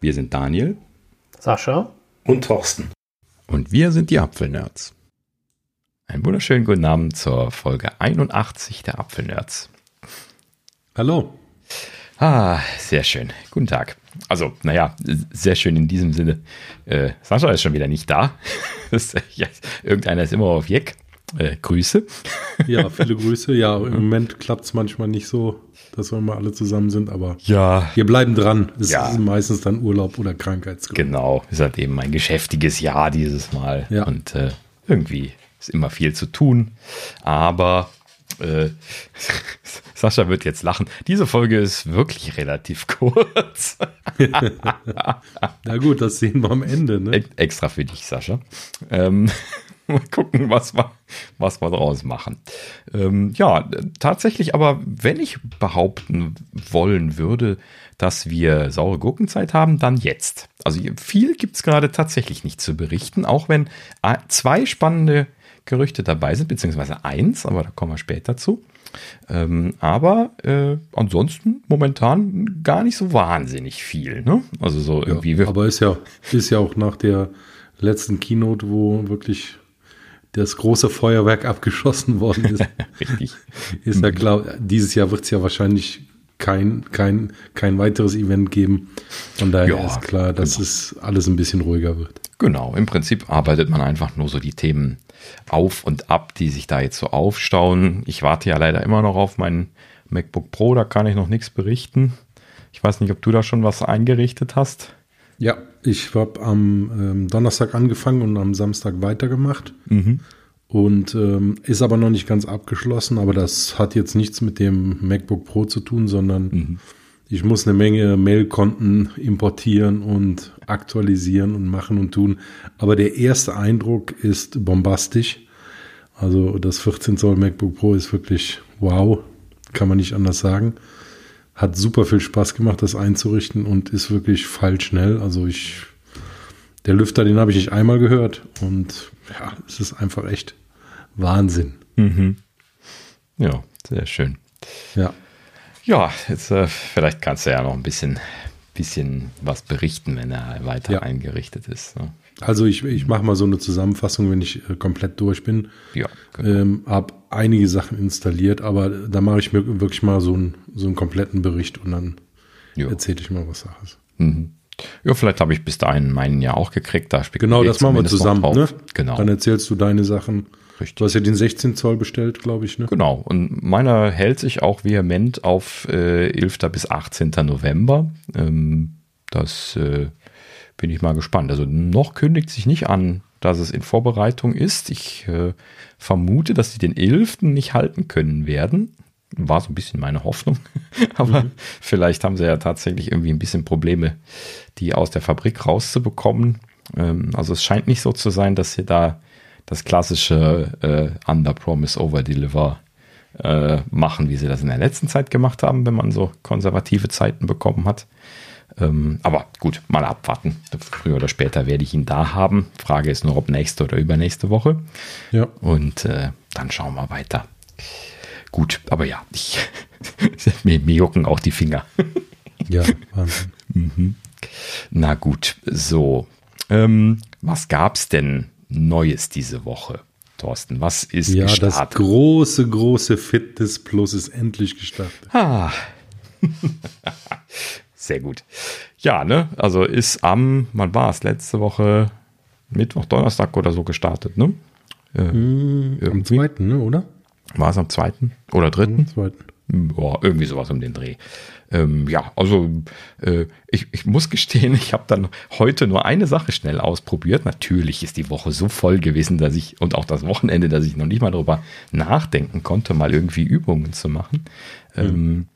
Wir sind Daniel, Sascha und Thorsten. Und wir sind die Apfelnerds. Einen wunderschönen guten Abend zur Folge 81 der Apfelnerds. Hallo. Ah, sehr schön. Guten Tag. Also, naja, sehr schön in diesem Sinne. Äh, Sascha ist schon wieder nicht da. irgendeiner ist immer auf Jeck. Äh, Grüße. Ja, viele Grüße. Ja, im Moment klappt es manchmal nicht so, dass wir mal alle zusammen sind, aber ja. wir bleiben dran. Es Ja. ist meistens dann Urlaub oder Krankheitsgrund. Genau, ist halt eben ein geschäftiges Jahr dieses Mal. Ja. Und äh, irgendwie ist immer viel zu tun. Aber äh, Sascha wird jetzt lachen. Diese Folge ist wirklich relativ kurz. Na gut, das sehen wir am Ende. Ne? E- Extra für dich, Sascha. Ähm, mal gucken, was wir, was wir draus machen. Ähm, ja, tatsächlich, aber wenn ich behaupten wollen würde, dass wir saure Gurkenzeit haben, dann jetzt. Also viel gibt es gerade tatsächlich nicht zu berichten, auch wenn zwei spannende Gerüchte dabei sind, beziehungsweise eins, aber da kommen wir später zu. Ähm, aber äh, ansonsten momentan gar nicht so wahnsinnig viel. Ne? Also so irgendwie. Ja, aber ist ja, ist ja auch nach der letzten Keynote, wo wirklich das große Feuerwerk abgeschossen worden ist, richtig. ist ja klar, dieses Jahr wird es ja wahrscheinlich kein, kein, kein weiteres Event geben. Von daher Ja, ist klar, dass genau. es alles ein bisschen ruhiger wird. Genau, im Prinzip arbeitet man einfach nur so die Themen auf und ab, die sich da jetzt so aufstauen. Ich warte ja leider immer noch auf meinen MacBook Pro, da kann ich noch nichts berichten. Ich weiß nicht, ob du da schon was eingerichtet hast. Ja, ich habe am ähm, Donnerstag angefangen und am Samstag weitergemacht. Und ähm, ist aber noch nicht ganz abgeschlossen, aber das hat jetzt nichts mit dem MacBook Pro zu tun, sondern ich muss eine Menge Mailkonten importieren und aktualisieren und machen und tun. Aber der erste Eindruck ist bombastisch. Also das 14 Zoll MacBook Pro ist wirklich wow, kann man nicht anders sagen. Hat super viel Spaß gemacht, das einzurichten und ist wirklich feilschnell. Also ich, der Lüfter, den habe ich nicht einmal gehört und ja, es ist einfach echt Wahnsinn. Ja, sehr schön. Ja, Ja, jetzt äh, vielleicht kannst du ja noch ein bisschen, bisschen was berichten, wenn er weiter Ja. eingerichtet ist. Ne? also ich, ich mache mal so eine Zusammenfassung, wenn ich äh, komplett durch bin. Ja, genau. Ähm, habe einige Sachen installiert, aber da mache ich mir wirklich mal so, einen so einen kompletten Bericht und dann erzähle ich mal, was Sache ist. Mhm. Ja, vielleicht habe ich bis dahin meinen ja auch gekriegt. Da Genau, das machen wir zusammen. Ne? Genau. Dann erzählst du deine Sachen. Richtig. Du hast ja den 16 Zoll bestellt, glaube ich. Ne? Genau, und meiner hält sich auch vehement auf äh, 11. bis 18. November. Ähm, das äh, bin ich mal gespannt. Also noch kündigt sich nicht an, dass es in Vorbereitung ist. Ich äh, vermute, dass sie den 11. nicht halten können werden. War so ein bisschen meine Hoffnung. Aber vielleicht haben sie ja tatsächlich irgendwie ein bisschen Probleme, die aus der Fabrik rauszubekommen. Ähm, also es scheint nicht so zu sein, dass sie da das klassische äh, Under Promise Over Deliver äh, machen, wie sie das in der letzten Zeit gemacht haben, wenn man so konservative Zeiten bekommen hat. Ähm, aber gut, mal abwarten. Früher oder später werde ich ihn da haben. Frage ist nur, ob nächste oder übernächste Woche. Ja. Und äh, dann schauen wir weiter. Gut, aber ja, ich, mir, mir jucken auch die Finger. Ja, Wahnsinn. Na gut, so. Ähm, was gab's denn Neues diese Woche, Thorsten? Was ist Ja, das gestartet? große, große Fitness Plus ist endlich gestartet. Ah. Sehr gut. Ja, ne? Also ist am, wann war es? Letzte Woche Mittwoch, Donnerstag oder so gestartet, ne? Äh, Am irgendwie. zweiten, ne, oder? War es am zweiten oder dritten? Am zweiten. Boah, irgendwie sowas um den Dreh. Ähm, ja, also äh, ich, ich muss gestehen, ich habe dann heute nur eine Sache schnell ausprobiert. Natürlich ist die Woche so voll gewesen, dass ich und auch das Wochenende, dass ich noch nicht mal darüber nachdenken konnte, mal irgendwie Übungen zu machen. Ähm,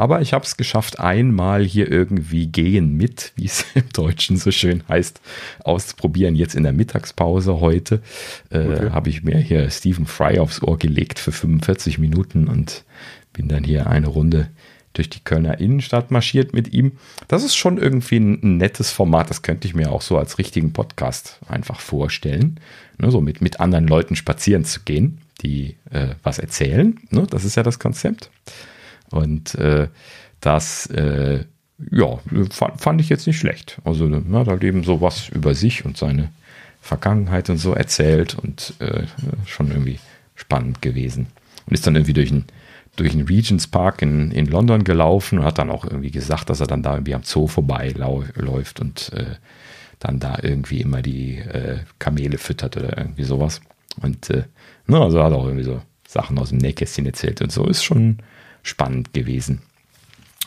aber ich habe es geschafft, einmal hier irgendwie gehen mit, wie es im Deutschen so schön heißt, auszuprobieren. Jetzt in der Mittagspause heute äh, Okay. habe ich mir hier Stephen Fry aufs Ohr gelegt für 45 Minuten und bin dann hier eine Runde durch die Kölner Innenstadt marschiert mit ihm. Das ist schon irgendwie ein, ein nettes Format. Das könnte ich mir auch so als richtigen Podcast einfach vorstellen. Ne, so mit, mit anderen Leuten spazieren zu gehen, die äh, was erzählen. Ne, das ist ja das Konzept. Und äh, das äh, ja, fand, fand, ich jetzt nicht schlecht. Also na, da eben so was über sich und seine Vergangenheit und so erzählt und äh, schon irgendwie spannend gewesen. Und ist dann irgendwie durch ein durch den Regents Park in, in London gelaufen und hat dann auch irgendwie gesagt, dass er dann da irgendwie am Zoo vorbeiläuft und äh, dann da irgendwie immer die äh, Kamele füttert oder irgendwie sowas. Und äh, na, also hat auch irgendwie so Sachen aus dem Nähkästchen erzählt und so. Ist schon spannend gewesen.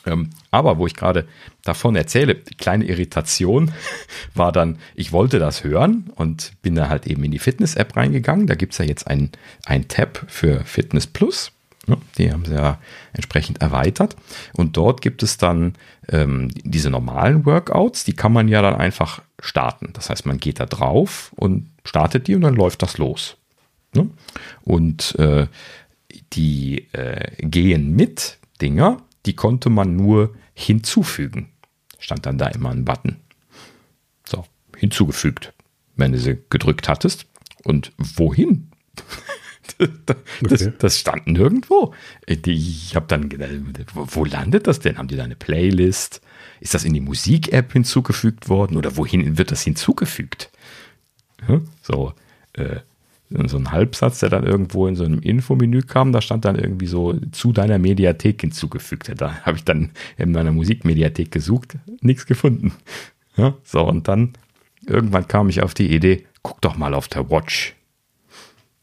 Ähm, aber wo ich gerade davon erzähle, kleine Irritation war dann, ich wollte das hören und bin da halt eben in die Fitness-App reingegangen. Da gibt es ja jetzt ein, ein Tab für Fitness Plus. Die haben sie ja entsprechend erweitert. Und dort gibt es dann ähm, diese normalen Workouts, die kann man ja dann einfach starten. Das heißt, man geht da drauf und startet die und dann läuft das los. Und äh, die äh, gehen mit Dinger, die konnte man nur hinzufügen. Stand dann da immer ein Button. So, hinzugefügt, wenn du sie gedrückt hattest. Und wohin? Das, okay. das, stand nirgendwo. Ich habe dann gedacht, wo landet das denn? Haben die da eine Playlist? Ist das in die Musik-App hinzugefügt worden oder wohin wird das hinzugefügt? So, äh, so ein Halbsatz, der dann irgendwo in so einem Infomenü kam, da stand dann irgendwie so zu deiner Mediathek hinzugefügt. Da habe ich dann in meiner Musikmediathek gesucht, nichts gefunden. Ja, so, und dann irgendwann kam ich auf die Idee, guck doch mal auf der Watch.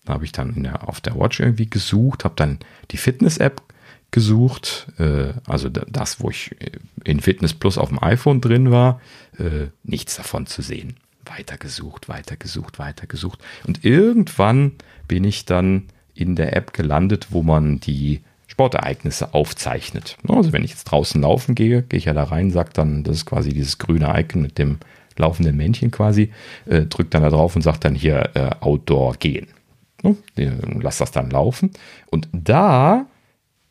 Da habe ich dann der, auf der Watch irgendwie gesucht, habe dann die Fitness-App gesucht, äh, also das, wo ich in Fitness Plus auf dem iPhone drin war, äh, nichts davon zu sehen weitergesucht, weitergesucht, weitergesucht. Und irgendwann bin ich dann in der App gelandet, wo man die Sportereignisse aufzeichnet. Also wenn ich jetzt draußen laufen gehe, gehe ich ja da rein, sagt dann, das ist quasi dieses grüne Icon mit dem laufenden Männchen quasi, äh, drückt dann da drauf und sagt dann hier äh, Outdoor gehen. No, lass das dann laufen. Und da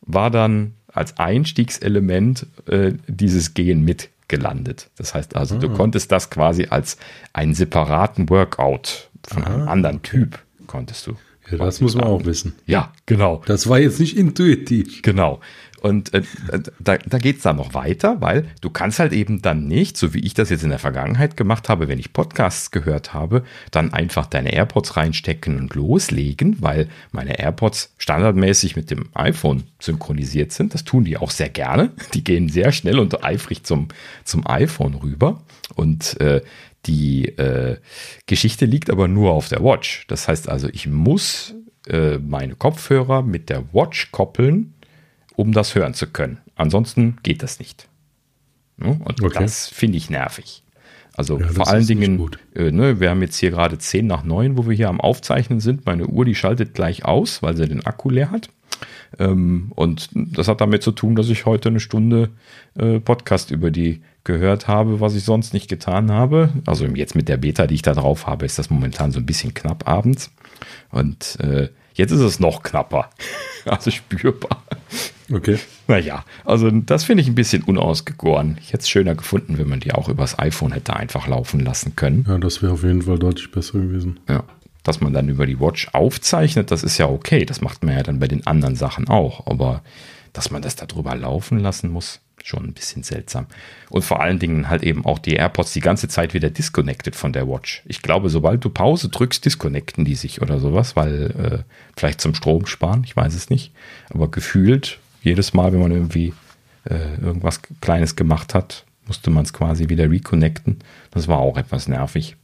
war dann als Einstiegselement äh, dieses Gehen mit gelandet. Das heißt also, ah. du konntest das quasi als einen separaten Workout von Aha, einem anderen okay. Typ konntest du. Ja, das muss man auch wissen. Ja, genau. Das war jetzt nicht intuitiv. Genau. Und äh, da, da geht es dann noch weiter, weil du kannst halt eben dann nicht, so wie ich das jetzt in der Vergangenheit gemacht habe, wenn ich Podcasts gehört habe, dann einfach deine AirPods reinstecken und loslegen, weil meine AirPods standardmäßig mit dem iPhone synchronisiert sind. Das tun die auch sehr gerne. Die gehen sehr schnell und eifrig zum, zum iPhone rüber. Und äh, die äh, Geschichte liegt aber nur auf der Watch. Das heißt also, ich muss äh, meine Kopfhörer mit der Watch koppeln um das hören zu können. Ansonsten geht das nicht. Und okay. das finde ich nervig. Also ja, vor allen Dingen, äh, ne, wir haben jetzt hier gerade 10 nach 9, wo wir hier am Aufzeichnen sind. Meine Uhr, die schaltet gleich aus, weil sie den Akku leer hat. Ähm, und das hat damit zu tun, dass ich heute eine Stunde äh, Podcast über die gehört habe, was ich sonst nicht getan habe. Also jetzt mit der Beta, die ich da drauf habe, ist das momentan so ein bisschen knapp abends. Und äh, jetzt ist es noch knapper. also spürbar. Okay. Naja, also das finde ich ein bisschen unausgegoren. Ich hätte es schöner gefunden, wenn man die auch übers iPhone hätte einfach laufen lassen können. Ja, das wäre auf jeden Fall deutlich besser gewesen. Ja. Dass man dann über die Watch aufzeichnet, das ist ja okay. Das macht man ja dann bei den anderen Sachen auch. Aber dass man das da drüber laufen lassen muss, schon ein bisschen seltsam. Und vor allen Dingen halt eben auch die AirPods die ganze Zeit wieder disconnected von der Watch. Ich glaube, sobald du Pause drückst, disconnecten die sich oder sowas, weil äh, vielleicht zum Strom sparen, ich weiß es nicht. Aber gefühlt, jedes Mal, wenn man irgendwie äh, irgendwas Kleines gemacht hat, musste man es quasi wieder reconnecten. Das war auch etwas nervig.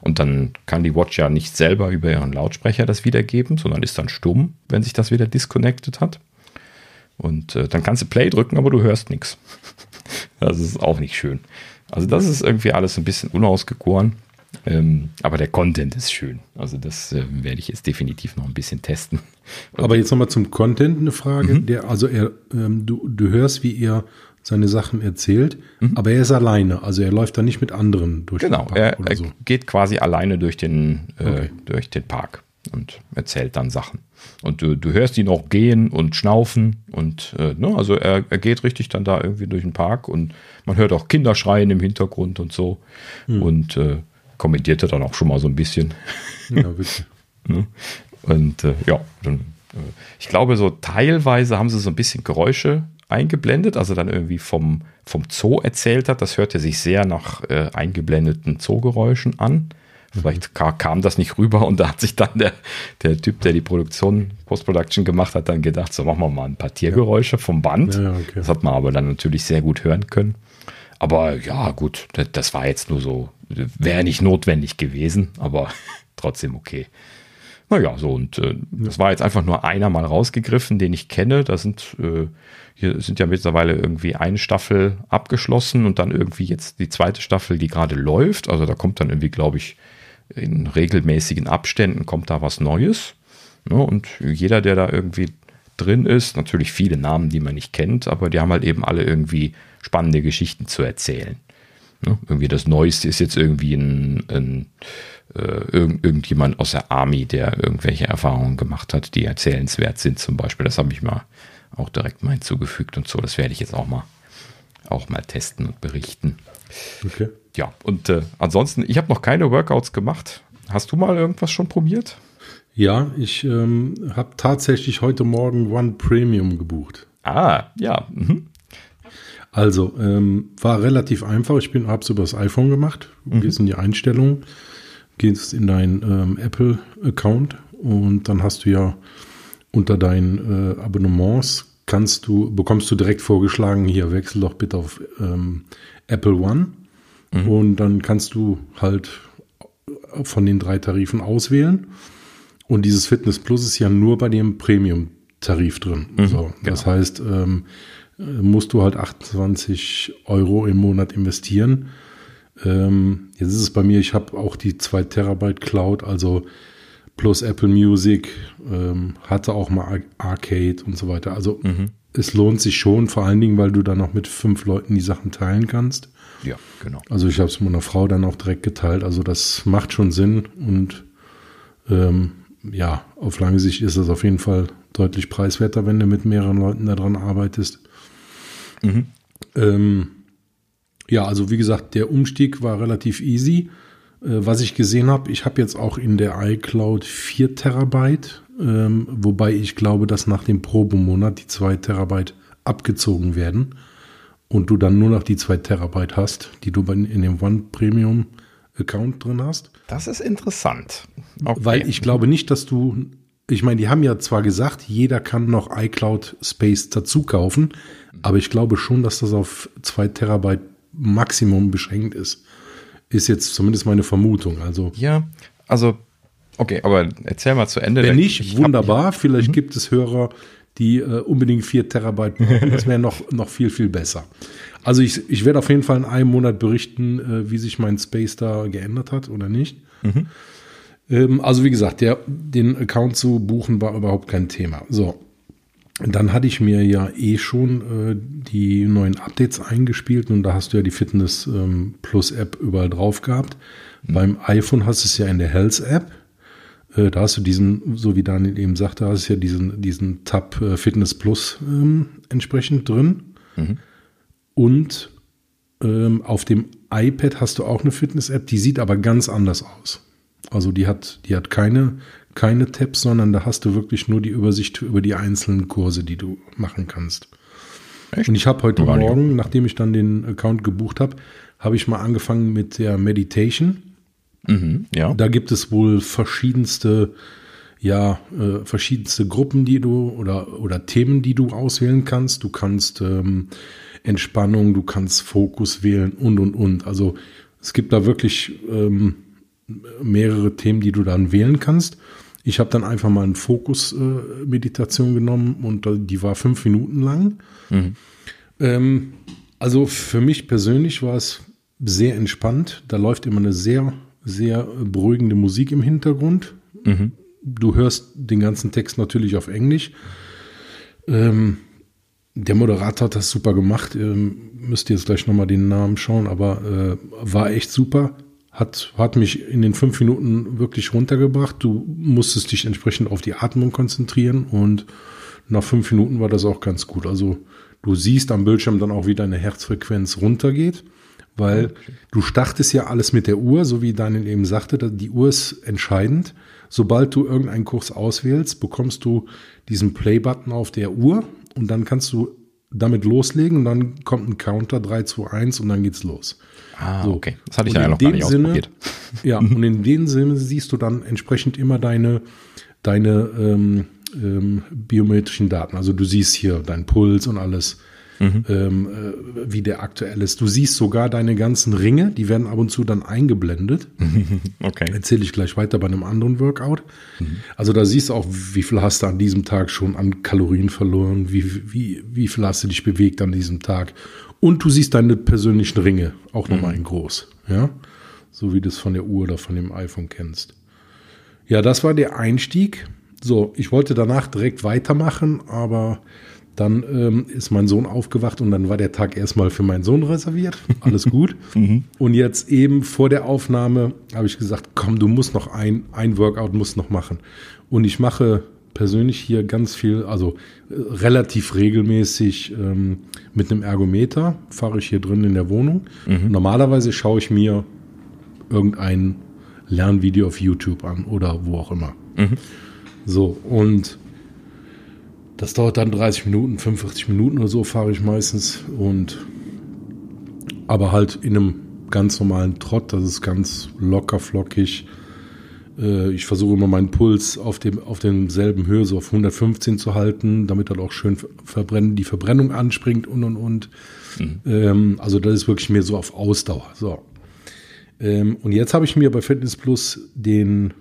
Und dann kann die Watch ja nicht selber über ihren Lautsprecher das wiedergeben, sondern ist dann stumm, wenn sich das wieder disconnected hat. Und äh, dann kannst du Play drücken, aber du hörst nichts. Das ist auch nicht schön. Also das ist irgendwie alles ein bisschen unausgegoren. Ähm, aber der Content ist schön. Also das äh, werde ich jetzt definitiv noch ein bisschen testen. Und aber jetzt nochmal zum Content eine Frage. Mhm. Der, also er, ähm, du, du hörst, wie er seine Sachen erzählt, mhm. aber er ist alleine. Also er läuft da nicht mit anderen durch genau, den Park. Genau, er, so. er geht quasi alleine durch den, äh, okay. durch den Park und erzählt dann Sachen. Und du, du hörst ihn auch gehen und schnaufen und äh, ne, also er, er geht richtig dann da irgendwie durch den Park und man hört auch Kinder schreien im Hintergrund und so hm. und äh, kommentierte dann auch schon mal so ein bisschen. Ja, wirklich. ne? Und äh, ja, dann, äh, ich glaube, so teilweise haben sie so ein bisschen Geräusche eingeblendet, also dann irgendwie vom, vom Zoo erzählt hat. Das hörte sich sehr nach äh, eingeblendeten Zoogeräuschen an. Vielleicht kam das nicht rüber und da hat sich dann der, der Typ, der die Produktion, Post-Production gemacht hat, dann gedacht, so machen wir mal ein paar Tiergeräusche vom Band. Ja, okay. Das hat man aber dann natürlich sehr gut hören können. Aber ja, gut, das war jetzt nur so, wäre nicht notwendig gewesen, aber trotzdem okay. Naja, so und äh, das war jetzt einfach nur einer mal rausgegriffen, den ich kenne. Da sind äh, hier sind ja mittlerweile irgendwie eine Staffel abgeschlossen und dann irgendwie jetzt die zweite Staffel, die gerade läuft. Also da kommt dann irgendwie, glaube ich, in regelmäßigen Abständen kommt da was Neues. Ne? und jeder, der da irgendwie drin ist, natürlich viele Namen, die man nicht kennt, aber die haben halt eben alle irgendwie spannende Geschichten zu erzählen. Ne? irgendwie das Neueste ist jetzt irgendwie ein, ein äh, irgend, irgendjemand aus der Army, der irgendwelche Erfahrungen gemacht hat, die erzählenswert sind zum Beispiel. Das habe ich mal auch direkt mal hinzugefügt und so. Das werde ich jetzt auch mal, auch mal testen und berichten. Okay ja, und äh, ansonsten, ich habe noch keine Workouts gemacht. Hast du mal irgendwas schon probiert? Ja, ich ähm, habe tatsächlich heute Morgen One Premium gebucht. Ah, ja. Mhm. Also, ähm, war relativ einfach. Ich habe es über das iPhone gemacht. Mhm. Gehst in die Einstellungen, gehst in deinen ähm, Apple-Account und dann hast du ja unter deinen äh, Abonnements kannst du, bekommst du direkt vorgeschlagen, hier wechsel doch bitte auf ähm, Apple One. Mhm. Und dann kannst du halt von den drei Tarifen auswählen. Und dieses Fitness Plus ist ja nur bei dem Premium-Tarif drin. Mhm, so, genau. Das heißt, ähm, musst du halt 28 Euro im Monat investieren. Ähm, jetzt ist es bei mir, ich habe auch die 2 Terabyte Cloud, also plus Apple Music, ähm, hatte auch mal Arcade und so weiter. Also mhm. es lohnt sich schon, vor allen Dingen, weil du dann noch mit fünf Leuten die Sachen teilen kannst. Ja, genau. Also ich habe es mit meiner Frau dann auch direkt geteilt. Also das macht schon Sinn und ähm, ja, auf lange Sicht ist es auf jeden Fall deutlich preiswerter, wenn du mit mehreren Leuten daran arbeitest. Mhm. Ähm, ja, also wie gesagt, der Umstieg war relativ easy. Äh, was ich gesehen habe, ich habe jetzt auch in der iCloud 4 Terabyte, ähm, wobei ich glaube, dass nach dem Probemonat die 2 Terabyte abgezogen werden und du dann nur noch die zwei Terabyte hast, die du in dem One Premium Account drin hast. Das ist interessant. Okay. Weil ich glaube nicht, dass du, ich meine, die haben ja zwar gesagt, jeder kann noch iCloud Space dazu kaufen, aber ich glaube schon, dass das auf zwei Terabyte Maximum beschränkt ist. Ist jetzt zumindest meine Vermutung. Also ja, also okay, aber erzähl mal zu Ende. Wenn nicht, wunderbar. Vielleicht mhm. gibt es Hörer, die äh, unbedingt vier Terabyte brauchen. Das wäre noch, noch viel, viel besser. Also ich, ich werde auf jeden Fall in einem Monat berichten, äh, wie sich mein Space da geändert hat oder nicht. Mhm. Ähm, also wie gesagt, der, den Account zu buchen war überhaupt kein Thema. So. Dann hatte ich mir ja eh schon äh, die neuen Updates eingespielt und da hast du ja die Fitness ähm, Plus App überall drauf gehabt. Mhm. Beim iPhone hast du es ja in der Health App. Äh, da hast du diesen, so wie Daniel eben sagte, hast du ja diesen, diesen Tab äh, Fitness Plus ähm, entsprechend drin. Mhm. Und ähm, auf dem iPad hast du auch eine Fitness-App, die sieht aber ganz anders aus. Also die hat, die hat keine, keine Tabs, sondern da hast du wirklich nur die Übersicht über die einzelnen Kurse, die du machen kannst. Echt? Und ich habe heute Morgen, nachdem ich dann den Account gebucht habe, habe ich mal angefangen mit der Meditation. Mhm, ja. Da gibt es wohl verschiedenste, ja, äh, verschiedenste Gruppen, die du oder, oder Themen, die du auswählen kannst. Du kannst ähm, Entspannung, du kannst Fokus wählen und und und. Also es gibt da wirklich ähm, mehrere Themen, die du dann wählen kannst. Ich habe dann einfach mal eine Fokus-Meditation äh, genommen und die war fünf Minuten lang. Mhm. Ähm, also für mich persönlich war es sehr entspannt. Da läuft immer eine sehr sehr beruhigende Musik im Hintergrund. Mhm. Du hörst den ganzen Text natürlich auf Englisch. Ähm, der Moderator hat das super gemacht. Ähm, müsst ihr jetzt gleich nochmal den Namen schauen, aber äh, war echt super. Hat, hat mich in den fünf Minuten wirklich runtergebracht. Du musstest dich entsprechend auf die Atmung konzentrieren und nach fünf Minuten war das auch ganz gut. Also du siehst am Bildschirm dann auch, wie deine Herzfrequenz runtergeht weil okay. du startest ja alles mit der Uhr, so wie Daniel eben sagte, die Uhr ist entscheidend. Sobald du irgendeinen Kurs auswählst, bekommst du diesen Play-Button auf der Uhr und dann kannst du damit loslegen und dann kommt ein Counter 3, 2, 1 und dann geht's los. Ah, so. okay. Das hatte ich und ja noch gar nicht Sinne, ausprobiert. Ja, und in dem Sinne siehst du dann entsprechend immer deine, deine ähm, ähm, biometrischen Daten. Also du siehst hier deinen Puls und alles, mhm. ähm, äh, wie der aktuell ist. Du siehst sogar deine ganzen Ringe, die werden ab und zu dann eingeblendet. okay. Erzähle ich gleich weiter bei einem anderen Workout. Mhm. Also da siehst du auch, wie viel hast du an diesem Tag schon an Kalorien verloren, wie, wie, wie viel hast du dich bewegt an diesem Tag. Und du siehst deine persönlichen Ringe auch nochmal mhm. in groß. Ja, so wie du es von der Uhr oder von dem iPhone kennst. Ja, das war der Einstieg. So, ich wollte danach direkt weitermachen, aber dann ähm, ist mein Sohn aufgewacht und dann war der Tag erstmal für meinen Sohn reserviert. Alles gut. mhm. Und jetzt eben vor der Aufnahme habe ich gesagt, komm, du musst noch ein, ein Workout musst noch machen. Und ich mache persönlich hier ganz viel, also äh, relativ regelmäßig ähm, mit einem Ergometer fahre ich hier drin in der Wohnung. Mhm. Normalerweise schaue ich mir irgendein Lernvideo auf YouTube an oder wo auch immer. Mhm. So, und das dauert dann 30 Minuten, 45 Minuten oder so fahre ich meistens. Und aber halt in einem ganz normalen Trott, das ist ganz locker, flockig. Äh, ich versuche immer meinen Puls auf, dem, auf demselben Höhe, so auf 115 zu halten, damit dann auch schön verbrennen, die Verbrennung anspringt und und und. Mhm. Ähm, also das ist wirklich mehr so auf Ausdauer. So. Ähm, und jetzt habe ich mir bei Fitness Plus den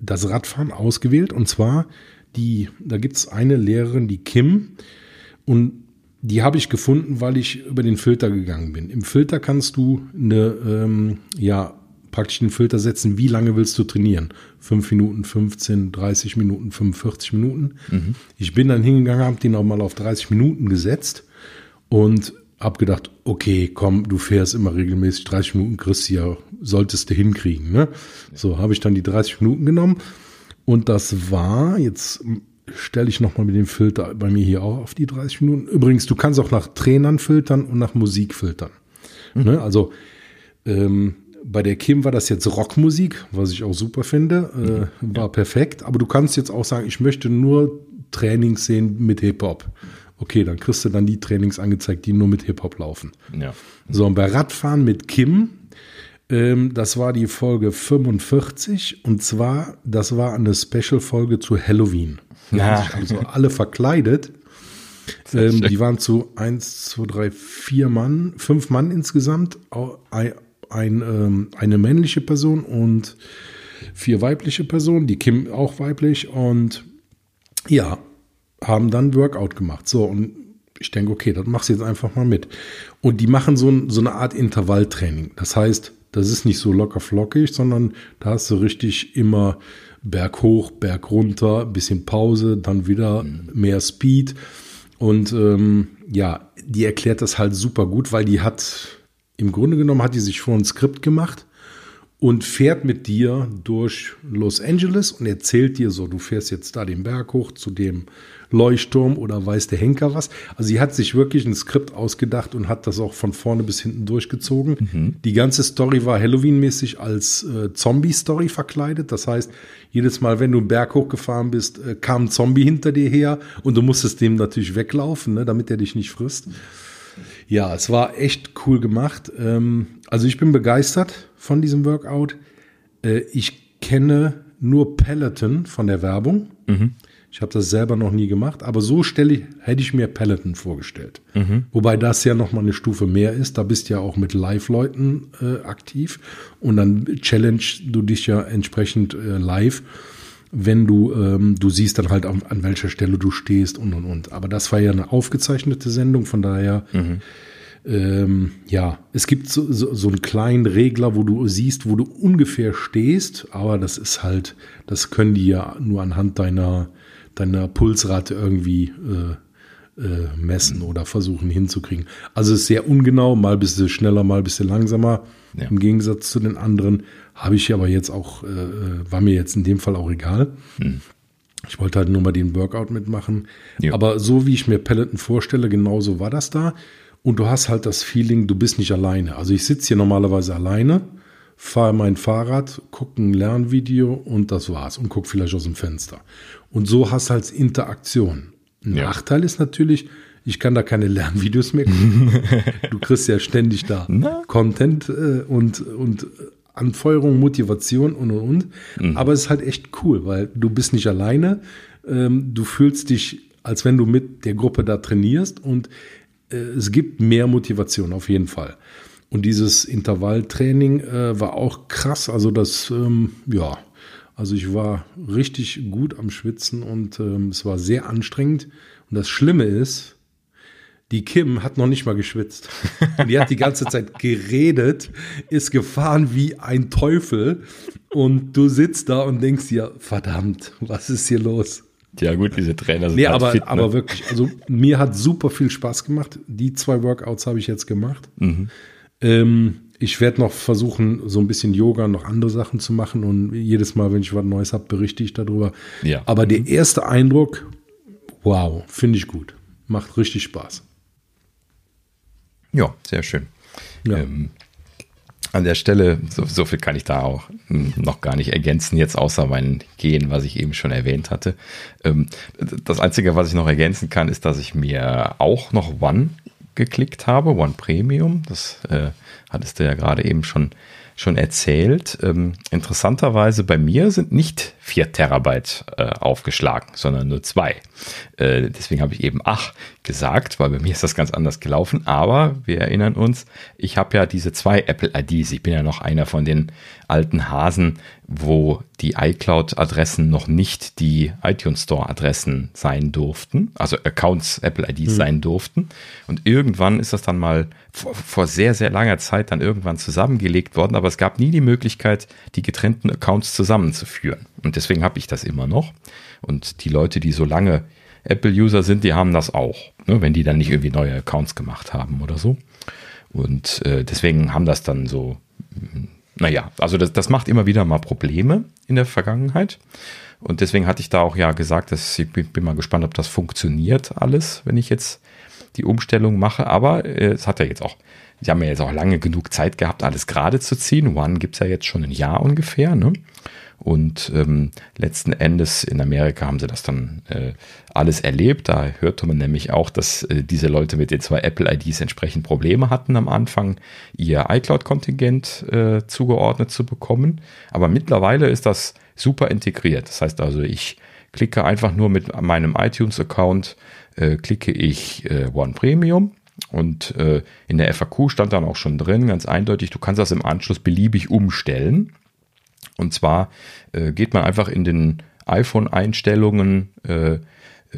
das Radfahren ausgewählt und zwar die, da gibt es eine Lehrerin, die Kim, und die habe ich gefunden, weil ich über den Filter gegangen bin. Im Filter kannst du eine, ähm, ja, praktisch einen Filter setzen, wie lange willst du trainieren? Fünf Minuten, 15, 30 Minuten, 45 Minuten. Mhm. Ich bin dann hingegangen, habe den auch mal auf 30 Minuten gesetzt und habe gedacht, okay, komm, du fährst immer regelmäßig 30 Minuten, kriegst ja, solltest du hinkriegen. Ne? So habe ich dann die 30 Minuten genommen und das war, jetzt stelle ich nochmal mit dem Filter bei mir hier auch auf die 30 Minuten. Übrigens, du kannst auch nach Trainern filtern und nach Musik filtern. Mhm. Ne? Also ähm, bei der Kim war das jetzt Rockmusik, was ich auch super finde, äh, mhm. war ja. perfekt. Aber du kannst jetzt auch sagen, ich möchte nur Trainings sehen mit Hip-Hop. Okay, dann kriegst du dann die Trainings angezeigt, die nur mit Hip-Hop laufen. Ja. So, und bei Radfahren mit Kim, ähm, das war die Folge 45 und zwar, das war eine Special-Folge zu Halloween. Sich also alle verkleidet. Ähm, die waren zu 1, 2, 3, 4 Mann, 5 Mann insgesamt. Ein, ein, ähm, eine männliche Person und vier weibliche Personen, die Kim auch weiblich. Und ja, haben dann Workout gemacht. So, und ich denke, okay, das machst du jetzt einfach mal mit. Und die machen so, so eine Art Intervalltraining. Das heißt, das ist nicht so locker flockig, sondern da hast du richtig immer Berg hoch, Berg runter, bisschen Pause, dann wieder mehr Speed. Und ähm, ja, die erklärt das halt super gut, weil die hat, im Grunde genommen hat die sich vor ein Skript gemacht und fährt mit dir durch Los Angeles und erzählt dir so, du fährst jetzt da den Berg hoch zu dem Leuchtturm oder weiß der Henker was. Also sie hat sich wirklich ein Skript ausgedacht und hat das auch von vorne bis hinten durchgezogen. Mhm. Die ganze Story war Halloween-mäßig als äh, Zombie-Story verkleidet. Das heißt, jedes Mal, wenn du einen Berg hochgefahren bist, äh, kam ein Zombie hinter dir her und du musstest dem natürlich weglaufen, ne, damit er dich nicht frisst. Ja, es war echt cool gemacht. Ähm, also ich bin begeistert von diesem Workout. Äh, ich kenne nur Peloton von der Werbung. Mhm. Ich habe das selber noch nie gemacht, aber so stelle ich, hätte ich mir Peloton vorgestellt. Mhm. Wobei das ja noch mal eine Stufe mehr ist. Da bist du ja auch mit Live-Leuten äh, aktiv und dann challenge du dich ja entsprechend äh, live, wenn du ähm, du siehst dann halt an, an welcher Stelle du stehst und und und. Aber das war ja eine aufgezeichnete Sendung, von daher mhm ähm, ja, es gibt so, so, so einen kleinen Regler, wo du siehst, wo du ungefähr stehst, aber das ist halt, das können die ja nur anhand deiner, deiner Pulsrate irgendwie äh, äh, messen oder versuchen hinzukriegen. Also es ist sehr ungenau, mal bist du schneller, mal bist du langsamer. Ja. Im Gegensatz zu den anderen habe ich aber jetzt auch, äh, äh, war mir jetzt in dem Fall auch egal. Hm. Ich wollte halt nur mal den Workout mitmachen. Ja. Aber so wie ich mir Peloton vorstelle, genauso war das da. Und du hast halt das Feeling, du bist nicht alleine. Also ich sitze hier normalerweise alleine, fahre mein Fahrrad, gucke ein Lernvideo und das war's und gucke vielleicht aus dem Fenster. Und so hast du halt Interaktion. Ein ja. Nachteil ist natürlich, Ich kann da keine Lernvideos mehr gucken. du kriegst ja ständig da Na? Content äh, und, und Anfeuerung, Motivation und und und. Mhm. Aber es ist halt echt cool, weil du bist nicht alleine. Ähm, du fühlst dich, als wenn du mit der Gruppe da trainierst und äh, es gibt mehr Motivation auf jeden Fall. Und dieses Intervalltraining äh, war auch krass. Also das, ähm, ja, also ich war richtig gut am Schwitzen und ähm, es war sehr anstrengend. Und das Schlimme ist, die Kim hat noch nicht mal geschwitzt. Und die hat die ganze Zeit geredet, ist gefahren wie ein Teufel. Und du sitzt da und denkst dir, verdammt, was ist hier los? Ja, gut, diese Trainer sind nee, halt aber, fit, ne? aber wirklich, also mir hat super viel Spaß gemacht. Die zwei Workouts habe ich jetzt gemacht. Mhm. Ähm, ich werde noch versuchen, so ein bisschen Yoga, noch andere Sachen zu machen. Und jedes Mal, wenn ich was Neues habe, berichte ich darüber. Ja. Aber der erste Eindruck, wow, finde ich gut. Macht richtig Spaß. Ja, sehr schön. Ja. Ähm, an der Stelle, so, so, viel kann ich da auch hm, noch gar nicht ergänzen, jetzt außer mein Gehen, was ich eben schon erwähnt hatte. Ähm, das Einzige, was ich noch ergänzen kann, ist, dass ich mir auch noch One geklickt habe, One Premium. Das äh, hattest du ja gerade eben schon schon erzählt. Ähm, interessanterweise bei mir sind nicht 4 Terabyte äh, aufgeschlagen, sondern nur zwei. Äh, deswegen habe ich eben ach gesagt, weil bei mir ist das ganz anders gelaufen. Aber wir erinnern uns, ich habe ja diese zwei Apple IDs. Ich bin ja noch einer von den alten Hasen, wo die iCloud-Adressen noch nicht die iTunes Store-Adressen sein durften, also Accounts, Apple IDs mhm. sein durften. Und irgendwann ist das dann mal vor, vor, sehr, sehr langer Zeit dann irgendwann zusammengelegt worden, aber es gab nie die Möglichkeit, die getrennten Accounts zusammenzuführen. Und deswegen habe ich das immer noch. Und die Leute, die so lange Apple-User sind, die haben das auch, ne, wenn die dann nicht irgendwie neue Accounts gemacht haben oder so. Und äh, deswegen haben das dann so naja, also das, das macht immer wieder mal Probleme in der Vergangenheit. Und deswegen hatte ich da auch ja gesagt, dass ich bin, bin mal gespannt, ob das funktioniert alles, wenn ich jetzt die Umstellung mache. Aber äh, es hat ja jetzt auch, sie haben ja jetzt auch lange genug Zeit gehabt, alles gerade zu ziehen. One gibt es ja jetzt schon ein Jahr ungefähr. Ne? Und ähm, letzten Endes in Amerika haben sie das dann äh, alles erlebt. Da hörte man nämlich auch, dass äh, diese Leute mit den zwei Apple-IDs entsprechend Probleme hatten am Anfang, ihr iCloud-Kontingent äh, zugeordnet zu bekommen. Aber mittlerweile ist das super integriert. Das heißt also, ich klicke einfach nur mit meinem iTunes-Account, äh, klicke ich äh, One Premium. Und äh, in der FAQ stand dann auch schon drin, ganz eindeutig, du kannst das im Anschluss beliebig umstellen. Und zwar äh, geht man einfach in den iPhone-Einstellungen, äh,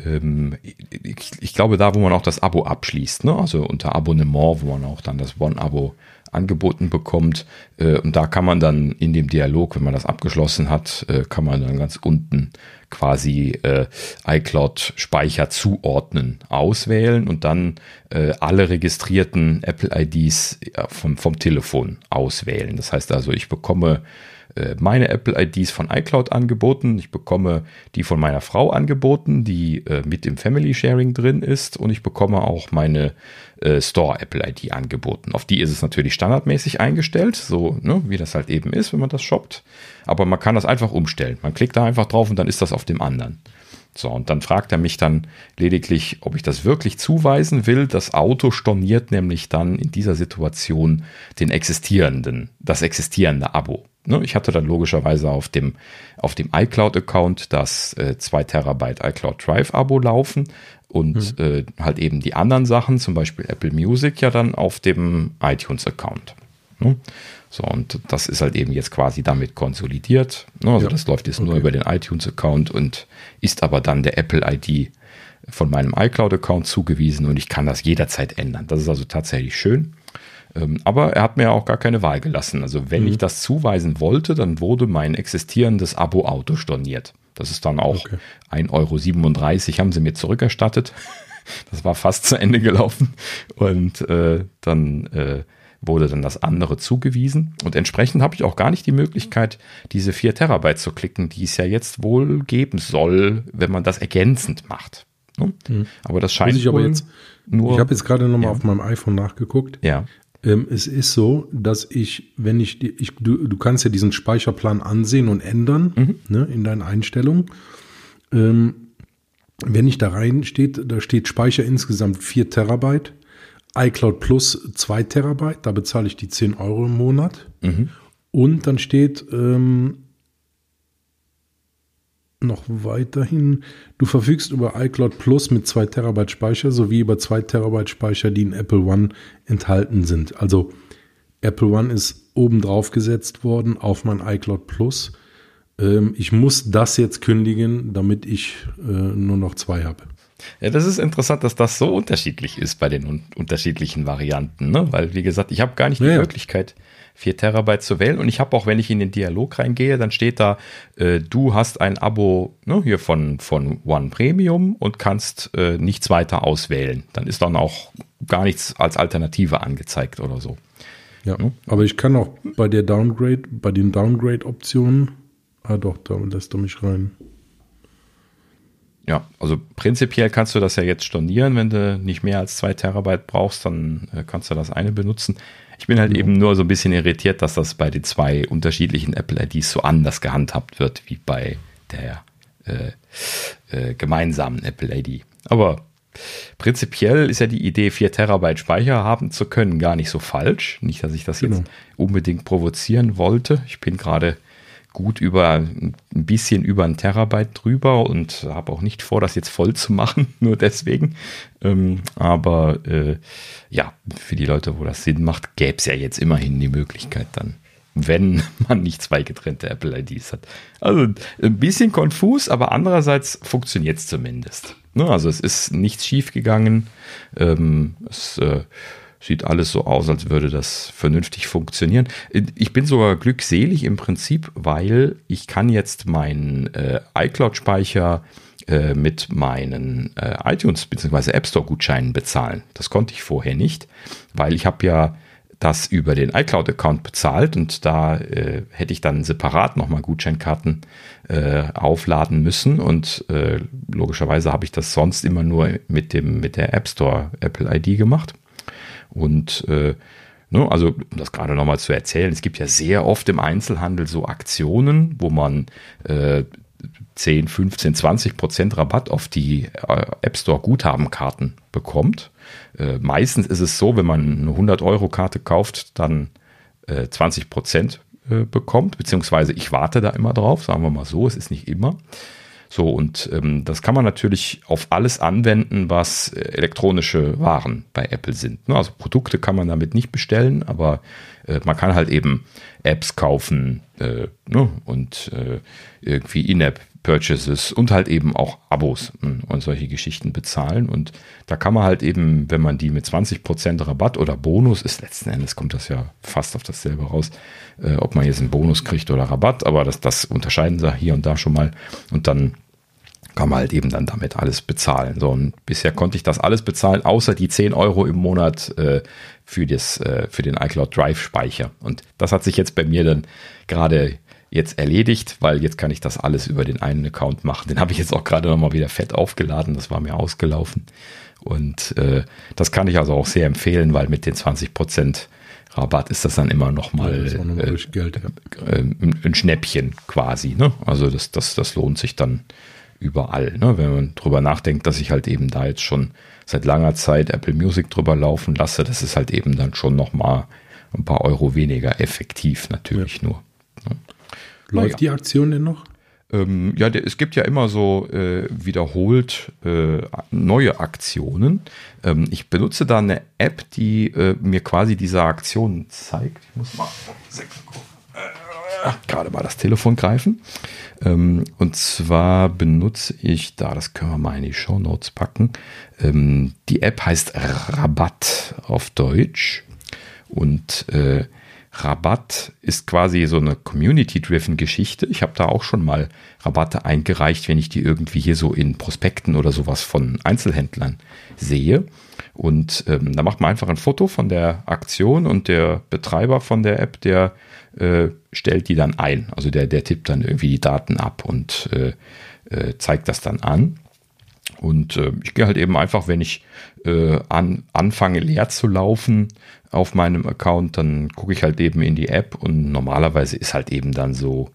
ähm, ich, ich, glaube da, wo man auch das Abo abschließt, ne? also unter Abonnement, wo man auch dann das One-Abo angeboten bekommt. Äh, und da kann man dann in dem Dialog, wenn man das abgeschlossen hat, äh, kann man dann ganz unten quasi äh, iCloud-Speicher zuordnen, auswählen und dann äh, alle registrierten Apple-IDs vom, vom Telefon auswählen. Das heißt also, ich bekomme äh, meine Apple-IDs von iCloud angeboten. Ich bekomme die von meiner Frau angeboten, die äh, mit im Family Sharing drin ist. Und ich bekomme auch meine äh, Store Apple-ID angeboten. Auf die ist es natürlich standardmäßig eingestellt, so ne, wie das halt eben ist, wenn man das shoppt. Aber man kann das einfach umstellen. Man klickt da einfach drauf und dann ist das auf dem anderen. So, und dann fragt er mich dann lediglich, ob ich das wirklich zuweisen will. Das Auto storniert nämlich dann in dieser Situation den existierenden, das existierende Abo. Ne, ich hatte dann logischerweise auf dem, auf dem iCloud-Account das äh, 2 Terabyte iCloud Drive-Abo laufen und mhm. äh, halt eben die anderen Sachen, zum Beispiel Apple Music, ja dann auf dem iTunes-Account. Ne? So, und das ist halt eben jetzt quasi damit konsolidiert. Ne? Also ja. das läuft jetzt okay. nur über den iTunes-Account und ist aber dann der Apple-ID von meinem iCloud-Account zugewiesen und ich kann das jederzeit ändern. Das ist also tatsächlich schön. Ähm, aber er hat mir auch gar keine Wahl gelassen. Also wenn mhm. ich das zuweisen wollte, dann wurde mein existierendes Abo-Auto storniert. Das ist dann auch okay. 1,37 Euro, haben sie mir zurückerstattet. Das war fast zu Ende gelaufen. Und äh, dann äh, wurde dann das andere zugewiesen. Und entsprechend habe ich auch gar nicht die Möglichkeit, diese 4 Terabyte zu klicken, die es ja jetzt wohl geben soll, wenn man das ergänzend macht. Ne? Mhm. Aber das scheint ich aber jetzt, nur. Ich habe jetzt gerade nochmal ja. auf meinem iPhone nachgeguckt. Ja. Ähm, es ist so, dass ich, wenn ich, ich du, du kannst ja diesen Speicherplan ansehen und ändern mhm. ne, in deinen Einstellungen. Ähm, wenn ich da rein steht, da steht Speicher insgesamt 4 Terabyte, iCloud Plus 2 Terabyte, da bezahle ich die 10 Euro im Monat. Mhm. Und dann steht ähm, noch weiterhin, du verfügst über iCloud Plus mit 2 Terabyte Speicher sowie über 2 Terabyte Speicher, die in Apple One enthalten sind. Also Apple One ist oben drauf gesetzt worden auf mein iCloud Plus. Ähm, ich muss das jetzt kündigen, damit ich äh, nur noch zwei habe. Ja, das ist interessant, dass das so unterschiedlich ist bei den un unterschiedlichen Varianten, ne? weil wie gesagt, ich habe gar nicht die ja, Möglichkeit, 4 Terabyte zu wählen und ich habe auch, wenn ich in den Dialog reingehe, dann steht da, äh, du hast ein Abo ne, hier von, von One Premium und kannst äh, nichts weiter auswählen. Dann ist dann auch gar nichts als Alternative angezeigt oder so. Ja, hm? aber ich kann auch bei der Downgrade, bei den Downgrade-Optionen, ah doch, da lässt er mich rein. Ja, also prinzipiell kannst du das ja jetzt stornieren, wenn du nicht mehr als zwei Terabyte brauchst, dann äh, kannst du das eine benutzen. Ich bin halt ja. eben nur so ein bisschen irritiert, dass das bei den zwei unterschiedlichen Apple IDs so anders gehandhabt wird wie bei der äh, äh, gemeinsamen Apple ID. Aber prinzipiell ist ja die Idee, 4 Terabyte Speicher haben zu können, gar nicht so falsch. Nicht, dass ich das genau. jetzt unbedingt provozieren wollte. Ich bin gerade gut über ein bisschen über ein Terabyte drüber und habe auch nicht vor, das jetzt voll zu machen, nur deswegen. Ähm, aber äh, ja, für die Leute, wo das Sinn macht, gäbe es ja jetzt immerhin die Möglichkeit dann, wenn man nicht zwei getrennte Apple IDs hat. Also ein bisschen konfus, aber andererseits funktioniert es zumindest. Ne? Also es ist nichts schief gegangen. Ähm, es äh, Sieht alles so aus, als würde das vernünftig funktionieren. Ich bin sogar glückselig im Prinzip, weil ich kann jetzt meinen äh, iCloud-Speicher äh, mit meinen äh, iTunes bzw. App Store-Gutscheinen bezahlen. Das konnte ich vorher nicht, weil ich habe ja das über den iCloud-Account bezahlt und da äh, hätte ich dann separat nochmal Gutscheinkarten äh, aufladen müssen und äh, logischerweise habe ich das sonst immer nur mit dem mit der App Store Apple ID gemacht. Und äh, ne, also, um das gerade nochmal zu erzählen, es gibt ja sehr oft im Einzelhandel so Aktionen, wo man äh, 10, 15, 20 Prozent Rabatt auf die äh, App Store Guthabenkarten bekommt. Äh, meistens ist es so, wenn man eine 100 Euro Karte kauft, dann äh, 20 Prozent äh, bekommt, beziehungsweise ich warte da immer drauf, sagen wir mal so, es ist nicht immer. So, und ähm, das kann man natürlich auf alles anwenden, was äh, elektronische Waren bei Apple sind. Ne? Also Produkte kann man damit nicht bestellen, aber äh, man kann halt eben Apps kaufen äh, ne? und äh, irgendwie In-App Purchases und halt eben auch Abos hm, und solche Geschichten bezahlen. Und da kann man halt eben, wenn man die mit 20% Rabatt oder Bonus ist, letzten Endes kommt das ja fast auf dasselbe raus, äh, ob man jetzt einen Bonus kriegt oder Rabatt, aber das, das unterscheiden sie hier und da schon mal. Und dann kann man halt eben dann damit alles bezahlen. So, und bisher konnte ich das alles bezahlen, außer die 10 Euro im Monat äh, für, das, äh, für den iCloud Drive Speicher. Und das hat sich jetzt bei mir dann gerade jetzt erledigt, weil jetzt kann ich das alles über den einen Account machen. Den habe ich jetzt auch gerade nochmal wieder fett aufgeladen, das war mir ausgelaufen. Und äh, das kann ich also auch sehr empfehlen, weil mit den 20% Rabatt ist das dann immer nochmal ja, noch äh, Geld, ja. äh, ein Schnäppchen quasi. Ne? Also das, das, das lohnt sich dann überall. Ne? Wenn man drüber nachdenkt, dass ich halt eben da jetzt schon seit langer Zeit Apple Music drüber laufen lasse, das ist halt eben dann schon nochmal ein paar Euro weniger effektiv natürlich ja. nur. Ne? Läuft ja. die Aktion denn noch? Ähm, ja, es gibt ja immer so äh, wiederholt äh, neue Aktionen. Ähm, ich benutze da eine App, die äh, mir quasi diese Aktion zeigt. Ich muss mal gerade mal das Telefon greifen. Ähm, und zwar benutze ich da, das können wir mal in die Show Notes packen. Ähm, die App heißt Rabatt auf Deutsch. Und äh, Rabatt ist quasi so eine Community-driven Geschichte. Ich habe da auch schon mal Rabatte eingereicht, wenn ich die irgendwie hier so in Prospekten oder sowas von Einzelhändlern sehe. Und ähm, da macht man einfach ein Foto von der Aktion und der Betreiber von der App, der äh, stellt die dann ein. Also der, der tippt dann irgendwie die Daten ab und äh, äh, zeigt das dann an. Und äh, ich gehe halt eben einfach, wenn ich äh, an, anfange leer zu laufen auf meinem Account, dann gucke ich halt eben in die App und normalerweise ist halt eben dann so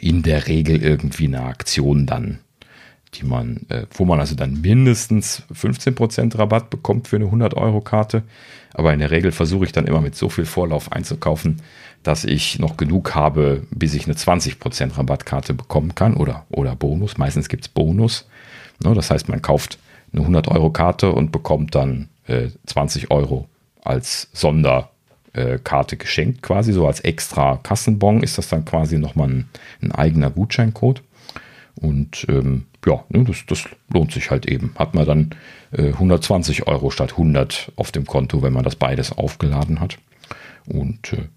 in der Regel irgendwie eine Aktion dann die man, wo man also dann mindestens 15% Rabatt bekommt für eine 100-Euro-Karte. Aber in der Regel versuche ich dann immer mit so viel Vorlauf einzukaufen, dass ich noch genug habe, bis ich eine 20% Rabattkarte bekommen kann oder, oder Bonus. Meistens gibt es Bonus. Ne, das heißt, man kauft eine 100-Euro-Karte und bekommt dann äh, 20 Euro als Sonderkarte äh, geschenkt, quasi so als extra Kassenbon ist das dann quasi nochmal ein, ein eigener Gutscheincode. Und ähm, ja, ne, das, das, lohnt sich halt eben. Hat man dann äh, 120 Euro statt 100 auf dem Konto, wenn man das beides aufgeladen hat. Und äh,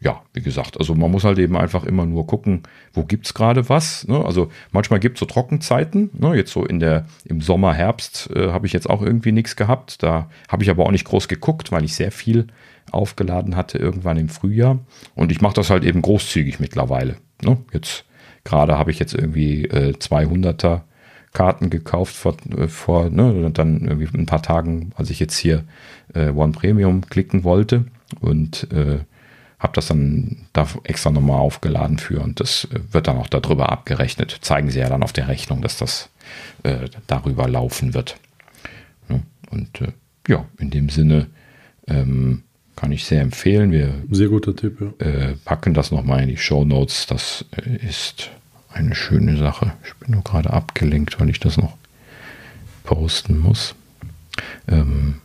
ja, wie gesagt, also man muss halt eben einfach immer nur gucken, wo gibt es gerade was. Ne? Also manchmal gibt es so Trockenzeiten. Ne? Jetzt so in der im Sommer, Herbst äh, habe ich jetzt auch irgendwie nichts gehabt. Da habe ich aber auch nicht groß geguckt, weil ich sehr viel aufgeladen hatte irgendwann im Frühjahr. Und ich mache das halt eben großzügig mittlerweile. Ne? Jetzt gerade habe ich jetzt irgendwie äh, 200er Karten gekauft vor, äh, vor ne, dann irgendwie ein paar Tagen, als ich jetzt hier äh, One Premium klicken wollte und äh, habe das dann da extra nochmal aufgeladen für und das wird dann auch darüber abgerechnet. Zeigen sie ja dann auf der Rechnung, dass das äh, darüber laufen wird. Ja, und äh, ja, in dem Sinne ähm, kann ich sehr empfehlen. Wir sehr guter Tipp, ja. äh, packen das nochmal in die Show Notes. Das äh, ist eine schöne Sache. Ich bin nur gerade abgelenkt, weil ich das noch posten muss. Ähm,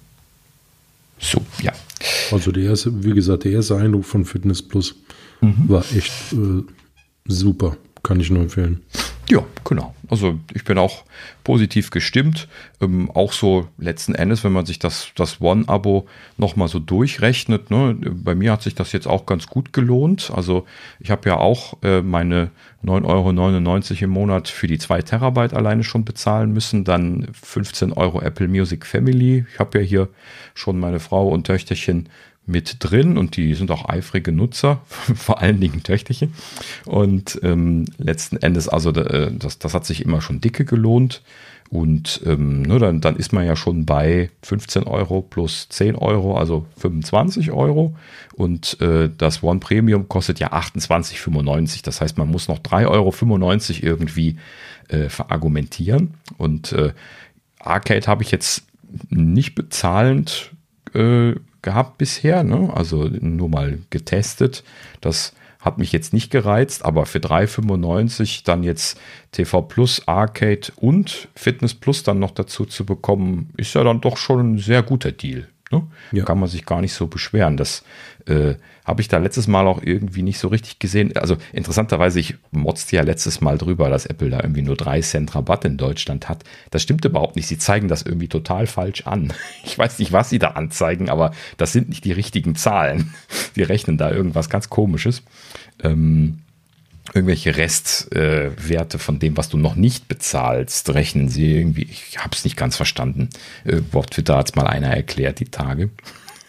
so, ja. Also der erste, wie gesagt, der erste Eindruck von Fitness Plus mhm. war echt äh, super. Kann ich nur empfehlen. Ja, genau. Also ich bin auch positiv gestimmt. Ähm, auch so letzten Endes, wenn man sich das, das One-Abo nochmal so durchrechnet. Ne? Bei mir hat sich das jetzt auch ganz gut gelohnt. Also ich habe ja auch äh, meine 9,99 Euro im Monat für die 2 Terabyte alleine schon bezahlen müssen. Dann 15 Euro Apple Music Family. Ich habe ja hier schon meine Frau und Töchterchen mit drin und die sind auch eifrige Nutzer, vor allen Dingen Töchterchen. Und ähm, letzten Endes, also äh, das, das hat sich immer schon dicke gelohnt. Und ähm, ne, dann, dann ist man ja schon bei 15 Euro plus 10 Euro, also 25 Euro. Und äh, das One Premium kostet ja 28,95. Das heißt, man muss noch 3,95 Euro irgendwie äh, verargumentieren. Und äh, Arcade habe ich jetzt nicht bezahlend äh, gehabt bisher, ne? also nur mal getestet. Das hat mich jetzt nicht gereizt, aber für 3,95 dann jetzt TV Plus, Arcade und Fitness Plus dann noch dazu zu bekommen, ist ja dann doch schon ein sehr guter Deal. Ne? Ja. Kann man sich gar nicht so beschweren. Das äh, habe ich da letztes Mal auch irgendwie nicht so richtig gesehen. Also interessanterweise, ich motzte ja letztes Mal drüber, dass Apple da irgendwie nur 3 Cent Rabatt in Deutschland hat. Das stimmt überhaupt nicht. Sie zeigen das irgendwie total falsch an. Ich weiß nicht, was sie da anzeigen, aber das sind nicht die richtigen Zahlen. Sie rechnen da irgendwas ganz komisches. Ähm, irgendwelche Restwerte äh, von dem, was du noch nicht bezahlst, rechnen sie irgendwie. Ich habe es nicht ganz verstanden. Irgendwo auf Twitter hat es mal einer erklärt, die Tage.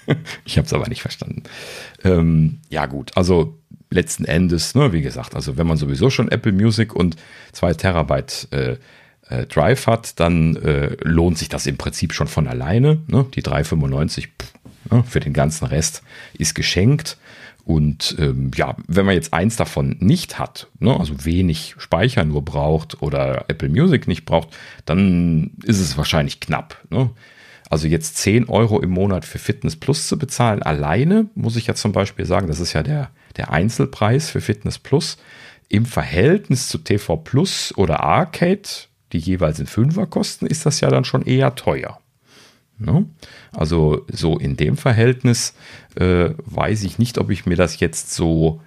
ich habe es aber nicht verstanden. Ähm, ja gut, also letzten Endes, ne, wie gesagt, also wenn man sowieso schon Apple Music und 2 Terabyte äh, äh, Drive hat, dann äh, lohnt sich das im Prinzip schon von alleine. Ne? Die 3,95 ne, für den ganzen Rest ist geschenkt. Und ähm, ja, wenn man jetzt eins davon nicht hat, ne, also wenig Speicher nur braucht oder Apple Music nicht braucht, dann ist es wahrscheinlich knapp. Ne? Also jetzt 10 Euro im Monat für Fitness Plus zu bezahlen, alleine, muss ich ja zum Beispiel sagen, das ist ja der, der Einzelpreis für Fitness Plus. Im Verhältnis zu TV Plus oder Arcade, die jeweils in Fünfer kosten, ist das ja dann schon eher teuer. Ne? Also so in dem Verhältnis äh, weiß ich nicht, ob ich mir das jetzt so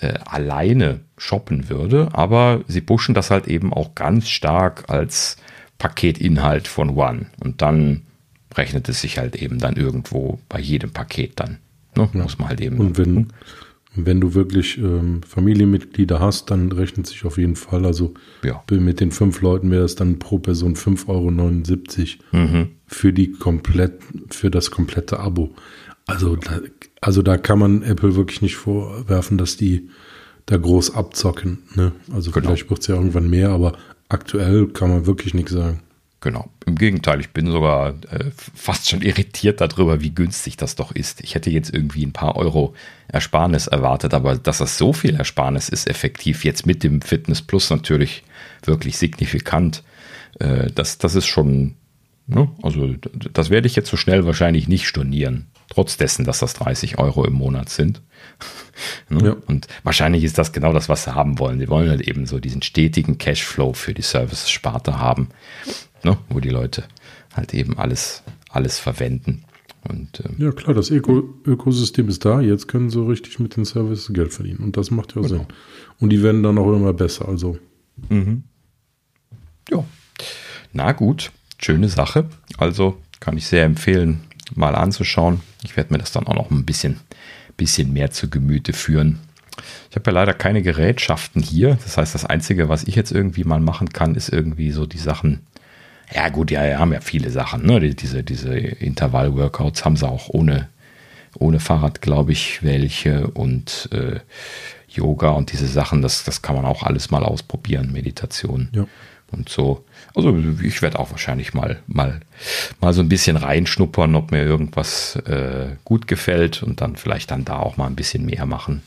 äh, alleine shoppen würde, aber sie pushen das halt eben auch ganz stark als Paketinhalt von One. Und dann rechnet es sich halt eben dann irgendwo bei jedem Paket dann. Ne? Ja. Muss man halt eben. Und wenn, wenn du wirklich ähm, Familienmitglieder hast, dann rechnet sich auf jeden Fall. Also ja. mit den fünf Leuten wäre es dann pro Person 5,79 Euro mhm. für die komplett, für das komplette Abo. Also da, also da kann man Apple wirklich nicht vorwerfen, dass die da groß abzocken. Ne? Also genau. vielleicht wird es ja irgendwann mehr, aber aktuell kann man wirklich nichts sagen. Genau. Im Gegenteil, ich bin sogar äh, fast schon irritiert darüber, wie günstig das doch ist. Ich hätte jetzt irgendwie ein paar Euro Ersparnis erwartet, aber dass das so viel Ersparnis ist, effektiv jetzt mit dem Fitness Plus natürlich wirklich signifikant. Äh, das, das ist schon, ne? also das werde ich jetzt so schnell wahrscheinlich nicht stornieren. Trotz dessen, dass das 30 Euro im Monat sind. ne? ja. Und wahrscheinlich ist das genau das, was sie haben wollen. Sie wollen halt eben so diesen stetigen Cashflow für die Service-Sparte haben, ne? wo die Leute halt eben alles, alles verwenden. Und, ähm, ja, klar, das Öko Ökosystem ist da. Jetzt können sie richtig mit den Services Geld verdienen. Und das macht ja genau. Sinn. Und die werden dann auch immer besser. Also. Mhm. Ja. Na gut, schöne Sache. Also kann ich sehr empfehlen, mal anzuschauen. Ich werde mir das dann auch noch ein bisschen, bisschen mehr zu Gemüte führen. Ich habe ja leider keine Gerätschaften hier. Das heißt, das Einzige, was ich jetzt irgendwie mal machen kann, ist irgendwie so die Sachen ja, gut, ja, haben ja viele Sachen. Ne? Diese, diese Intervall-Workouts haben sie auch ohne, ohne Fahrrad, glaube ich, welche und äh, Yoga und diese Sachen, das, das kann man auch alles mal ausprobieren, Meditation ja. und so. Also ich werde auch wahrscheinlich mal, mal, mal so ein bisschen reinschnuppern, ob mir irgendwas äh, gut gefällt und dann vielleicht dann da auch mal ein bisschen mehr machen.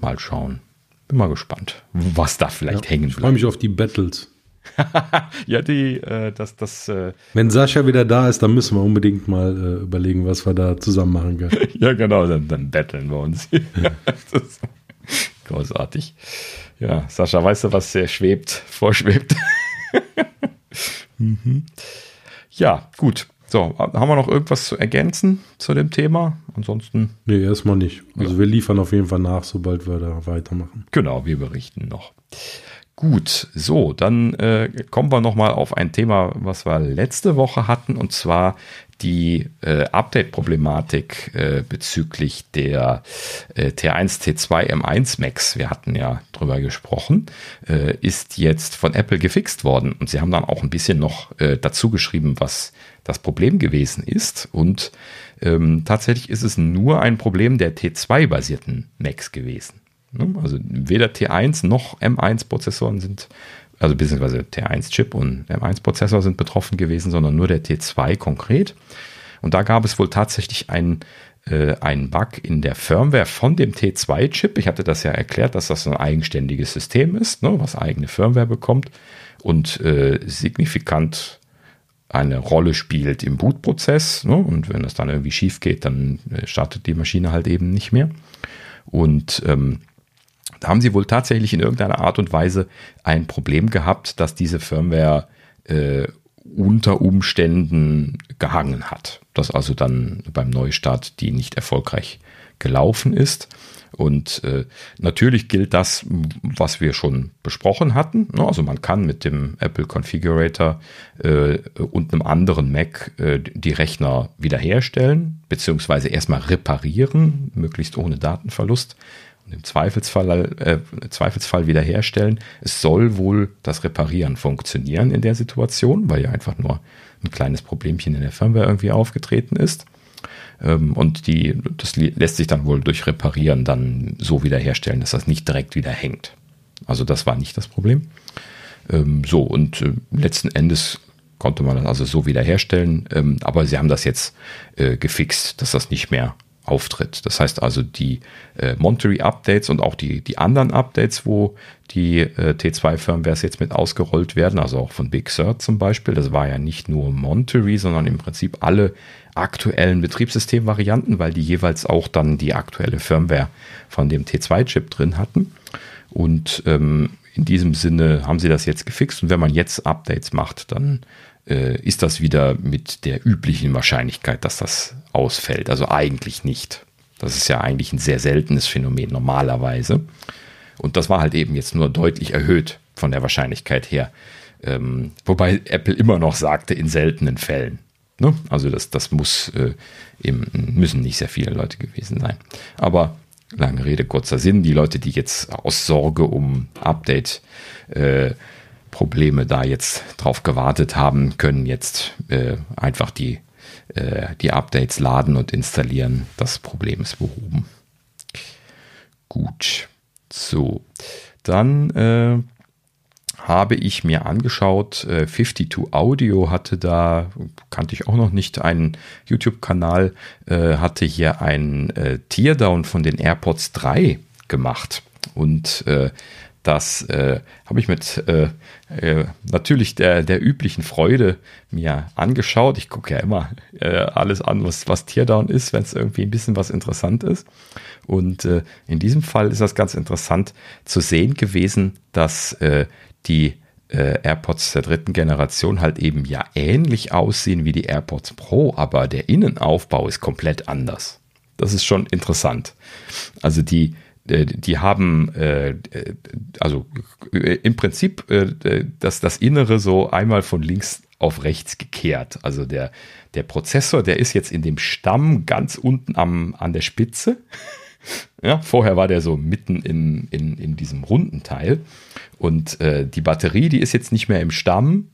Mal schauen. Bin mal gespannt, was da vielleicht ja, hängen bleibt. Ich freue mich auf die Battles. ja, die, äh, das, das. Äh Wenn Sascha wieder da ist, dann müssen wir unbedingt mal äh, überlegen, was wir da zusammen machen können. ja, genau, dann, dann betteln wir uns. großartig. Ja, Sascha, weißt du, was sehr schwebt, vorschwebt? mhm. Ja, gut. So, haben wir noch irgendwas zu ergänzen zu dem Thema? Ansonsten. Nee, erstmal nicht. Also ja. wir liefern auf jeden Fall nach, sobald wir da weitermachen. Genau, wir berichten noch. Gut, so, dann äh, kommen wir nochmal auf ein Thema, was wir letzte Woche hatten, und zwar die äh, Update-Problematik äh, bezüglich der äh, T1, T2, M1 Max, wir hatten ja drüber gesprochen, äh, ist jetzt von Apple gefixt worden. Und sie haben dann auch ein bisschen noch äh, dazu geschrieben, was das Problem gewesen ist. Und ähm, tatsächlich ist es nur ein Problem der T2-basierten Macs gewesen. Ne? Also weder T1 noch M1-Prozessoren sind, also beziehungsweise T1-Chip und M1-Prozessor sind betroffen gewesen, sondern nur der T2 konkret. Und da gab es wohl tatsächlich einen, äh, einen Bug in der Firmware von dem T2-Chip. Ich hatte das ja erklärt, dass das ein eigenständiges System ist, ne, was eigene Firmware bekommt und äh, signifikant eine Rolle spielt im Bootprozess. Ne? Und wenn das dann irgendwie schief geht, dann äh, startet die Maschine halt eben nicht mehr. Und ähm, haben sie wohl tatsächlich in irgendeiner Art und Weise ein Problem gehabt, dass diese Firmware äh, unter Umständen gehangen hat. Dass also dann beim Neustart die nicht erfolgreich gelaufen ist. Und äh, natürlich gilt das, was wir schon besprochen hatten. Ne? Also man kann mit dem Apple Configurator äh, und einem anderen Mac äh, die Rechner wiederherstellen, beziehungsweise erstmal reparieren, möglichst ohne Datenverlust und im Zweifelsfall, äh, Zweifelsfall wiederherstellen. Es soll wohl das Reparieren funktionieren in der Situation, weil ja einfach nur ein kleines Problemchen in der Firmware irgendwie aufgetreten ist. Ähm, und die, das lässt sich dann wohl durch Reparieren dann so wiederherstellen, dass das nicht direkt wieder hängt. Also das war nicht das Problem. Ähm, so, und äh, letzten Endes konnte man das also so wiederherstellen, ähm, aber sie haben das jetzt äh, gefixt, dass das nicht mehr auftritt. Das heißt also die äh, Monterey-Updates und auch die, die anderen Updates, wo die äh, T2-Firmwares jetzt mit ausgerollt werden, also auch von Big Sur zum Beispiel, das war ja nicht nur Monterey, sondern im Prinzip alle aktuellen Betriebssystemvarianten, weil die jeweils auch dann die aktuelle Firmware von dem T2-Chip drin hatten. Und ähm, in diesem Sinne haben sie das jetzt gefixt und wenn man jetzt Updates macht, dann äh, ist das wieder mit der üblichen Wahrscheinlichkeit, dass das ausfällt. Also eigentlich nicht. Das ist ja eigentlich ein sehr seltenes Phänomen normalerweise. Und das war halt eben jetzt nur deutlich erhöht von der Wahrscheinlichkeit her. Ähm, wobei Apple immer noch sagte, in seltenen Fällen. Ne? Also das, das muss äh, eben, müssen nicht sehr viele Leute gewesen sein. Aber lange Rede, kurzer Sinn, die Leute, die jetzt aus Sorge um Update äh, Probleme da jetzt drauf gewartet haben, können jetzt äh, einfach die, äh, die Updates laden und installieren. Das Problem ist behoben. Gut. So. Dann äh, habe ich mir angeschaut, äh, 52 Audio hatte da, kannte ich auch noch nicht, einen YouTube-Kanal, äh, hatte hier einen äh, Teardown von den AirPods 3 gemacht. Und äh, Das äh, habe ich mit äh, äh, natürlich der, der üblichen Freude mir angeschaut. Ich gucke ja immer äh, alles an, was, was Teardown ist, wenn es irgendwie ein bisschen was interessant ist. Und äh, in diesem Fall ist das ganz interessant zu sehen gewesen, dass äh, die äh, AirPods der dritten Generation halt eben ja ähnlich aussehen wie die AirPods Pro, aber der Innenaufbau ist komplett anders. Das ist schon interessant. Also die, die haben äh, also äh, im Prinzip das, das Innere so einmal von links auf rechts gekehrt. Also der, der Prozessor, der ist jetzt in dem Stamm ganz unten am, an der Spitze. Ja, vorher war der so mitten in, in, in diesem runden Teil. Und äh, die Batterie, die ist jetzt nicht mehr im Stamm,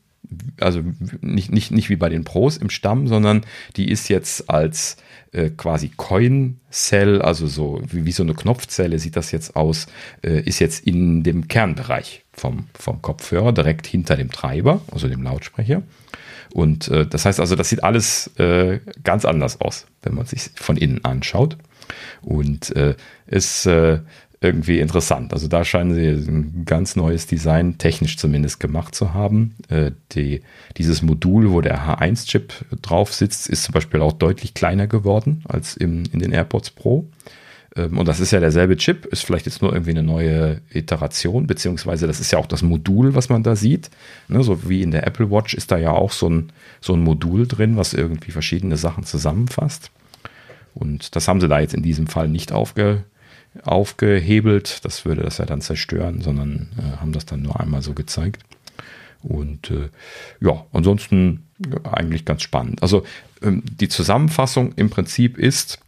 also nicht, nicht, nicht wie bei den Pros im Stamm, sondern die ist jetzt als äh, quasi Coin-Cell, also so wie, wie, so eine Knopfzelle sieht das jetzt aus, äh, ist jetzt in dem Kernbereich vom, vom Kopfhörer, direkt hinter dem Treiber, also dem Lautsprecher. Und äh, das heißt also, das sieht alles äh, ganz anders aus, wenn man sich von innen anschaut. Und äh, äh, irgendwie interessant. Also da scheinen sie ein ganz neues Design, technisch zumindest gemacht zu haben. Äh, die, dieses Modul, wo der H1-Chip drauf sitzt, ist zum Beispiel auch deutlich kleiner geworden als im, in den AirPods Pro. Ähm, und das ist ja derselbe Chip, ist vielleicht jetzt nur irgendwie eine neue Iteration, beziehungsweise das ist ja auch das Modul, was man da sieht. Ne, so wie in der Apple Watch ist da ja auch so ein, so ein Modul drin, was irgendwie verschiedene Sachen zusammenfasst. Und das haben sie da jetzt in diesem Fall nicht aufge, aufgehebelt. Das würde das ja dann zerstören, sondern äh, haben das dann nur einmal so gezeigt. Und äh, ja, ansonsten eigentlich ganz spannend. Also ähm, die Zusammenfassung im Prinzip ist,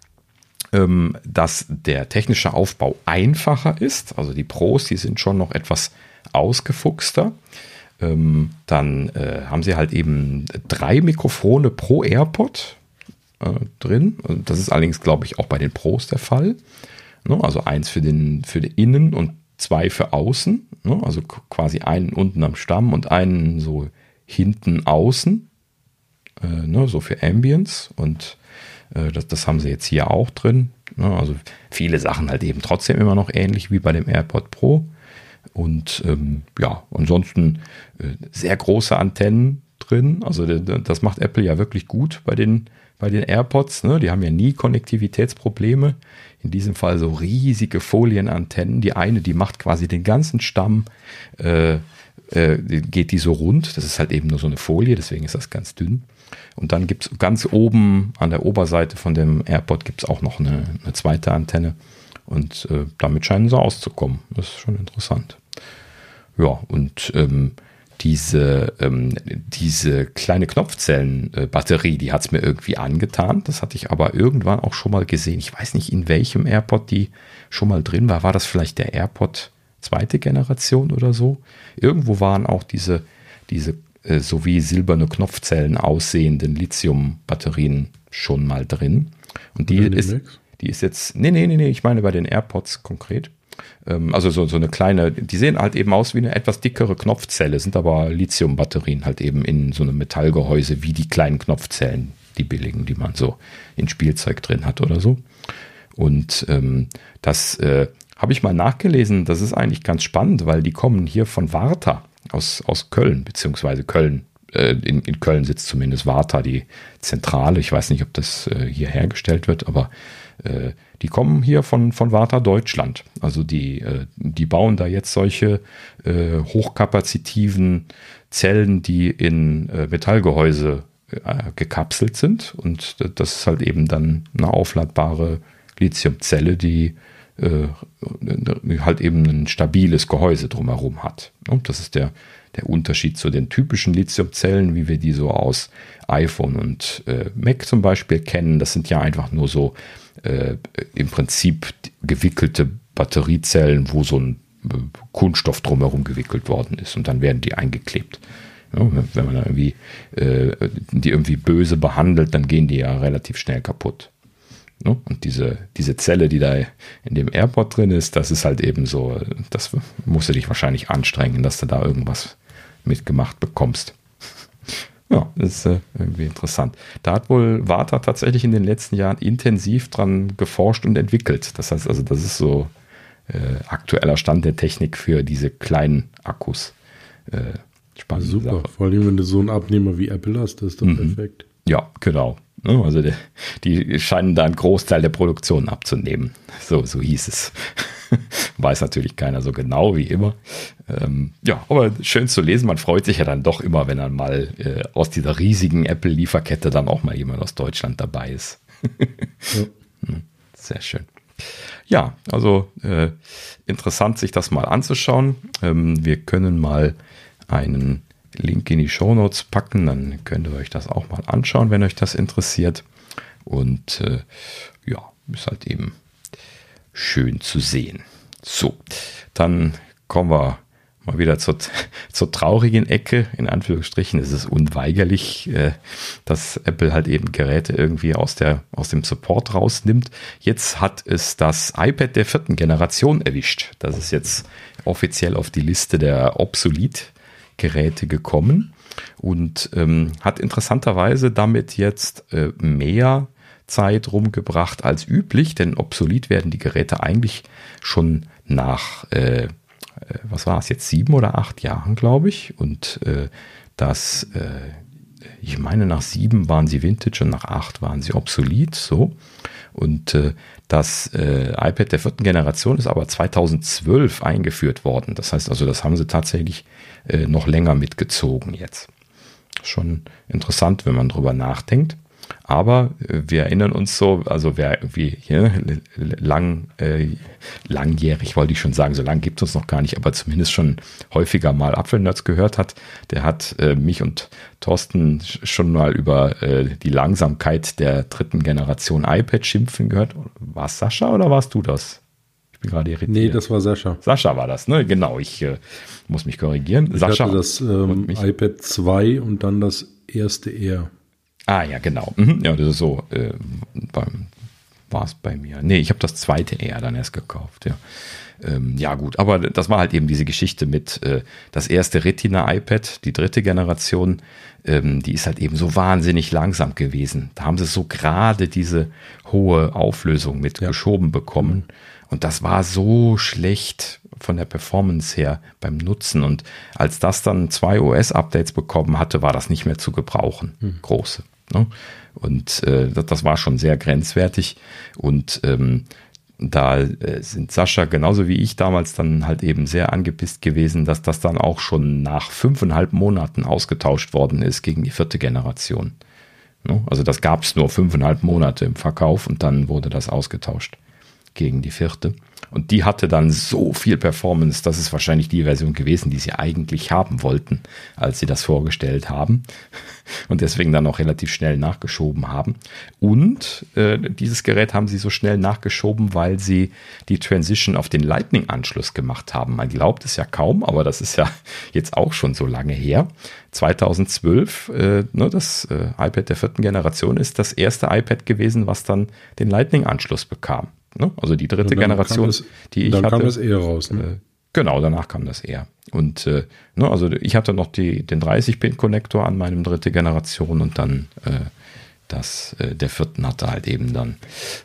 ähm, dass der technische Aufbau einfacher ist. Also die Pros, die sind schon noch etwas ausgefuchster. Ähm, dann äh, haben sie halt eben drei Mikrofone pro AirPod äh, drin. Das ist allerdings, glaube ich, auch bei den Pros der Fall. Ne? Also eins für den, für den Innen und zwei für außen. Ne? Also quasi einen unten am Stamm und einen so hinten außen. Äh, ne? So für Ambience. Und äh, das, das haben sie jetzt hier auch drin. Also viele Sachen halt eben trotzdem immer noch ähnlich wie bei dem AirPod Pro. Und ähm, ja, ansonsten äh, sehr große Antennen drin. Also das macht Apple ja wirklich gut bei den, bei den AirPods. Ne? Die haben ja nie Konnektivitätsprobleme in diesem Fall so riesige Folienantennen. Die eine, die macht quasi den ganzen Stamm, äh, äh, geht die so rund. Das ist halt eben nur so eine Folie, deswegen ist das ganz dünn. Und dann gibt es ganz oben an der Oberseite von dem AirPod gibt es auch noch eine, eine, zweite Antenne. Und äh, damit scheinen sie auszukommen. Das ist schon interessant. Ja, und ähm, diese, ähm, diese kleine Knopfzellenbatterie, die hat es mir irgendwie angetan. Das hatte ich aber irgendwann auch schon mal gesehen. Ich weiß nicht, in welchem AirPod die schon mal drin war. War das vielleicht der AirPod zweite Generation oder so? Irgendwo waren auch diese, diese äh, so wie silberne Knopfzellen aussehenden Lithium-Batterien schon mal drin. Und die ist, die ist jetzt, nee, nee, nee, nee, ich meine bei den AirPods konkret. Ähm, also so, so eine kleine, die sehen halt eben aus wie eine etwas dickere Knopfzelle, sind aber Lithium-Batterien halt eben in so einem Metallgehäuse wie die kleinen Knopfzellen, die billigen, die man so in Spielzeug drin hat oder so. Und ähm, das äh, habe ich mal nachgelesen, das ist eigentlich ganz spannend, weil die kommen hier von Warta aus, aus Köln, beziehungsweise Köln. Äh, in, in Köln sitzt zumindest Warta, die Zentrale. Ich weiß nicht, ob das äh, hier hergestellt wird, aber äh, die kommen hier von, von Warta Deutschland. Also die, äh, die bauen da jetzt solche äh, hochkapazitiven Zellen, die in äh, Metallgehäuse gekapselt sind. Und das ist halt eben dann eine aufladbare Lithiumzelle, die halt eben ein stabiles Gehäuse drumherum hat. Und das ist der, der Unterschied zu den typischen Lithiumzellen, wie wir die so aus iPhone und äh, Mac zum Beispiel kennen. Das sind ja einfach nur so äh, im Prinzip gewickelte Batteriezellen, wo so ein äh, Kunststoff drumherum gewickelt worden ist und dann werden die eingeklebt. Ja, wenn man irgendwie äh, die irgendwie böse behandelt, dann gehen die ja relativ schnell kaputt. Ja, und diese, diese Zelle, die da in dem Airport drin ist, das ist halt eben so, das musst du dich wahrscheinlich anstrengen, dass du da irgendwas mitgemacht bekommst. Ja, das ist äh, irgendwie interessant. Da hat wohl Warta tatsächlich in den letzten Jahren intensiv dran geforscht und entwickelt. Das heißt also, das ist so äh, aktueller Stand der Technik für diese kleinen Akkus. Äh. Super, Sache. vor allem wenn du so einen Abnehmer wie Apple hast, das ist doch mhm. perfekt. Ja, genau. Ne, also die, die, scheinen da einen Großteil der Produktion abzunehmen. So, so hieß es. Weiß natürlich keiner so genau wie immer. Ähm, ja, aber schön zu lesen. Man freut sich ja dann doch immer, wenn dann mal äh, aus dieser riesigen Apple-Lieferkette dann auch mal jemand aus Deutschland dabei ist. ja. Hm, sehr schön. Ja, also äh, interessant, sich das mal anzuschauen. Ähm, wir können mal einen Link in die Show Notes packen, dann könnt ihr euch das auch mal anschauen, wenn euch das interessiert. Und äh, ja, ist halt eben schön zu sehen. So, dann kommen wir mal wieder zur, zur traurigen Ecke. In Anführungsstrichen ist es unweigerlich, äh, dass Apple halt eben Geräte irgendwie aus, der, aus dem Support rausnimmt. Jetzt hat es das iPad der vierten Generation erwischt. Das ist jetzt offiziell auf die Liste der obsolet Geräte gekommen und ähm, hat interessanterweise damit jetzt äh, mehr Zeit rumgebracht als üblich, denn obsolet werden die Geräte eigentlich schon nach, äh, äh was war es jetzt, sieben oder acht Jahren, glaube ich. Und äh, das, äh, ich meine, nach sieben waren sie Vintage und nach acht waren sie obsolet, so. Und äh, das äh, iPad der vierten Generation ist aber 2012 eingeführt worden. Das heißt also, das haben sie tatsächlich äh, noch länger mitgezogen jetzt. Schon interessant, wenn man drüber nachdenkt. Aber äh, wir erinnern uns so, also wer wie hier lang, äh, langjährig wollte ich schon sagen, so lange gibt es uns noch gar nicht, aber zumindest schon häufiger mal Apfelnerds gehört hat, der hat äh, mich und Thorsten schon mal über äh, die Langsamkeit der dritten Generation iPad schimpfen gehört. War es Sascha oder warst du das? Bin gerade irritiert. Nee, das war Sascha. Sascha war das, ne? Genau, ich äh, muss mich korrigieren. Ich Sascha hatte das ähm, iPad 2 und dann das erste R. Ah ja, genau. Mhm. Ja, das ist so. Äh, war es bei mir. Nee, ich habe das zweite eher dann erst gekauft, ja. Ähm, ja, gut, aber das war halt eben diese Geschichte mit äh, das erste Retina-iPad, die dritte Generation, ähm, die ist halt eben so wahnsinnig langsam gewesen. Da haben sie so gerade diese hohe Auflösung mit ja. geschoben bekommen. Und das war so schlecht von der Performance her beim Nutzen. Und als das dann zwei OS-Updates bekommen hatte, war das nicht mehr zu gebrauchen. Hm. Große. Ne? Und äh, das, das, war schon sehr grenzwertig. Und ähm, da äh, sind Sascha genauso wie ich damals dann halt eben sehr angepisst gewesen, dass das dann auch schon nach fünfeinhalb Monaten ausgetauscht worden ist gegen die vierte Generation. Ne? Also das gab es nur fünfeinhalb Monate im Verkauf und dann wurde das ausgetauscht gegen die vierte. Und die hatte dann so viel Performance, das ist wahrscheinlich die Version gewesen, die sie eigentlich haben wollten, als sie das vorgestellt haben. Und deswegen dann auch relativ schnell nachgeschoben haben. Und äh, dieses Gerät haben sie so schnell nachgeschoben, weil sie die Transition auf den Lightning-Anschluss gemacht haben. Man glaubt es ja kaum, aber das ist ja jetzt auch schon so lange her. 2012, äh, ne, das äh, iPad der vierten Generation ist das erste iPad gewesen, was dann den Lightning-Anschluss bekam. Ne? Also die dritte Generation, das, die ich dann hatte. Dann kam das eher raus. Ne? Äh, genau, danach kam das eher. Und äh, ne, also ich hatte noch die, den 30-Pin-Konnektor an meinem dritte Generation und dann äh, das, äh, der vierten hatte halt eben dann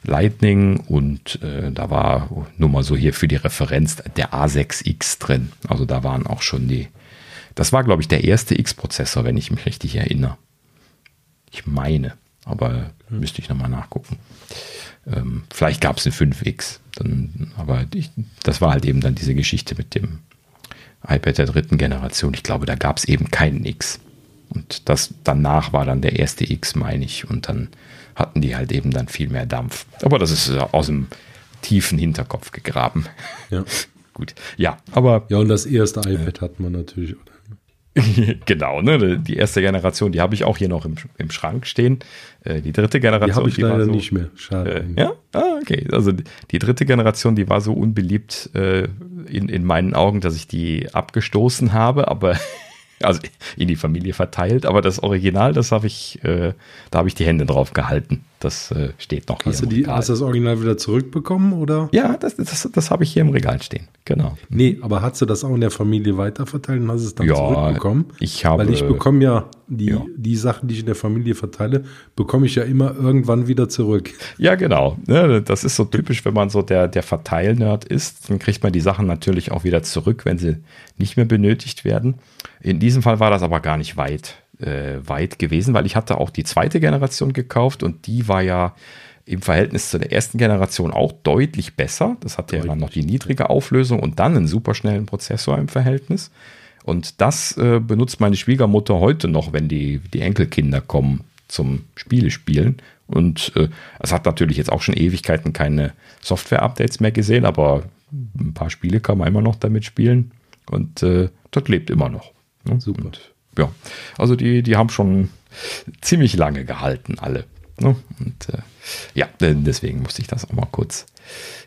Lightning und äh, da war nur mal so hier für die Referenz der A6X drin. Also da waren auch schon die, das war glaube ich der erste X-Prozessor, wenn ich mich richtig erinnere. Ich meine, aber müsste ich nochmal nachgucken. Ähm, vielleicht gab es eine 5X, dann, aber ich, das war halt eben dann diese Geschichte mit dem iPad der dritten Generation. Ich glaube, da gab es eben keinen X. Und das danach war dann der erste X, meine ich. Und dann hatten die halt eben dann viel mehr Dampf. Aber das ist aus dem tiefen Hinterkopf gegraben. Ja. Gut. Ja, aber. Ja, und das erste iPad äh, hat man natürlich, oder? genau, ne? Die erste Generation, die habe ich auch hier noch im, im Schrank stehen. Äh, die dritte Generation, die habe ich die leider so, nicht mehr. Schade. Äh, ja, ah, okay. Also die dritte Generation, die war so unbeliebt äh, in, in meinen Augen, dass ich die abgestoßen habe, aber also in die Familie verteilt. Aber das Original, das habe ich, äh, da habe ich die Hände drauf gehalten. Das äh, steht noch hast hier. Du die, hast du das Original wieder zurückbekommen oder? Ja, das, das, das habe ich hier im Regal stehen. Genau. Nee, aber hast du das auch in der Familie weiterverteilt und hast es dann ja, zurückbekommen? Ich habe. Weil ich bekomme ja die, ja. die Sachen, die ich in der Familie verteile, bekomme ich ja immer irgendwann wieder zurück. Ja, genau. Das ist so typisch, wenn man so der, der Verteilnerd ist. Dann kriegt man die Sachen natürlich auch wieder zurück, wenn sie nicht mehr benötigt werden. In diesem Fall war das aber gar nicht weit äh, weit gewesen, weil ich hatte auch die zweite Generation gekauft und die war ja im Verhältnis zu der ersten Generation auch deutlich besser. Das hatte deutlich. ja dann noch die niedrige Auflösung und dann einen superschnellen Prozessor im Verhältnis. Und das äh, benutzt meine Schwiegermutter heute noch, wenn die, die Enkelkinder kommen zum Spiele spielen. Und äh, es hat natürlich jetzt auch schon Ewigkeiten keine Software-Updates mehr gesehen, aber ein paar Spiele kann man immer noch damit spielen. Und äh, das lebt immer noch. Ne? Super. Und ja, also die, die haben schon ziemlich lange gehalten, alle. Ne? Und äh, ja, deswegen musste ich das auch mal kurz,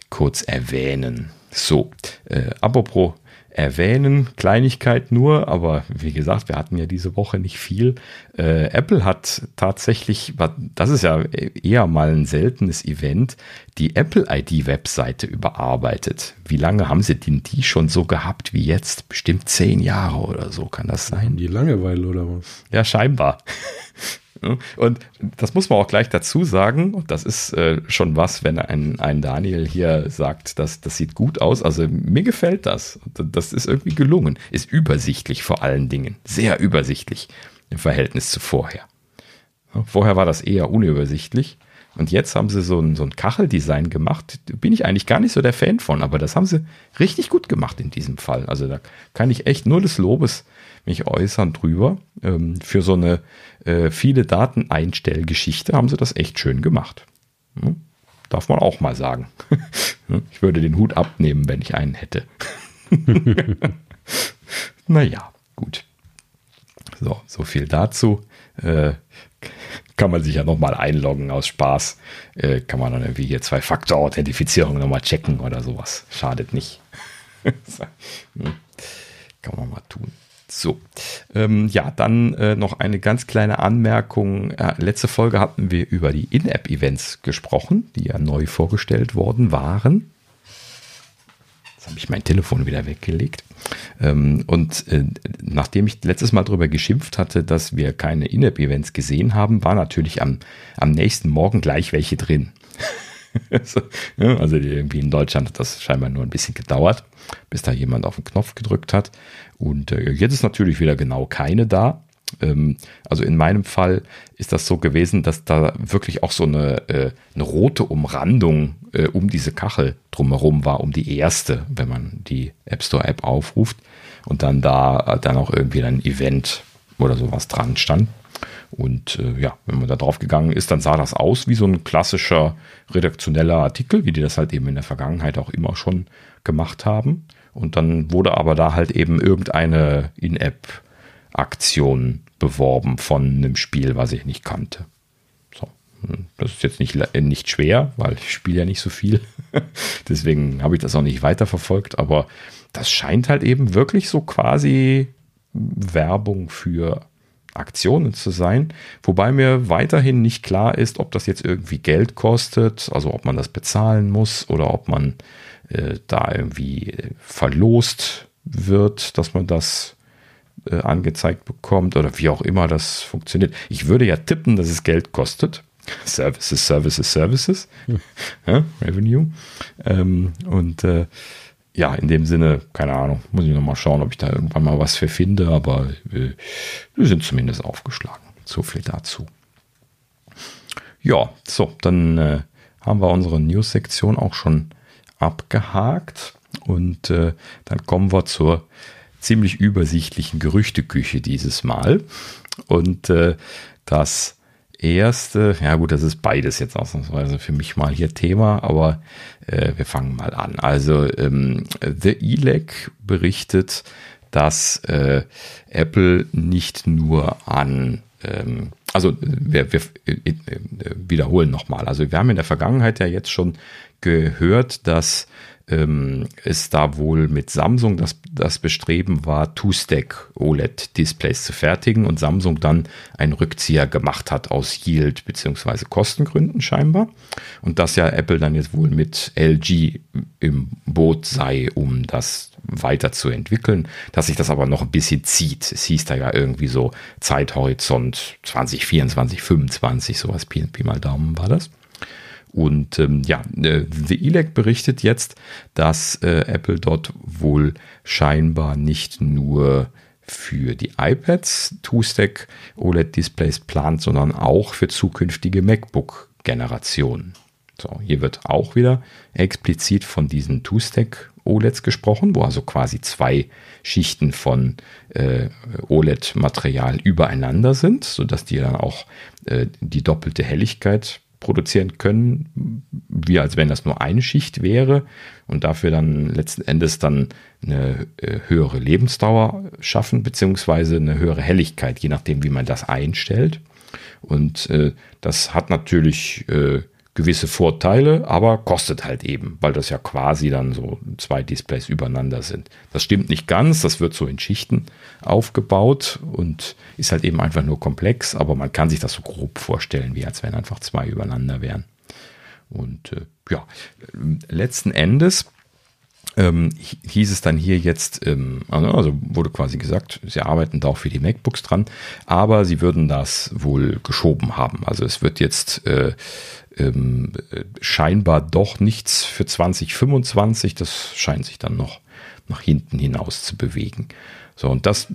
kurz erwähnen. So, äh, apropos erwähnen, Kleinigkeit nur, aber wie gesagt, wir hatten ja diese Woche nicht viel. Äh, Apple hat tatsächlich, das ist ja eher mal ein seltenes Event, die Apple ID-Webseite überarbeitet. Wie lange haben sie denn die schon so gehabt wie jetzt? Bestimmt zehn Jahre oder so, kann das sein? Die Langeweile oder was? Ja, scheinbar. Und das muss man auch gleich dazu sagen. Das ist äh, schon was, wenn ein, ein Daniel hier sagt, dass das sieht gut aus. Also mir gefällt das. Das ist irgendwie gelungen. Ist übersichtlich vor allen Dingen. Sehr übersichtlich im Verhältnis zu vorher. Vorher war das eher unübersichtlich. Und jetzt haben sie so ein, so ein Kacheldesign gemacht. Bin ich eigentlich gar nicht so der Fan von, aber das haben sie richtig gut gemacht in diesem Fall. Also da kann ich echt nur des Lobes mich äußern drüber. Ähm, für so eine äh, viele Dateneinstellgeschichte haben sie das echt schön gemacht. Hm? Darf man auch mal sagen. Ich würde den Hut abnehmen, wenn ich einen hätte. naja, gut. So, so viel dazu. Äh, kann man sich ja nochmal einloggen aus Spaß. Äh, kann man dann irgendwie hier Zwei-Faktor-Authentifizierung nochmal checken oder sowas. Schadet nicht. hm. Kann man mal tun. So, ähm, ja, dann äh, noch eine ganz kleine Anmerkung. Äh, letzte Folge hatten wir über die In-App-Events gesprochen, die ja neu vorgestellt worden waren. Jetzt habe ich mein Telefon wieder weggelegt. Ähm, und äh, nachdem ich letztes Mal darüber geschimpft hatte, dass wir keine In-App-Events gesehen haben, war natürlich am, am nächsten Morgen gleich welche drin. also irgendwie in Deutschland hat das scheinbar nur ein bisschen gedauert, bis da jemand auf den Knopf gedrückt hat. Und äh, jetzt ist natürlich wieder genau keine da. Ähm, also in meinem Fall ist das so gewesen, dass da wirklich auch so eine, äh, eine rote Umrandung äh, um diese Kachel drumherum war, um die erste, wenn man die App Store App aufruft und dann da dann auch irgendwie ein Event oder sowas dran stand. Und äh, ja, wenn man da drauf gegangen ist, dann sah das aus wie so ein klassischer redaktioneller Artikel, wie die das halt eben in der Vergangenheit auch immer schon gemacht haben. Und dann wurde aber da halt eben irgendeine In-App-Aktion beworben von einem Spiel, was ich nicht kannte. So. Hm, das ist jetzt nicht, nicht schwer, weil ich spiele ja nicht so viel. Deswegen habe ich das auch nicht weiterverfolgt, aber das scheint halt eben wirklich so quasi Werbung für Aktionen zu sein, wobei mir weiterhin nicht klar ist, ob das jetzt irgendwie Geld kostet, also ob man das bezahlen muss oder ob man äh, da irgendwie verlost wird, dass man das äh, angezeigt bekommt oder wie auch immer das funktioniert. Ich würde ja tippen, dass es Geld kostet. Services, Services, Services. Hm. Ja, Revenue. Ähm, und äh, ja, in dem Sinne, keine Ahnung, muss ich nochmal schauen, ob ich da irgendwann mal was für finde, aber äh, wir sind zumindest aufgeschlagen. So viel dazu. Ja, so, dann äh, haben wir unsere News-Sektion auch schon abgehakt und äh, dann kommen wir zur ziemlich übersichtlichen Gerüchteküche dieses Mal. Und äh, das erste, ja gut, das ist beides jetzt ausnahmsweise für mich mal hier Thema, aber äh, wir fangen mal an. Also ähm, The ELEC berichtet, dass äh, Apple nicht nur an ähm, also wir, wir äh, äh, wiederholen nochmal. Also wir haben in der Vergangenheit ja jetzt schon gehört, dass ähm, es da wohl mit Samsung das, das Bestreben war, Two-Stack OLED-Displays zu fertigen und Samsung dann einen Rückzieher gemacht hat aus Yield- bzw. Kostengründen scheinbar. Und dass ja Apple dann jetzt wohl mit LG im Boot sei, um das weiterzuentwickeln, dass sich das aber noch ein bisschen zieht. Es hieß da ja irgendwie so Zeithorizont 2024, 2025, sowas, Pi, Pi mal Daumen war das. Und ähm, ja, äh, The Elec berichtet jetzt, dass äh, Apple dort wohl scheinbar nicht nur für die iPads Two-Stack OLED-Displays plant, sondern auch für zukünftige MacBook-Generationen. So, hier wird auch wieder explizit von diesen Two-Stack OLEDs gesprochen, wo also quasi zwei Schichten von äh, OLED-Material übereinander sind, sodass die dann auch äh, die doppelte Helligkeit produzieren können, wie als wenn das nur eine Schicht wäre und dafür dann letzten Endes dann eine äh, höhere Lebensdauer schaffen, beziehungsweise eine höhere Helligkeit, je nachdem, wie man das einstellt. Und äh, das hat natürlich äh, gewisse Vorteile, aber kostet halt eben, weil das ja quasi dann so zwei Displays übereinander sind. Das stimmt nicht ganz, das wird so in Schichten aufgebaut und ist halt eben einfach nur komplex, aber man kann sich das so grob vorstellen, wie als wenn einfach zwei übereinander wären. Und äh, ja, letzten Endes ähm, hieß es dann hier jetzt, ähm, also wurde quasi gesagt, sie arbeiten da auch für die MacBooks dran, aber sie würden das wohl geschoben haben. Also es wird jetzt äh, ähm, scheinbar doch nichts für 2025. Das scheint sich dann noch nach hinten hinaus zu bewegen. So, und das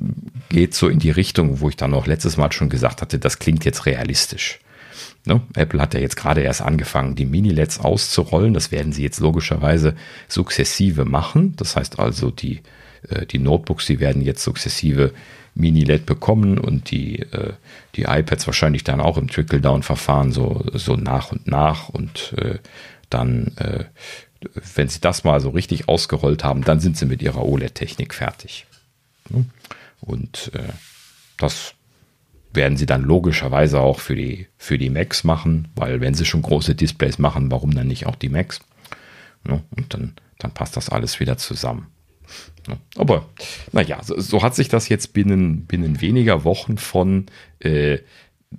geht so in die Richtung, wo ich dann auch letztes Mal schon gesagt hatte, das klingt jetzt realistisch. Ne? Apple hat ja jetzt gerade erst angefangen, die Mini-LEDs auszurollen. Das werden sie jetzt logischerweise sukzessive machen. Das heißt also, die, äh, die Notebooks, die werden jetzt sukzessive Mini-LED bekommen und die, äh, die iPads wahrscheinlich dann auch im Trickle-Down-Verfahren so, so nach und nach und äh, dann, äh, wenn sie das mal so richtig ausgerollt haben, dann sind sie mit ihrer OLED-Technik fertig. Und äh, das werden sie dann logischerweise auch für die, für die Macs machen, weil wenn sie schon große Displays machen, warum dann nicht auch die Macs? Und dann, dann passt das alles wieder zusammen. Aber naja, so, so hat sich das jetzt binnen, binnen weniger Wochen von äh,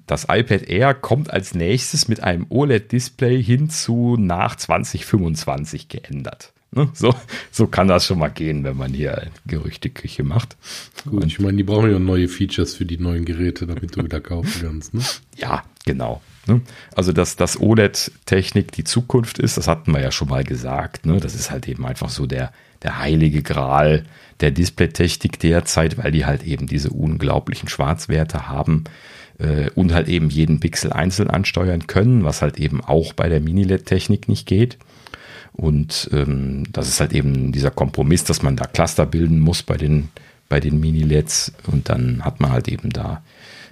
das iPad Air kommt als nächstes mit einem OLED-Display hin zu nach 2025 geändert. Ne? So, so kann das schon mal gehen, wenn man hier Gerüchteküche macht. Gut, Und, ich meine, die brauchen ja neue Features für die neuen Geräte, damit du wieder kaufen kannst. Ne? Ja, genau. Ne? Also, dass das OLED-Technik die Zukunft ist, das hatten wir ja schon mal gesagt. Ne? Das ist halt eben einfach so der, der heilige Gral der Displaytechnik derzeit, weil die halt eben diese unglaublichen Schwarzwerte haben äh, und halt eben jeden Pixel einzeln ansteuern können, was halt eben auch bei der Mini-LED-Technik nicht geht. Und ähm, das ist halt eben dieser Kompromiss, dass man da Cluster bilden muss bei den, bei den Mini-LEDs und dann hat man halt eben da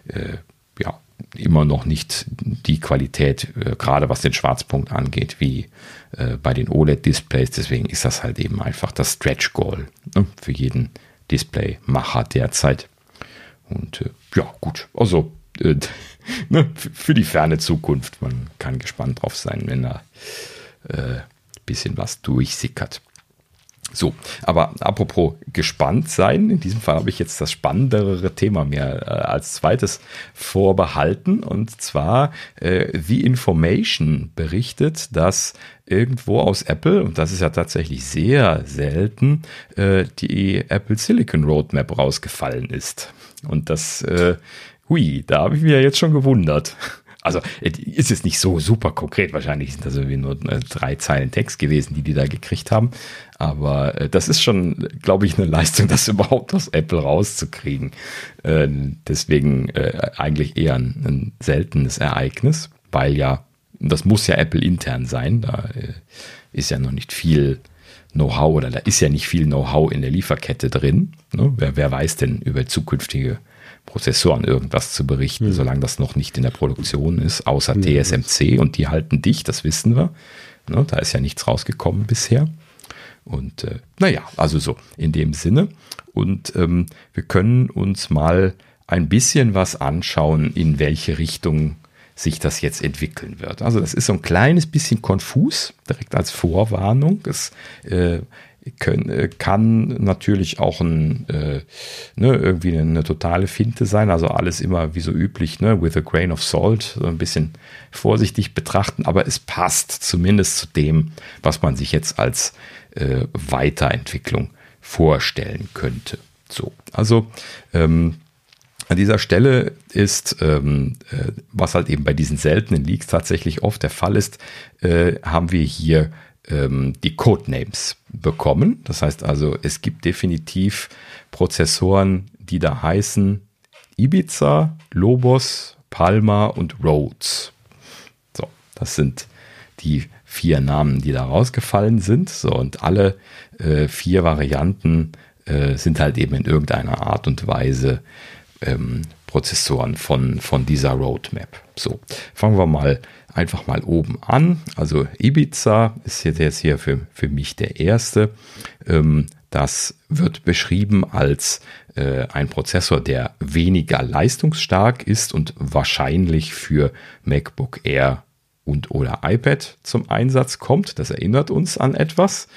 äh, ja, immer noch nicht die Qualität, äh, gerade was den Schwarzpunkt angeht, wie äh, bei den OLED-Displays. Deswegen ist das halt eben einfach das Stretch-Goal ne, für jeden Displaymacher derzeit. Und äh, ja, gut, also äh, ne, für die ferne Zukunft. Man kann gespannt drauf sein, wenn da ein äh, bisschen was durchsickert. So, aber apropos gespannt sein, in diesem Fall habe ich jetzt das spannendere Thema mehr äh, als zweites vorbehalten und zwar äh, The Information berichtet, dass irgendwo aus Apple, und das ist ja tatsächlich sehr selten, äh, die Apple Silicon Roadmap rausgefallen ist. Und das, äh, hui, da habe ich mich ja jetzt schon gewundert. Also ist es nicht so super konkret. Wahrscheinlich sind das irgendwie nur äh, drei Zeilen Text gewesen, die die da gekriegt haben. Aber äh, das ist schon, glaube ich, eine Leistung, das überhaupt aus Apple rauszukriegen. Äh, deswegen äh, eigentlich eher ein, seltenes Ereignis, weil ja, das muss ja Apple intern sein. Da äh, ist ja noch nicht viel Know-how oder da ist ja nicht viel Know-how in der Lieferkette drin. Ne? Wer, wer weiß denn über zukünftige Prozessoren irgendwas zu berichten, mhm. solange das noch nicht in der Produktion ist, außer mhm. TSMC und die halten dicht, das wissen wir. Ne, da ist ja nichts rausgekommen bisher. Und äh, naja, also so in dem Sinne. Und ähm, wir können uns mal ein bisschen was anschauen, in welche Richtung sich das jetzt entwickeln wird. Also das ist so ein kleines bisschen konfus, direkt als Vorwarnung. Es äh, können, äh, kann natürlich auch ein, äh, ne, irgendwie eine, eine, totale Finte sein. Also alles immer wie so üblich, ne, with a grain of salt, so ein bisschen vorsichtig betrachten, aber es passt zumindest zu dem, was man sich jetzt als äh, Weiterentwicklung vorstellen könnte. So, also ähm, an dieser Stelle ist, ähm, äh, was halt eben bei diesen seltenen Leaks tatsächlich oft der Fall ist, äh, haben wir hier ähm, die Codenames bekommen. Das heißt also, es gibt definitiv Prozessoren, die da heißen Ibiza, Lobos, Palma und Rhodes. So, das sind die vier Namen, die da rausgefallen sind. So, und alle äh, vier Varianten äh, sind halt eben in irgendeiner Art und Weise ähm, Prozessoren von, von dieser Roadmap. So, fangen wir mal einfach mal oben an. Also Ibiza ist jetzt hier für, für mich der erste. Ähm, das wird beschrieben als äh, ein Prozessor, der weniger leistungsstark ist und wahrscheinlich für MacBook Air und oder iPad zum Einsatz kommt. Das erinnert uns an etwas.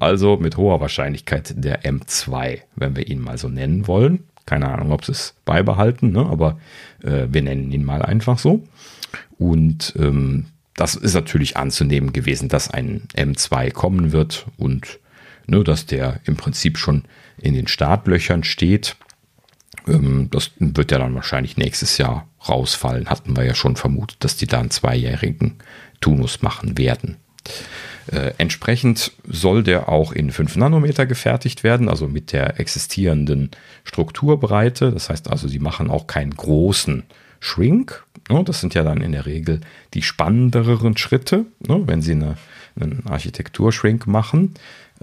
Also mit hoher Wahrscheinlichkeit der M2, wenn wir ihn mal so nennen wollen. Keine Ahnung, ob sie es beibehalten, ne? aber äh, wir nennen ihn mal einfach so. Und ähm, das ist natürlich anzunehmen gewesen, dass ein M2 kommen wird und ne, dass der im Prinzip schon in den Startlöchern steht. Ähm, das wird ja dann wahrscheinlich nächstes Jahr rausfallen. Hatten wir ja schon vermutet, dass die da einen zweijährigen Tunus machen werden. Äh, entsprechend soll der auch in 5 Nanometer gefertigt werden, also mit der existierenden Strukturbreite. Das heißt also, sie machen auch keinen großen Shrink. Ne? Das sind ja dann in der Regel die spannenderen Schritte, ne? wenn sie eine, einen Architektur-Shrink machen.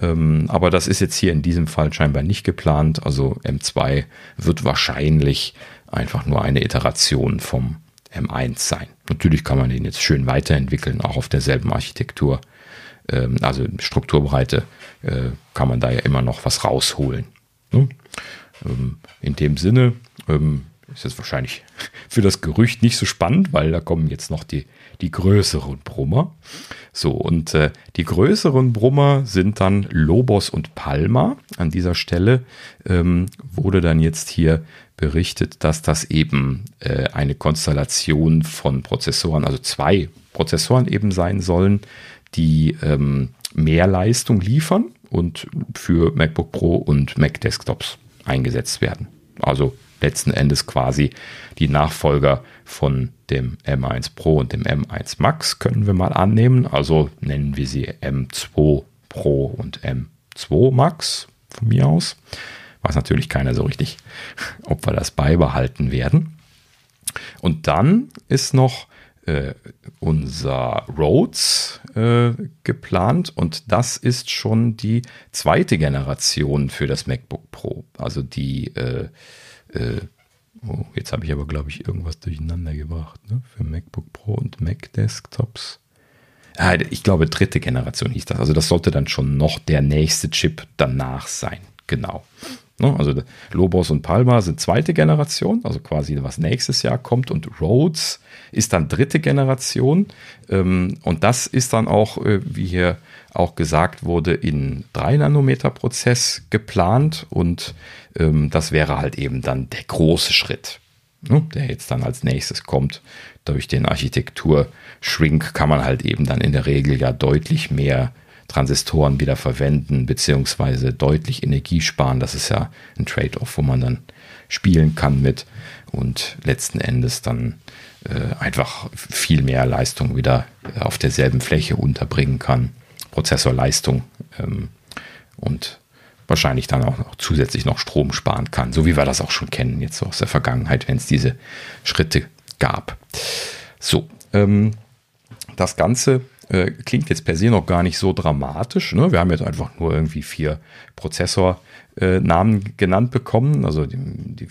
Ähm, aber das ist jetzt hier in diesem Fall scheinbar nicht geplant. Also M2 wird wahrscheinlich einfach nur eine Iteration vom M1 sein. Natürlich kann man den jetzt schön weiterentwickeln, auch auf derselben Architektur. Ähm, also Strukturbreite äh, kann man da ja immer noch was rausholen. Ne? Ähm, in dem Sinne ist jetzt wahrscheinlich für das Gerücht nicht so spannend, weil da kommen jetzt noch die, die größeren Brummer. So, und äh, die größeren Brummer sind dann Lobos und Palma. An dieser Stelle ähm, wurde dann jetzt hier berichtet, dass das eben äh, eine Konstellation von Prozessoren, also zwei Prozessoren eben sein sollen, die ähm, mehr Leistung liefern und für MacBook Pro und Mac Desktops eingesetzt werden. Also letzten Endes quasi die Nachfolger von dem M1 Pro und dem M1 Max können wir mal annehmen. Also nennen wir sie M2 Pro und M2 Max von mir aus. Weiß natürlich keiner so richtig, ob wir das beibehalten werden. Und dann ist noch äh, unser Rhodes äh, geplant und das ist schon die zweite Generation für das MacBook Pro. Also die äh, äh, oh, jetzt habe ich aber, glaube ich, irgendwas durcheinander gebracht. Ne? Für MacBook Pro und Mac Desktops. Ah, ich glaube, dritte Generation hieß das. Also das sollte dann schon noch der nächste Chip danach sein. Genau. Ne? Also Lobos und Palma sind zweite Generation, also quasi was nächstes Jahr kommt. Und Rhodes ist dann dritte Generation. Ähm, und das ist dann auch, äh, wie hier auch gesagt wurde, in 3 Nanometer Prozess geplant und ähm, das wäre halt eben dann der große Schritt, ne, der jetzt dann als nächstes kommt. Durch den Architektur-Shrink kann man halt eben dann in der Regel ja deutlich mehr Transistoren wieder verwenden, beziehungsweise deutlich Energie sparen. Das ist ja ein Trade-off, wo man dann spielen kann mit und letzten Endes dann äh, einfach viel mehr Leistung wieder auf derselben Fläche unterbringen kann. Prozessorleistung ähm, und wahrscheinlich dann auch noch zusätzlich noch Strom sparen kann, so wie wir das auch schon kennen jetzt aus der Vergangenheit, wenn es diese Schritte gab. So, ähm, das Ganze äh, klingt jetzt per se noch gar nicht so dramatisch. Ne? Wir haben jetzt einfach nur irgendwie vier Prozessornamen äh, genannt bekommen, also die, die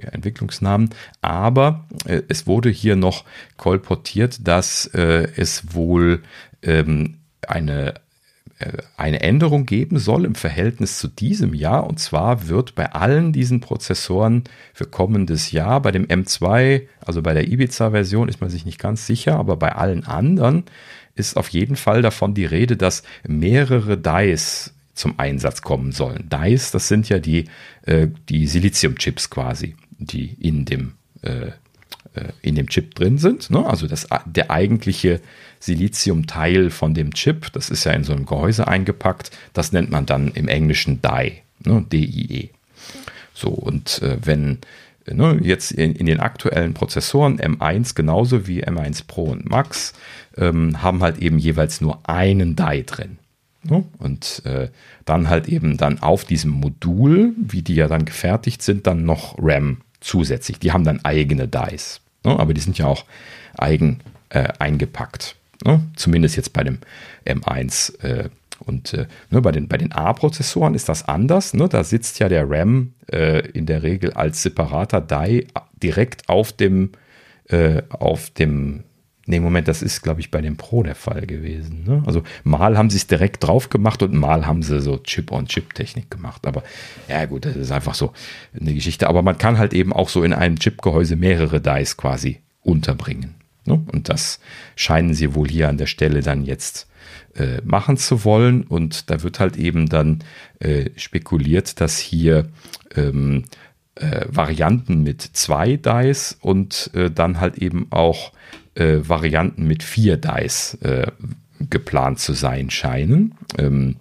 Entwicklungsnamen, aber äh, es wurde hier noch kolportiert, dass äh, es wohl ähm, eine eine Änderung geben soll im Verhältnis zu diesem Jahr. Und zwar wird bei allen diesen Prozessoren für kommendes Jahr, bei dem M2, also bei der Ibiza-Version ist man sich nicht ganz sicher, aber bei allen anderen ist auf jeden Fall davon die Rede, dass mehrere Dice zum Einsatz kommen sollen. Dice, das sind ja die, äh, die Silizium-Chips quasi, die in dem, äh, äh in dem Chip drin sind. Ne? Also das, der eigentliche Silizium-Teil von dem Chip, das ist ja in so einem Gehäuse eingepackt, das nennt man dann im Englischen Die, ne? D-I-E. So, und äh, wenn ne, jetzt in, in, den aktuellen Prozessoren M1 genauso wie M1 Pro und Max ähm, haben halt eben jeweils nur einen Die drin. Ne? Und äh, dann halt eben dann auf diesem Modul, wie die ja dann gefertigt sind, dann noch RAM zusätzlich. Die haben dann eigene Dies. Ne? Aber die sind ja auch eigen äh, eingepackt. Ne? Zumindest jetzt bei dem M1. Äh, und äh, ne, bei den, bei den A-Prozessoren ist das anders. Ne? Da sitzt ja der RAM äh, in der Regel als separater Die direkt auf dem, äh, auf dem Nee, Moment, das ist, glaube ich, bei dem Pro der Fall gewesen. Ne? Also mal haben sie es direkt drauf gemacht und mal haben sie so Chip-on-Chip-Technik gemacht. Aber ja gut, das ist einfach so eine Geschichte. Aber man kann halt eben auch so in einem Chip-Gehäuse mehrere Dice quasi unterbringen. Ne? Und das scheinen sie wohl hier an der Stelle dann jetzt äh, machen zu wollen. Und da wird halt eben dann äh, spekuliert, dass hier ähm, äh, Varianten mit zwei Dice und äh, dann halt eben auch äh, Varianten mit vier Dice äh, geplant zu sein scheinen. Ähm,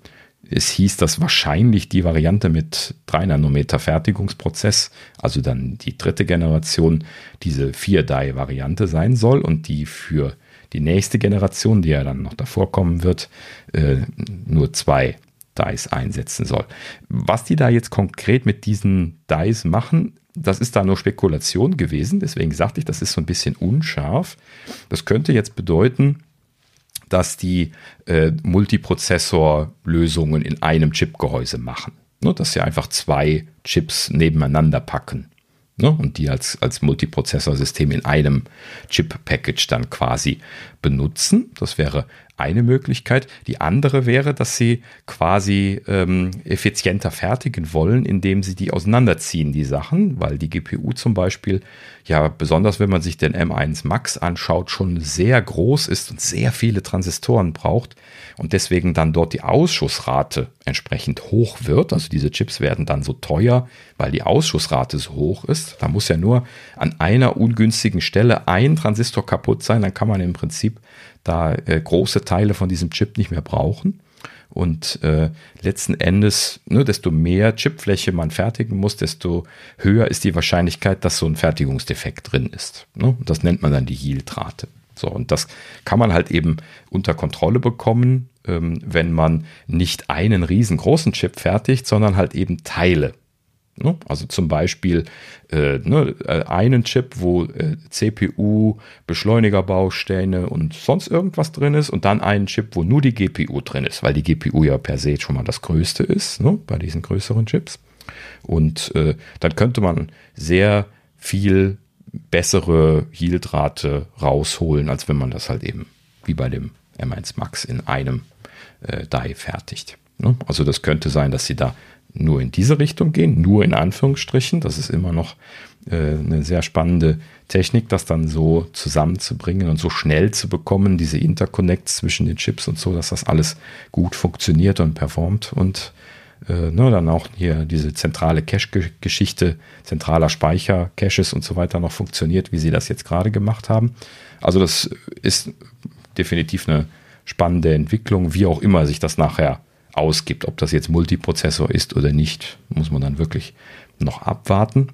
es hieß, dass wahrscheinlich die Variante mit 3 Nanometer Fertigungsprozess, also dann die dritte Generation, diese 4-Die-Variante sein soll und die für die nächste Generation, die ja dann noch davor kommen wird, äh, nur zwei Dice einsetzen soll. Was die da jetzt konkret mit diesen Dice machen, das ist da nur Spekulation gewesen. Deswegen sagte ich, das ist so ein bisschen unscharf. Das könnte jetzt bedeuten, dass die äh, Multiprozessor-Lösungen in einem Chipgehäuse machen. Ne, dass sie einfach zwei Chips nebeneinander packen ne, und die als, als Multiprozessorsystem in einem Chip-Package dann quasi benutzen. Das wäre eine Möglichkeit. Die andere wäre, dass sie quasi ähm, effizienter fertigen wollen, indem sie die auseinanderziehen, die Sachen, weil die GPU zum Beispiel, ja, besonders wenn man sich den M1 Max anschaut, schon sehr groß ist und sehr viele Transistoren braucht und deswegen dann dort die Ausschussrate entsprechend hoch wird. Also diese Chips werden dann so teuer, weil die Ausschussrate so hoch ist. Da muss ja nur an einer ungünstigen Stelle ein Transistor kaputt sein, dann kann man im Prinzip da äh, große Teile von diesem Chip nicht mehr brauchen. Und äh, letzten Endes, ne, desto mehr Chipfläche man fertigen muss, desto höher ist die Wahrscheinlichkeit, dass so ein Fertigungsdefekt drin ist. Ne? Das nennt man dann die Yieldrate. So, und das kann man halt eben unter Kontrolle bekommen, ähm, wenn man nicht einen riesengroßen Chip fertigt, sondern halt eben Teile. Ne? Also zum Beispiel äh, ne, äh, einen Chip, wo äh, CPU, Beschleunigerbausteine und sonst irgendwas drin ist und dann einen Chip, wo nur die GPU drin ist, weil die GPU ja per se schon mal das Größte ist ne, bei diesen größeren Chips. Und äh, dann könnte man sehr viel bessere Yieldrate rausholen, als wenn man das halt eben wie bei dem M1 Max in einem äh, Die fertigt. Ne? Also das könnte sein, dass sie da nur in diese Richtung gehen, nur in Anführungsstrichen. Das ist immer noch äh, eine sehr spannende Technik, das dann so zusammenzubringen und so schnell zu bekommen, diese Interconnects zwischen den Chips und so, dass das alles gut funktioniert und performt und äh, ne, dann auch hier diese zentrale Cache-Geschichte, zentraler Speicher, Caches und so weiter noch funktioniert, wie sie das jetzt gerade gemacht haben. Also das ist definitiv eine spannende Entwicklung, wie auch immer sich das nachher ausgibt. Ob das jetzt Multiprozessor ist oder nicht, muss man dann wirklich noch abwarten.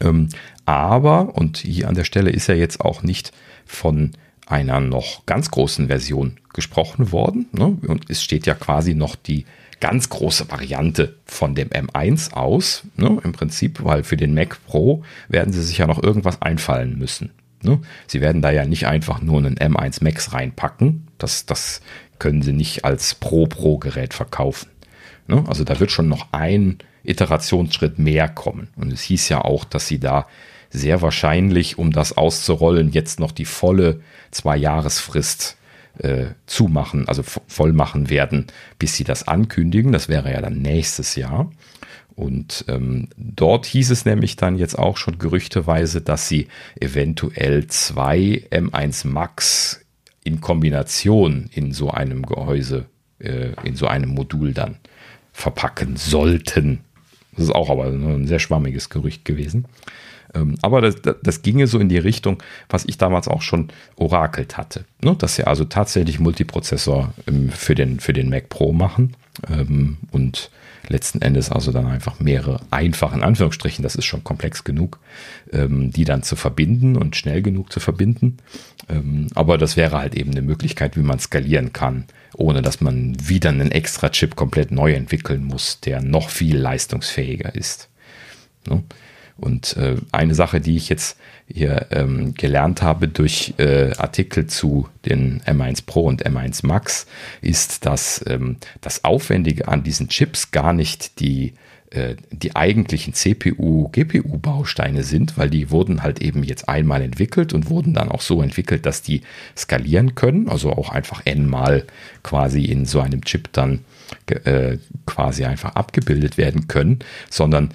Ähm, aber, und hier an der Stelle ist ja jetzt auch nicht von einer noch ganz großen Version gesprochen worden. Ne? Und es steht ja quasi noch die ganz große Variante von dem M1 aus. Ne? Im Prinzip, weil für den Mac Pro werden sie sich ja noch irgendwas einfallen müssen. Ne? Sie werden da ja nicht einfach nur einen M1 Max reinpacken. Das, das können sie nicht als Pro-Pro-Gerät verkaufen. Ne? Also da wird schon noch ein Iterationsschritt mehr kommen. Und es hieß ja auch, dass sie da sehr wahrscheinlich, um das auszurollen, jetzt noch die volle Zwei-Jahresfrist äh, zumachen, also voll machen werden, bis sie das ankündigen. Das wäre ja dann nächstes Jahr. Und ähm, dort hieß es nämlich dann jetzt auch schon gerüchteweise, dass sie eventuell zwei M1 Max in Kombination in so einem Gehäuse, äh, in so einem Modul dann verpacken sollten. Das ist auch aber ein sehr schwammiges Gerücht gewesen. Ähm, aber das, das, ginge so in die Richtung, was ich damals auch schon orakelt hatte. Ne? Dass sie also tatsächlich Multiprozessor ähm, für, den, für den Mac Pro machen ähm, und letzten Endes also dann einfach mehrere einfach in Anführungsstrichen, das ist schon komplex genug, die dann zu verbinden und schnell genug zu verbinden. aber das wäre halt eben eine Möglichkeit, wie man skalieren kann, ohne dass man wieder einen extra Chip komplett neu entwickeln muss, der noch viel leistungsfähiger ist. Ne? Und äh, eine Sache, die ich jetzt hier ähm, gelernt habe durch äh, Artikel zu den M1 Pro und M1 Max, ist, dass ähm, das Aufwendige an diesen Chips gar nicht die die eigentlichen CPU, GPU-Bausteine sind, weil die wurden halt eben jetzt einmal entwickelt und wurden dann auch so entwickelt, dass die skalieren können, also auch einfach n-mal quasi in so einem Chip dann äh, quasi einfach abgebildet werden können, sondern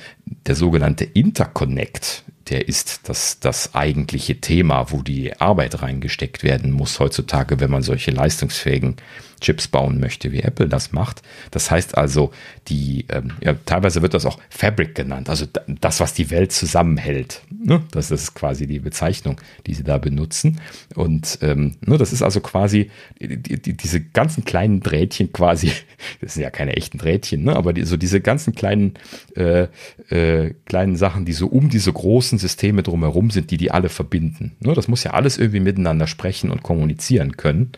der sogenannte Interconnect, der ist das, das eigentliche Thema, wo die Arbeit reingesteckt werden muss heutzutage, wenn man solche leistungsfähigen Chips bauen möchte, wie Apple das macht. Das heißt also, die, ähm, ja, teilweise wird das auch Fabric genannt, also das, was die Welt zusammenhält. Ne? Das ist quasi die Bezeichnung, die sie da benutzen. Und ähm, ne, das ist also quasi die, die, diese ganzen kleinen Drähtchen quasi, das sind ja keine echten Drähtchen, ne? aber die, so diese ganzen kleinen, äh, äh, kleinen Sachen, die so um diese großen Systeme drumherum sind, die die alle verbinden. Ne? Das muss ja alles irgendwie miteinander sprechen und kommunizieren können.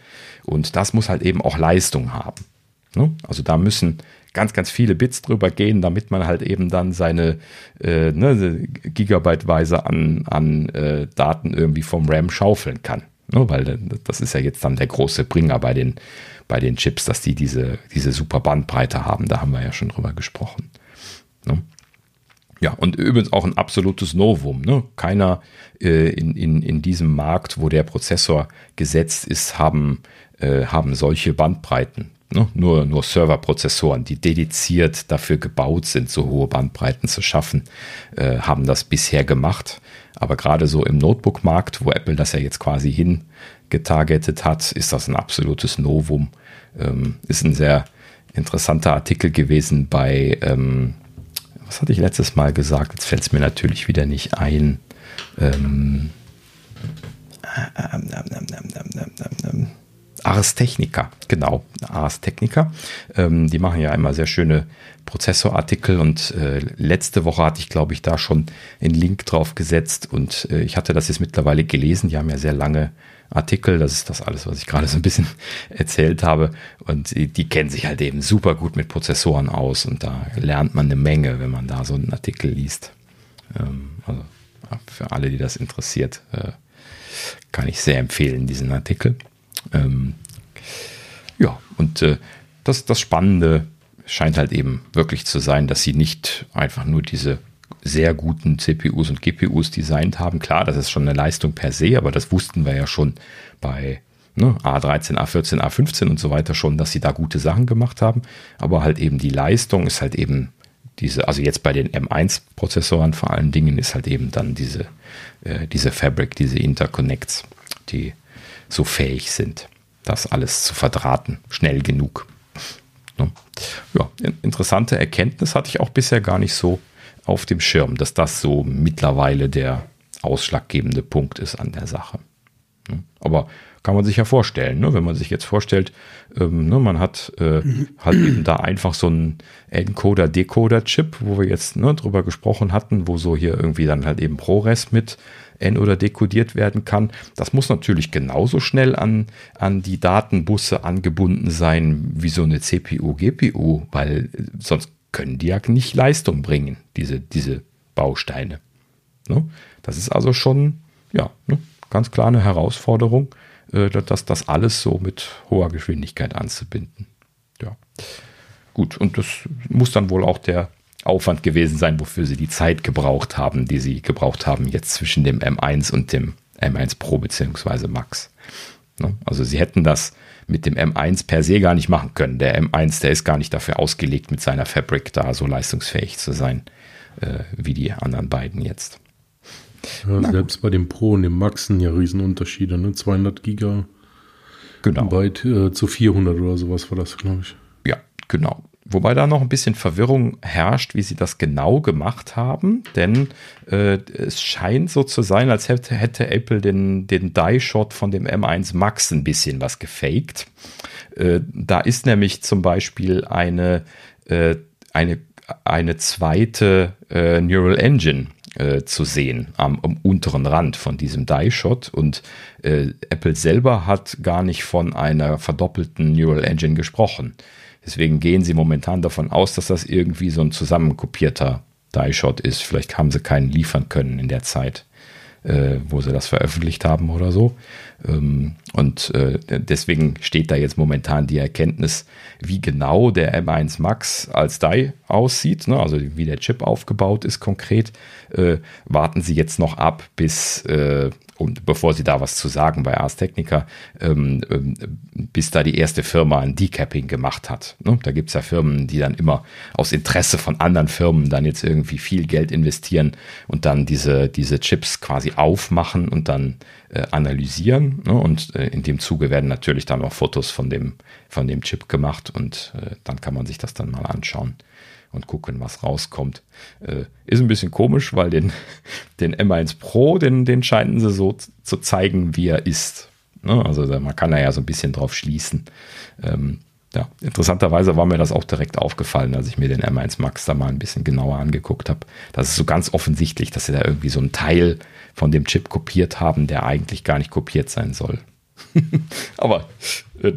Und das muss halt eben auch Leistung haben. Ne? Also da müssen ganz, ganz viele Bits drüber gehen, damit man halt eben dann seine äh, ne, Gigabyteweise an, an äh, Daten irgendwie vom RAM schaufeln kann. Ne? Weil das ist ja jetzt dann der große Bringer bei den, bei den Chips, dass die diese, diese super Bandbreite haben. Da haben wir ja schon drüber gesprochen. Ne? Ja, und übrigens auch ein absolutes Novum. Ne? Keiner äh, in, in, in diesem Markt, wo der Prozessor gesetzt ist, haben äh, haben solche Bandbreiten. Ne? Nur, nur Serverprozessoren, die dediziert dafür gebaut sind, so hohe Bandbreiten zu schaffen, äh, haben das bisher gemacht. Aber gerade so im Notebook-Markt, wo Apple das ja jetzt quasi hingetargetet hat, ist das ein absolutes Novum. Ähm, ist ein sehr interessanter Artikel gewesen bei, ähm, was hatte ich letztes Mal gesagt? Jetzt fällt es mir natürlich wieder nicht ein. Ähm, ähm, ähm, Ars Technica, genau, Ars Technica. Ähm, die machen ja immer sehr schöne Prozessorartikel und äh, letzte Woche hatte ich, glaube ich, da schon einen Link drauf gesetzt und äh, ich hatte das jetzt mittlerweile gelesen. Die haben ja sehr lange Artikel, das ist das alles, was ich gerade so ein bisschen erzählt habe. Und die, die, kennen sich halt eben super gut mit Prozessoren aus und da lernt man eine Menge, wenn man da so einen Artikel liest. Ähm, also für alle, die das interessiert, äh, kann ich sehr empfehlen, diesen Artikel. Ähm, ja, und äh, das, das Spannende scheint halt eben wirklich zu sein, dass sie nicht einfach nur diese sehr guten CPUs und GPUs designt haben. Klar, das ist schon eine Leistung per se, aber das wussten wir ja schon bei ne, A13, A14, A15 und so weiter schon, dass sie da gute Sachen gemacht haben. Aber halt eben die Leistung ist halt eben diese, also jetzt bei den M1-Prozessoren vor allen Dingen ist halt eben dann diese, äh, diese Fabric, diese Interconnects, die so fähig sind, das alles zu verdrahten, schnell genug. Ne? Ja, interessante Erkenntnis hatte ich auch bisher gar nicht so auf dem Schirm, dass das so mittlerweile der ausschlaggebende Punkt ist an der Sache. Ne? Aber kann man sich ja vorstellen, ne? wenn man sich jetzt vorstellt, ähm, ne, man hat äh, halt eben da einfach so einen Encoder-Decoder-Chip, wo wir jetzt ne, drüber gesprochen hatten, wo so hier irgendwie dann halt eben ProRes mit N oder dekodiert werden kann. Das muss natürlich genauso schnell an, an die Datenbusse angebunden sein wie so eine CPU, GPU, weil sonst können die ja nicht Leistung bringen, diese, diese Bausteine. Ne? Das ist also schon, ja, ne, ganz klar eine Herausforderung, äh, dass das alles so mit hoher Geschwindigkeit anzubinden. Ja. Gut, und das muss dann wohl auch der Aufwand gewesen sein, wofür sie die Zeit gebraucht haben, die sie gebraucht haben jetzt zwischen dem M1 und dem M1 Pro bzw. Max. Ne? Also sie hätten das mit dem M1 per se gar nicht machen können. Der M1, der ist gar nicht dafür ausgelegt, mit seiner Fabric da so leistungsfähig zu sein, äh, wie die anderen beiden jetzt. Ja, selbst bei dem Pro und dem Max sind ja Riesenunterschiede, ne? 200 Gigabyte genau. äh, zu 400 oder sowas war das, glaube ich. Ja, genau. Wobei da noch ein bisschen Verwirrung herrscht, wie sie das genau gemacht haben, denn äh, es scheint so zu sein, als hätte, hätte Apple den, den Die-Shot von dem M1 Max ein bisschen was gefaked. Äh, da ist nämlich zum Beispiel eine, äh, eine, eine zweite äh, Neural Engine äh, zu sehen am, am, unteren Rand von diesem Die-Shot und äh, Apple selber hat gar nicht von einer verdoppelten Neural Engine gesprochen. Deswegen gehen sie momentan davon aus, dass das irgendwie so ein zusammenkopierter Die-Shot ist. Vielleicht haben sie keinen liefern können in der Zeit, äh, wo sie das veröffentlicht haben oder so. Ähm, und äh, deswegen steht da jetzt momentan die Erkenntnis, wie genau der M1 Max als Die aussieht, ne? also wie der Chip aufgebaut ist konkret. Äh, warten Sie jetzt noch ab, bis äh, und bevor Sie da was zu sagen bei Ars Technica, ähm, ähm, bis da die erste Firma ein Decapping gemacht hat. Ne? Da gibt es ja Firmen, die dann immer aus Interesse von anderen Firmen dann jetzt irgendwie viel Geld investieren und dann diese, diese Chips quasi aufmachen und dann äh, analysieren. Ne? Und äh, in dem Zuge werden natürlich dann auch Fotos von dem, von dem Chip gemacht und äh, dann kann man sich das dann mal anschauen und gucken, was rauskommt. Äh, ist ein bisschen komisch, weil den, den M1 Pro, den, den scheinen sie so zu zeigen, wie er ist. Ne? Also man kann da ja so ein bisschen drauf schließen. Ähm, ja, interessanterweise war mir das auch direkt aufgefallen, als ich mir den M1 Max da mal ein bisschen genauer angeguckt habe. Das ist so ganz offensichtlich, dass sie da irgendwie so einen Teil von dem Chip kopiert haben, der eigentlich gar nicht kopiert sein soll. Aber äh,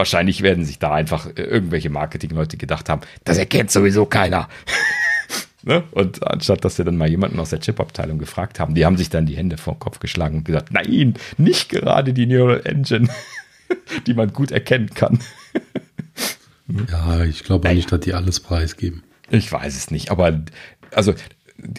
wahrscheinlich werden sich da einfach äh, irgendwelche Marketingleute gedacht haben, das erkennt sowieso keiner. ne? Und anstatt dass sie dann mal jemanden aus der Chip-Abteilung gefragt haben, die haben sich dann die Hände vor den Kopf geschlagen und gesagt, nein, nicht gerade die Neural Engine, die man gut erkennen kann. ja, ich glaube nicht, dass die alles preisgeben. Ich weiß es nicht, aber also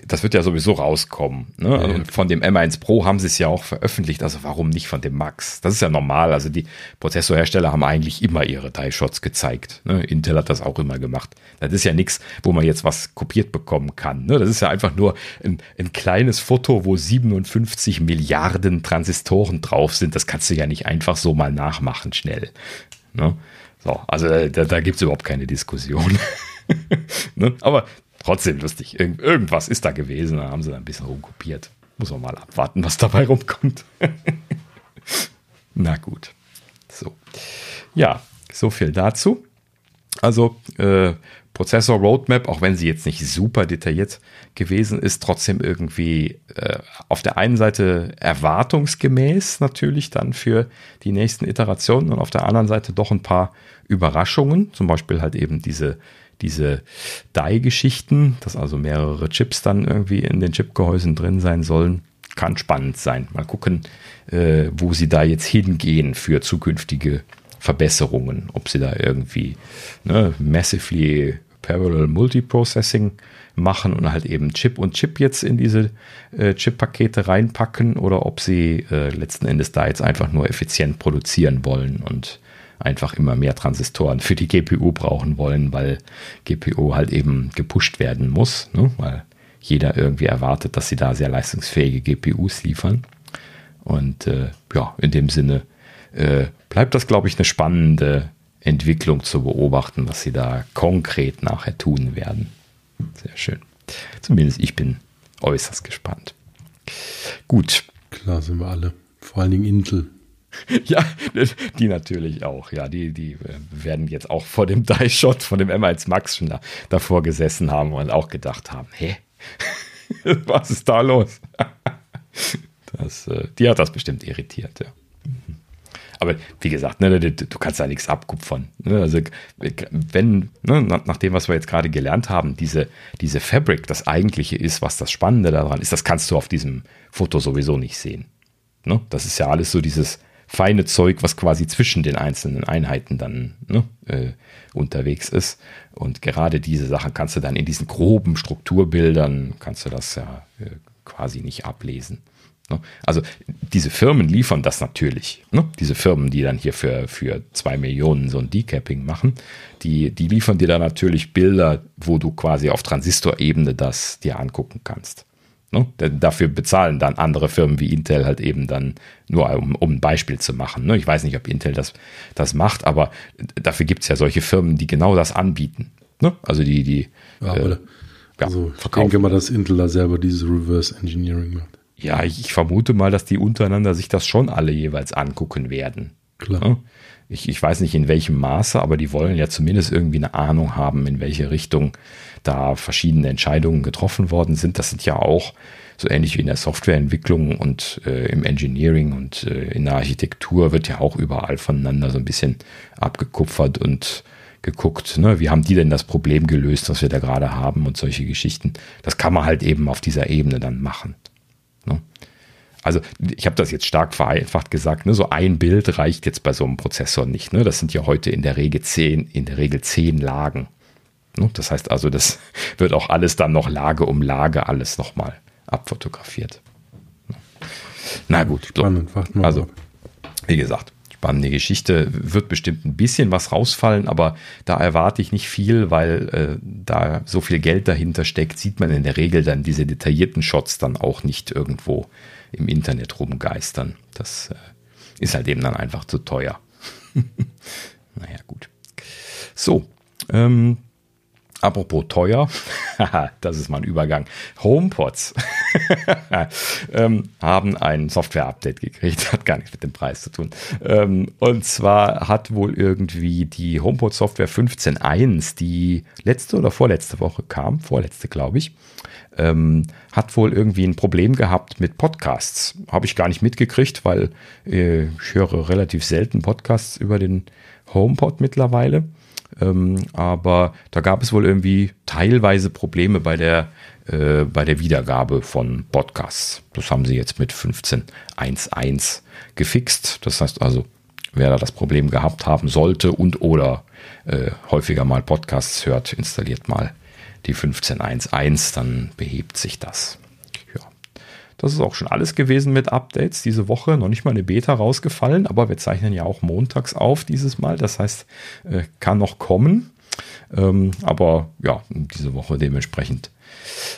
das wird ja sowieso rauskommen. Ne? Ja, ja. Von dem M1 Pro haben sie es ja auch veröffentlicht, also warum nicht von dem Max? Das ist ja normal. Also die Prozessorhersteller haben eigentlich immer ihre Die-Shots gezeigt. Ne? Intel hat das auch immer gemacht. Das ist ja nichts, wo man jetzt was kopiert bekommen kann. Ne? Das ist ja einfach nur ein, ein, kleines Foto, wo 57 Milliarden Transistoren drauf sind. Das kannst du ja nicht einfach so mal nachmachen schnell. Ne? So, also da, da gibt es überhaupt keine Diskussion. ne? Aber trotzdem lustig. Irgend, irgendwas ist da gewesen, da haben sie ein bisschen rumkopiert. Muss man mal abwarten, was dabei rumkommt. Na gut. So. Ja, so viel dazu. Also, äh, Prozessor Roadmap, auch wenn sie jetzt nicht super detailliert gewesen ist, trotzdem irgendwie äh, auf der einen Seite erwartungsgemäß natürlich dann für die nächsten Iterationen und auf der anderen Seite doch ein paar Überraschungen, zum Beispiel halt eben diese diese Die-Geschichten, dass also mehrere Chips dann irgendwie in den Chipgehäusen drin sein sollen, kann spannend sein. Mal gucken, äh, wo sie da jetzt hingehen für zukünftige Verbesserungen. Ob sie da irgendwie ne, massively parallel Multiprocessing machen und halt eben Chip und Chip jetzt in diese äh, Chip-Pakete reinpacken oder ob sie äh, letzten Endes da jetzt einfach nur effizient produzieren wollen und einfach immer mehr Transistoren für die GPU brauchen wollen, weil GPU halt eben gepusht werden muss, ne? weil jeder irgendwie erwartet, dass sie da sehr leistungsfähige GPUs liefern. Und äh, ja, in dem Sinne äh, bleibt das, glaube ich, eine spannende Entwicklung zu beobachten, was sie da konkret nachher tun werden. Sehr schön. Zumindest ich bin äußerst gespannt. Gut. Klar sind wir alle. Vor allen Dingen Intel. Ja, die natürlich auch. Ja, die, die äh, werden jetzt auch vor dem Die-Shot von dem M1 Max schon da, davor gesessen haben und auch gedacht haben, hä? Was ist da los? Das, äh, die hat das bestimmt irritiert, ja. Aber wie gesagt, ne, du kannst da nichts abkupfern. Ne? Also wenn, ne, nach dem, was wir jetzt gerade gelernt haben, diese, diese Fabric das eigentliche ist, was das Spannende daran ist, das kannst du auf diesem Foto sowieso nicht sehen. Ne? Das ist ja alles so dieses feine Zeug, was quasi zwischen den einzelnen Einheiten dann ne, äh, unterwegs ist. Und gerade diese Sachen kannst du dann in diesen groben Strukturbildern, kannst du das ja äh, quasi nicht ablesen. Ne? Also diese Firmen liefern das natürlich. Ne? Diese Firmen, die dann hier für, für zwei Millionen so ein Decapping machen, die, die liefern dir dann natürlich Bilder, wo du quasi auf Transistorebene das dir angucken kannst. Ne? Dafür bezahlen dann andere Firmen wie Intel halt eben dann nur, um, um ein Beispiel zu machen. Ne? Ich weiß nicht, ob Intel das, das macht, aber dafür gibt es ja solche Firmen, die genau das anbieten. Ne? Also die, die ja, äh, ja, also ich denke mal, dass Intel da selber dieses Reverse Engineering macht. Ja, ich vermute mal, dass die untereinander sich das schon alle jeweils angucken werden. Klar. Ne? Ich, ich weiß nicht in welchem Maße, aber die wollen ja zumindest irgendwie eine Ahnung haben, in welche Richtung da verschiedene Entscheidungen getroffen worden sind. Das sind ja auch so ähnlich wie in der Softwareentwicklung und äh, im Engineering und äh, in der Architektur wird ja auch überall voneinander so ein bisschen abgekupfert und geguckt, ne? wie haben die denn das Problem gelöst, was wir da gerade haben und solche Geschichten. Das kann man halt eben auf dieser Ebene dann machen. Also ich habe das jetzt stark vereinfacht gesagt, ne? so ein Bild reicht jetzt bei so einem Prozessor nicht. Ne? Das sind ja heute in der Regel zehn, in der Regel zehn Lagen. Ne? Das heißt also, das wird auch alles dann noch Lage um Lage alles nochmal abfotografiert. Ne? Na gut, Spannend, so. also wie gesagt, spannende Geschichte. Wird bestimmt ein bisschen was rausfallen, aber da erwarte ich nicht viel, weil äh, da so viel Geld dahinter steckt, sieht man in der Regel dann diese detaillierten Shots dann auch nicht irgendwo im Internet rumgeistern. Das äh, ist halt eben dann einfach zu teuer. naja, gut. So, ähm, Apropos teuer, das ist mal ein Übergang. HomePods ähm, haben ein Software-Update gekriegt, hat gar nichts mit dem Preis zu tun. Ähm, und zwar hat wohl irgendwie die HomePod-Software 15.1, die letzte oder vorletzte Woche kam, vorletzte glaube ich, ähm, hat wohl irgendwie ein Problem gehabt mit Podcasts. Habe ich gar nicht mitgekriegt, weil äh, ich höre relativ selten Podcasts über den HomePod mittlerweile. Ähm, aber da gab es wohl irgendwie teilweise Probleme bei der, äh, bei der Wiedergabe von Podcasts. Das haben sie jetzt mit 15.1.1 gefixt. Das heißt also, wer da das Problem gehabt haben sollte und oder äh, häufiger mal Podcasts hört, installiert mal die 15.1.1, dann behebt sich das. Das ist auch schon alles gewesen mit Updates diese Woche. Noch nicht mal eine Beta rausgefallen, aber wir zeichnen ja auch montags auf dieses Mal. Das heißt, äh, kann noch kommen. Ähm, aber ja, diese Woche dementsprechend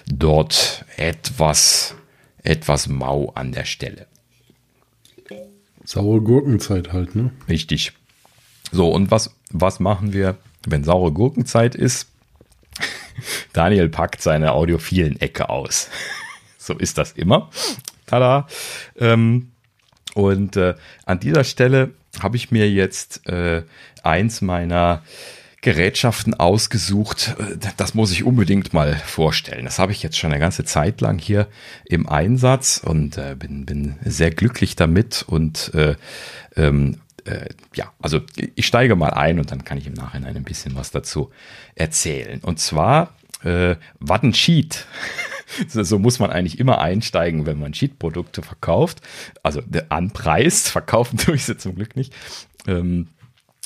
dort etwas, etwas mau an der Stelle. Saure Gurkenzeit halt, ne? Richtig. So, und was, was machen wir, wenn saure Gurkenzeit ist? Daniel packt seine audiophilen Ecke aus. So ist das immer. Tada. Ähm, und äh, an dieser Stelle habe ich mir jetzt äh, eins meiner Gerätschaften ausgesucht. Das muss ich unbedingt mal vorstellen. Das habe ich jetzt schon eine ganze Zeit lang hier im Einsatz und äh, bin, bin sehr glücklich damit. Und äh, ähm, äh, ja, also ich steige mal ein und dann kann ich im Nachhinein ein bisschen was dazu erzählen. Und zwar äh, Watten Cheat. so muss man eigentlich immer einsteigen, wenn man Cheat-Produkte verkauft. Also anpreist, verkaufen tue ich sie zum Glück nicht. Ähm,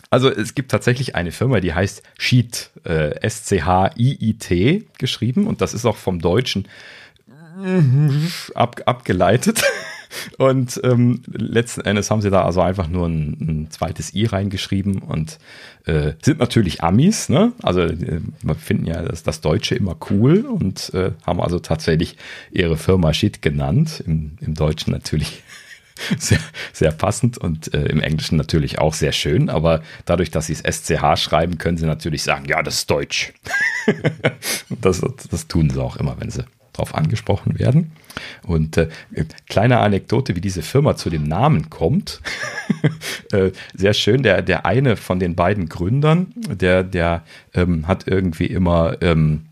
also es gibt tatsächlich eine Firma, die heißt Sheet, äh, S-C-H-I-I-T geschrieben und das ist auch vom Deutschen ab, abgeleitet. Und ähm, letzten Endes haben sie da also einfach nur ein, ein zweites i reingeschrieben und äh, sind natürlich Amis, ne? Also äh, wir finden ja das, das Deutsche immer cool und äh, haben also tatsächlich ihre Firma Shit genannt. Im, im Deutschen natürlich sehr, sehr passend und äh, im Englischen natürlich auch sehr schön, aber dadurch, dass sie es SCH schreiben, können sie natürlich sagen, ja, das ist Deutsch. das, das tun sie auch immer, wenn sie darauf angesprochen werden. Und äh, kleine Anekdote, wie diese Firma zu dem Namen kommt. äh, sehr schön, der, der eine von den beiden Gründern, der, der ähm, hat irgendwie immer, ähm,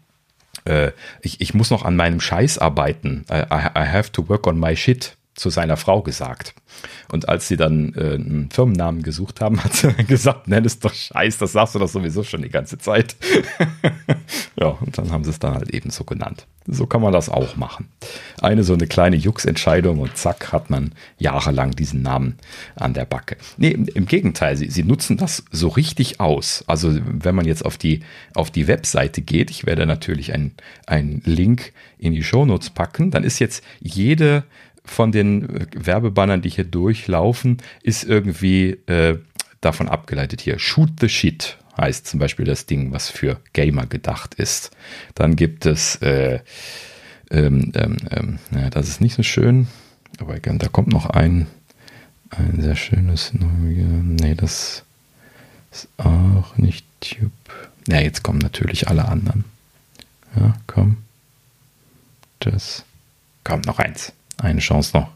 äh, ich, ich muss noch an meinem Scheiß arbeiten. I, I have to work on my shit zu seiner Frau gesagt. Und als sie dann äh, einen Firmennamen gesucht haben, hat sie gesagt, nenn es doch Scheiß, das sagst du doch sowieso schon die ganze Zeit. ja, und dann haben sie es dann halt eben so genannt. So kann man das auch machen. Eine so eine kleine Jux-Entscheidung und zack hat man jahrelang diesen Namen an der Backe. Nee, im, Gegenteil, sie, sie nutzen das so richtig aus. Also wenn man jetzt auf die, auf die Webseite geht, ich werde natürlich einen Link in die Shownotes packen, dann ist jetzt jede von den Werbebannern, die hier durchlaufen, ist irgendwie äh, davon abgeleitet hier. Shoot the Shit heißt zum Beispiel das Ding, was für Gamer gedacht ist. Dann gibt es, äh, ähm, ähm, ähm, ja, das ist nicht so schön, aber da kommt noch ein, ein sehr schönes, nee, das ist auch nicht Tube. Ja, jetzt kommen natürlich alle anderen. Ja, komm. Das kommt noch eins. Eine Chance noch.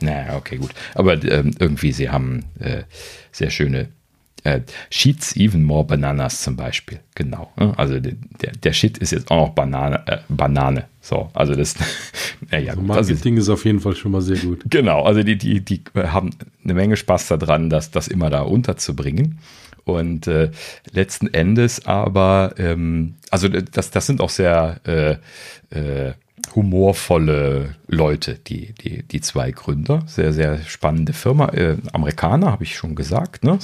Naja, okay, gut. Aber ähm, irgendwie, sie haben äh, sehr schöne äh, Sheets Even More Bananas zum Beispiel. Genau. Ne? Also der, der Shit ist jetzt auch noch Banane. Äh, Banane. So, also das. naja, also Marketing ist, ist, auf jeden Fall schon mal sehr gut. Genau, also die, die, die haben eine Menge Spaß daran, das, das immer da unterzubringen. Und äh, letzten Endes aber, ähm, also das, das sind auch sehr äh, äh, humorvolle Leute, die, die, die zwei Gründer. Sehr, sehr spannende Firma. Äh, Amerikaner, habe ich schon gesagt. Ne?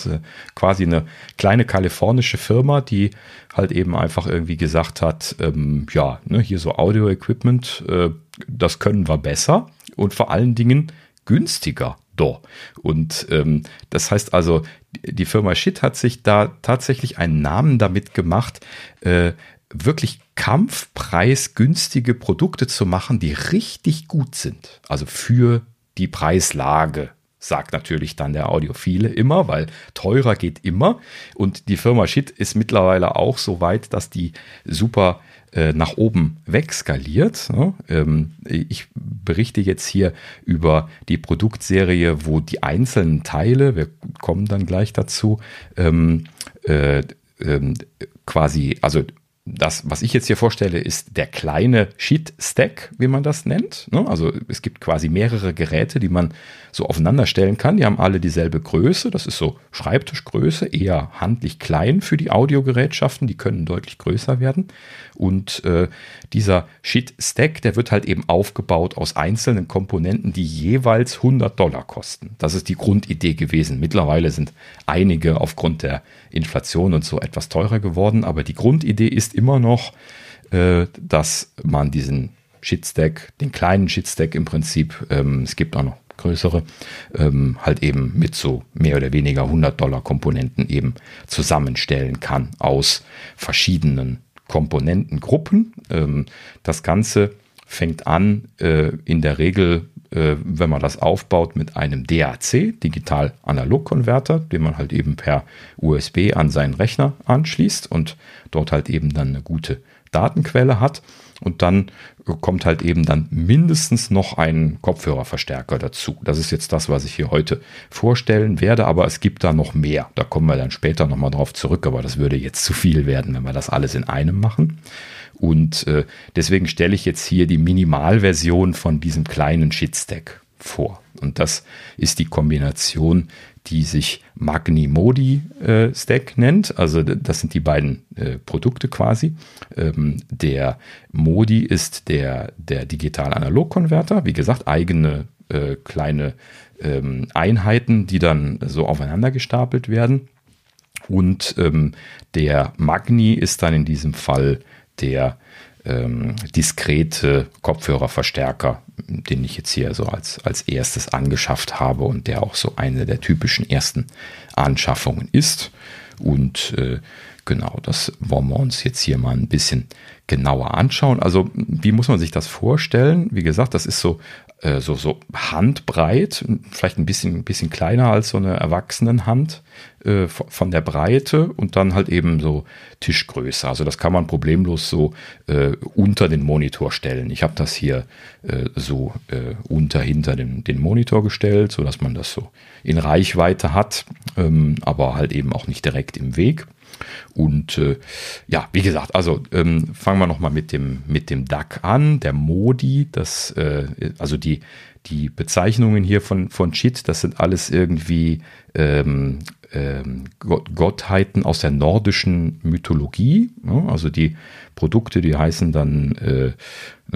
quasi eine kleine kalifornische Firma, die halt eben einfach irgendwie gesagt hat, ähm, ja, ne, hier so Audio-Equipment, äh, das können wir besser und vor allen Dingen günstiger. Doch. Und ähm, das heißt also, die Firma Shit hat sich da tatsächlich einen Namen damit gemacht, äh, wirklich kampfpreisgünstige Produkte zu machen, die richtig gut sind. Also für die Preislage, sagt natürlich dann der Audiophile immer, weil teurer geht immer. Und die Firma Shit ist mittlerweile auch so weit, dass die super äh, nach oben wegskaliert. Ne? Ähm, ich berichte jetzt hier über die Produktserie, wo die einzelnen Teile, wir kommen dann gleich dazu, ähm, äh, ähm, quasi, also das, was ich jetzt hier vorstelle, ist der kleine Sheet-Stack, wie man das nennt. Ne? Also es gibt quasi mehrere Geräte, die man so aufeinander stellen kann. Die haben alle dieselbe Größe. Das ist so Schreibtischgröße, eher handlich klein für die Audiogerätschaften. Die können deutlich größer werden. Und äh, dieser Sheet-Stack, der wird halt eben aufgebaut aus einzelnen Komponenten, die jeweils 100 Dollar kosten. Das ist die Grundidee gewesen. Mittlerweile sind einige aufgrund der Inflation und so etwas teurer geworden. Aber die Grundidee ist immer noch, äh, dass man diesen Shitstack, den kleinen Shitstack im Prinzip, ähm, es gibt auch noch größere, ähm, halt eben mit so mehr oder weniger 100 Dollar Komponenten eben zusammenstellen kann aus verschiedenen Komponentengruppen. Ähm, das Ganze fängt an äh, in der Regel äh, wenn man das aufbaut mit einem DAC, Digital-Analog-Konverter, den man halt eben per USB an seinen Rechner anschließt und dort halt eben dann eine gute Datenquelle hat. Und dann kommt halt eben dann mindestens noch ein Kopfhörerverstärker dazu. Das ist jetzt das, was ich hier heute vorstellen werde, aber es gibt da noch mehr. Da kommen wir dann später nochmal drauf zurück, aber das würde jetzt zu viel werden, wenn wir das alles in einem machen. Und äh, deswegen stelle ich jetzt hier die Minimalversion von diesem kleinen Shitstack vor. Und das ist die Kombination, die sich Magni Modi äh, Stack nennt. Also das sind die beiden äh, Produkte quasi. Ähm, der Modi ist der, der Digital-Analog-Konverter. Wie gesagt, eigene kleine ähm, Einheiten, die dann so aufeinander gestapelt werden. Und ähm, der Magni ist dann in diesem Fall der ähm, diskrete Kopfhörerverstärker, den ich jetzt hier so als, als erstes angeschafft habe und der auch so eine der typischen ersten Anschaffungen ist. Und äh, genau, das wollen wir uns jetzt hier mal ein bisschen genauer anschauen. Also, wie muss man sich das vorstellen? Wie gesagt, das ist so äh, so, so handbreit, vielleicht ein bisschen, bisschen kleiner als so eine Erwachsenenhand äh, von der Breite und dann halt eben so Tischgröße. Also das kann man problemlos so äh, unter den Monitor stellen. Ich habe das hier äh, so äh, unter hinter den, den Monitor gestellt, so dass man das so in Reichweite hat, ähm, aber halt eben auch nicht direkt im Weg. Und äh, ja, wie gesagt, also ähm, fangen wir nochmal mit dem, mit dem DAC an, der Modi, das, äh, also die, die Bezeichnungen hier von, von Chit, das sind alles irgendwie ähm, ähm, Gottheiten aus der nordischen Mythologie. Ne? Also die Produkte, die heißen dann äh,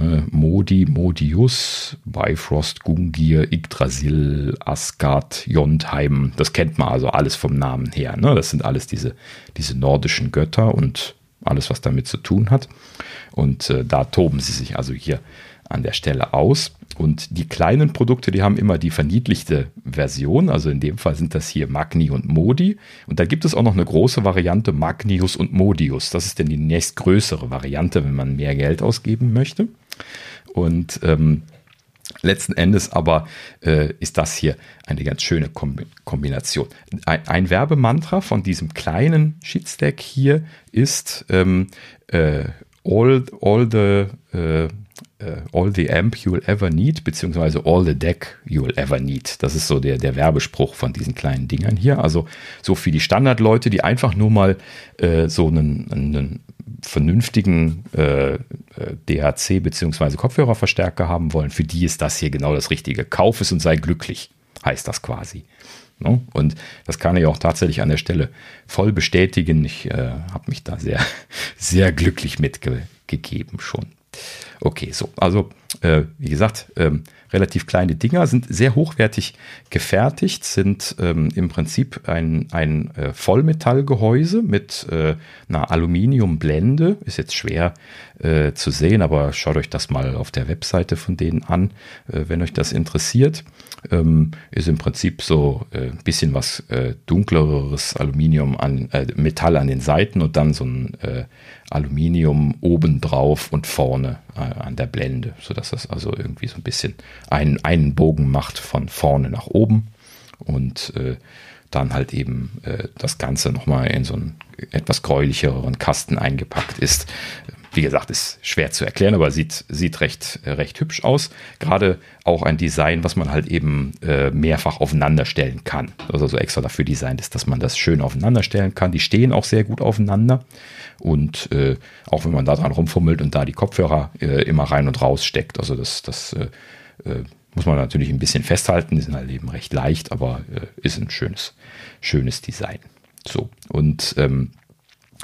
äh, Modi, Modius, Bifrost, Gungir, Yggdrasil, Asgard, Jontheim. Das kennt man also alles vom Namen her. Ne? Das sind alles diese, diese nordischen Götter und alles, was damit zu tun hat. Und äh, da toben sie sich also hier an der Stelle aus. Und die kleinen Produkte, die haben immer die verniedlichte Version. Also in dem Fall sind das hier Magni und Modi. Und da gibt es auch noch eine große Variante Magnius und Modius. Das ist denn die nächstgrößere Variante, wenn man mehr Geld ausgeben möchte. Und ähm, Letzten Endes aber äh, ist das hier eine ganz schöne Kombination. Ein, ein Werbemantra von diesem kleinen Sheetstack hier ist ähm, äh, all, all the äh, All the Amp You'll Ever Need, beziehungsweise All the Deck You'll Ever Need. Das ist so der, der Werbespruch von diesen kleinen Dingern hier. Also so für die Standardleute, die einfach nur mal äh, so einen, einen vernünftigen äh, äh DHC beziehungsweise Kopfhörerverstärker haben wollen, für die ist das hier genau das Richtige. Kauf es und sei glücklich, heißt das quasi. No? Und das kann ich auch tatsächlich an der Stelle voll bestätigen. Ich äh, habe mich da sehr, sehr glücklich mitgegeben schon. Okay, so, also äh, wie gesagt, ähm, relativ kleine Dinger, sind sehr hochwertig gefertigt, sind ähm, im Prinzip ein, ein äh, Vollmetallgehäuse mit äh, einer Aluminiumblende. Ist jetzt schwer äh, zu sehen, aber schaut euch das mal auf der Webseite von denen an, äh, wenn euch das interessiert. Ähm, ist im Prinzip so ein äh, bisschen was äh, dunkleres Aluminium an Metall an den Seiten und dann so ein Aluminium obendrauf und vorne an der Blende, sodass das also irgendwie so ein bisschen einen, einen Bogen macht von vorne nach oben und äh, dann halt eben äh, das Ganze nochmal in so einen etwas gräulicheren Kasten eingepackt ist. Wie gesagt, ist schwer zu erklären, aber sieht, sieht recht, recht hübsch aus. Gerade auch ein Design, was man halt eben äh, mehrfach aufeinander stellen kann. Also so extra dafür designt ist, dass man das schön aufeinander stellen kann. Die stehen auch sehr gut aufeinander. Und äh, auch wenn man da dran rumfummelt und da die Kopfhörer äh, immer rein und raus steckt. Also das, das äh, äh, muss man natürlich ein bisschen festhalten, die sind halt eben recht leicht, aber äh, ist ein schönes, schönes Design. So, und ähm,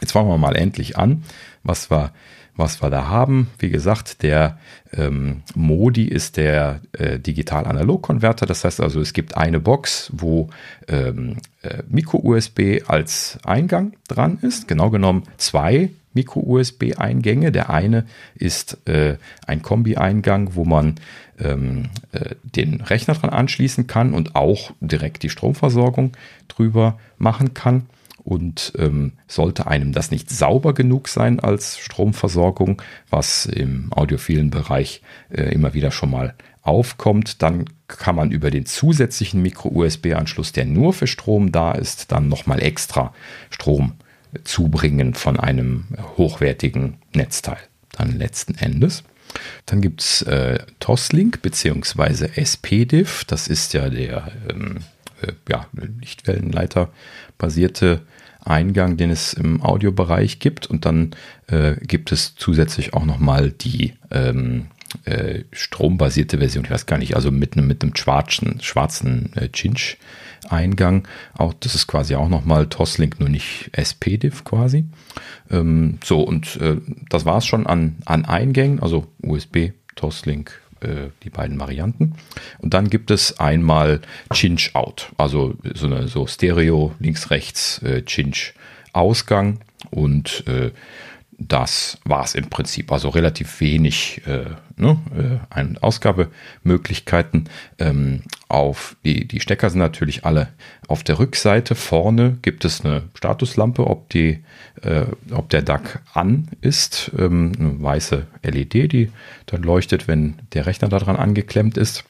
jetzt fangen wir mal endlich an, was wir, was wir da haben. Wie gesagt, der ähm, Modi ist der äh, Digital-Analog-Konverter. Das heißt also, es gibt eine Box, wo ähm, äh, Micro-USB als Eingang dran ist. Genau genommen zwei Micro-USB-Eingänge. Der eine ist äh, ein Kombi-Eingang, wo man ähm, äh, den Rechner dran anschließen kann und auch direkt die Stromversorgung drüber machen kann. Und ähm, sollte einem das nicht sauber genug sein als Stromversorgung, was im audiophilen Bereich äh, immer wieder schon mal aufkommt, dann kann man über den zusätzlichen Micro-USB-Anschluss, der nur für Strom da ist, dann nochmal extra Strom zubringen von einem hochwertigen Netzteil. Dann letzten Endes. Dann gibt es äh, Toslink bzw. SPDIF. Das ist ja der ähm, äh, ja, Lichtwellenleiter basierte Eingang, den es im Audiobereich gibt. Und dann äh, gibt es zusätzlich auch nochmal die ähm, äh, strombasierte Version. Ich weiß gar nicht, also mit einem mit schwarzen, schwarzen äh, Cinch Eingang. Auch das ist quasi auch nochmal Toslink, nur nicht SPDIF quasi. Ähm, so, und äh, das war es schon an, an Eingängen, also USB, Toslink, äh, die beiden Varianten. Und dann gibt es einmal Cinch Out, also so eine so Stereo, links, rechts, äh, Cinch Ausgang und äh, das war es im Prinzip. Also relativ wenig äh, ne, äh, Ausgabemöglichkeiten. Ähm, auf die, die Stecker sind natürlich alle auf der Rückseite. Vorne gibt es eine Statuslampe, ob, die, äh, ob der DAC an ist. Ähm, eine weiße LED, die dann leuchtet, wenn der Rechner daran angeklemmt ist.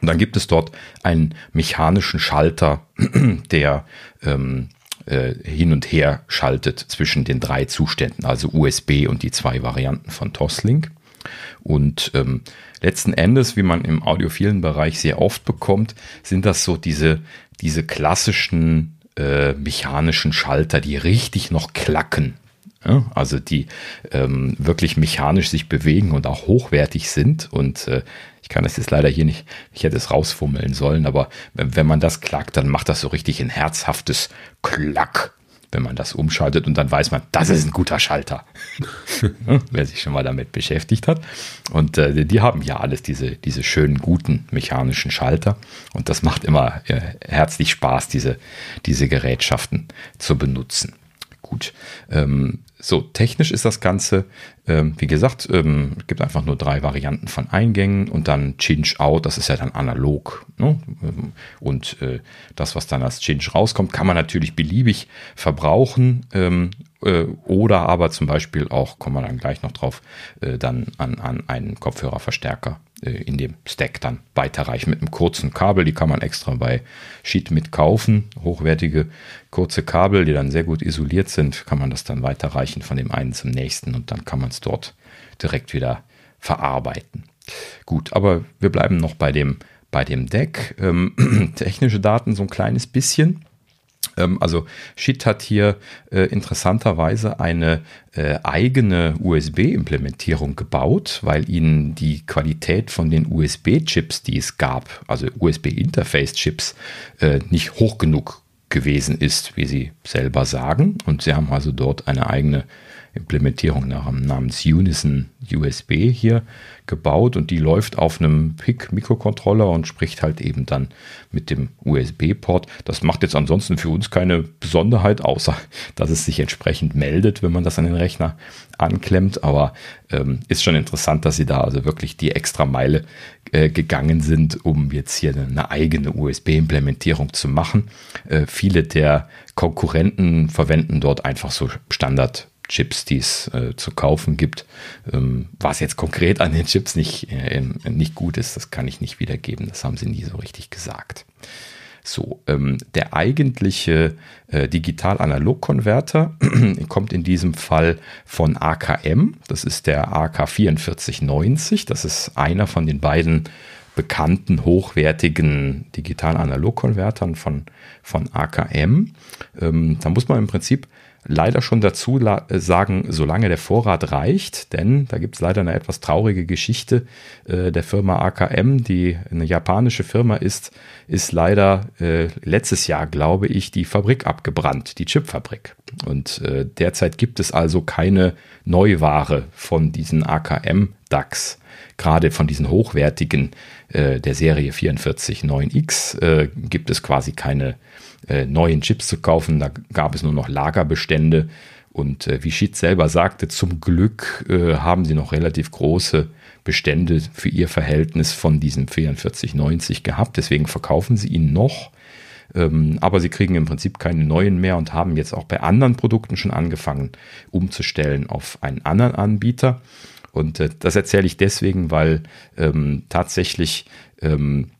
Und dann gibt es dort einen mechanischen Schalter, der ähm, äh, hin und her schaltet zwischen den drei Zuständen, also USB und die zwei Varianten von Toslink. Und ähm, letzten Endes, wie man im audiophilen Bereich sehr oft bekommt, sind das so diese, diese klassischen äh, mechanischen Schalter, die richtig noch klacken. Ja, also die ähm, wirklich mechanisch sich bewegen und auch hochwertig sind. Und äh, ich kann das jetzt leider hier nicht, ich hätte es rausfummeln sollen, aber wenn, wenn man das klackt, dann macht das so richtig ein herzhaftes Klack, wenn man das umschaltet und dann weiß man, das ist ein guter Schalter. Wer sich schon mal damit beschäftigt hat. Und äh, die haben ja alles diese, diese schönen, guten mechanischen Schalter. Und das macht immer äh, herzlich Spaß, diese, diese Gerätschaften zu benutzen. Gut. Ähm, so, technisch ist das Ganze, ähm, wie gesagt, ähm, gibt einfach nur drei Varianten von Eingängen und dann Change Out, das ist ja dann analog. Ne? Und äh, das, was dann als Change rauskommt, kann man natürlich beliebig verbrauchen ähm, äh, oder aber zum Beispiel auch, kommen wir dann gleich noch drauf, äh, dann an, an einen Kopfhörerverstärker äh, in dem Stack dann weiterreichen mit einem kurzen Kabel. Die kann man extra bei Sheet mit kaufen. Hochwertige kurze Kabel, die dann sehr gut isoliert sind, kann man das dann weiterreichen von dem einen zum nächsten und dann kann man es dort direkt wieder verarbeiten. Gut, aber wir bleiben noch bei dem, bei dem Deck. Ähm, technische Daten so ein kleines bisschen. Ähm, also Shit hat hier äh, interessanterweise eine äh, eigene USB-Implementierung gebaut, weil ihnen die Qualität von den USB-Chips, die es gab, also USB-Interface-Chips, äh, nicht hoch genug gewesen ist, wie sie selber sagen. Und sie haben also dort eine eigene Implementierung namens Unison USB hier gebaut und die läuft auf einem PIC-Mikrocontroller und spricht halt eben dann mit dem USB-Port. Das macht jetzt ansonsten für uns keine Besonderheit, außer dass es sich entsprechend meldet, wenn man das an den Rechner anklemmt. Aber ähm, ist schon interessant, dass sie da also wirklich die extra Meile äh, gegangen sind, um jetzt hier eine, eine eigene USB-Implementierung zu machen. Äh, viele der Konkurrenten verwenden dort einfach so Standard Chips, die es äh, zu kaufen gibt. Ähm, was jetzt konkret an den Chips nicht, äh, nicht gut ist, das kann ich nicht wiedergeben. Das haben sie nie so richtig gesagt. So, ähm, der eigentliche äh, Digital-Analog-Konverter kommt in diesem Fall von AKM. Das ist der AK4490. Das ist einer von den beiden bekannten hochwertigen Digital-Analog-Konvertern von, von AKM. Ähm, da muss man im Prinzip leider schon dazu äh, sagen, solange der Vorrat reicht, denn da gibt es leider eine etwas traurige Geschichte äh, der Firma AKM, die eine japanische Firma ist, ist leider äh, letztes Jahr, glaube ich, die Fabrik abgebrannt, die Chipfabrik. Und derzeit gibt es also keine Neuware von diesen AKM-DAX, gerade von diesen hochwertigen der Serie 449X äh, gibt es quasi keine äh, neuen Chips zu kaufen. Da gab es nur noch Lagerbestände. Und äh, wie Schitt selber sagte, zum Glück äh, haben sie noch relativ große Bestände für ihr Verhältnis von diesem 4490 gehabt. Deswegen verkaufen sie ihn noch. Ähm, aber sie kriegen im Prinzip keine neuen mehr und haben jetzt auch bei anderen Produkten schon angefangen umzustellen auf einen anderen Anbieter. Und äh, das erzähle ich deswegen, weil ähm, tatsächlich ähm,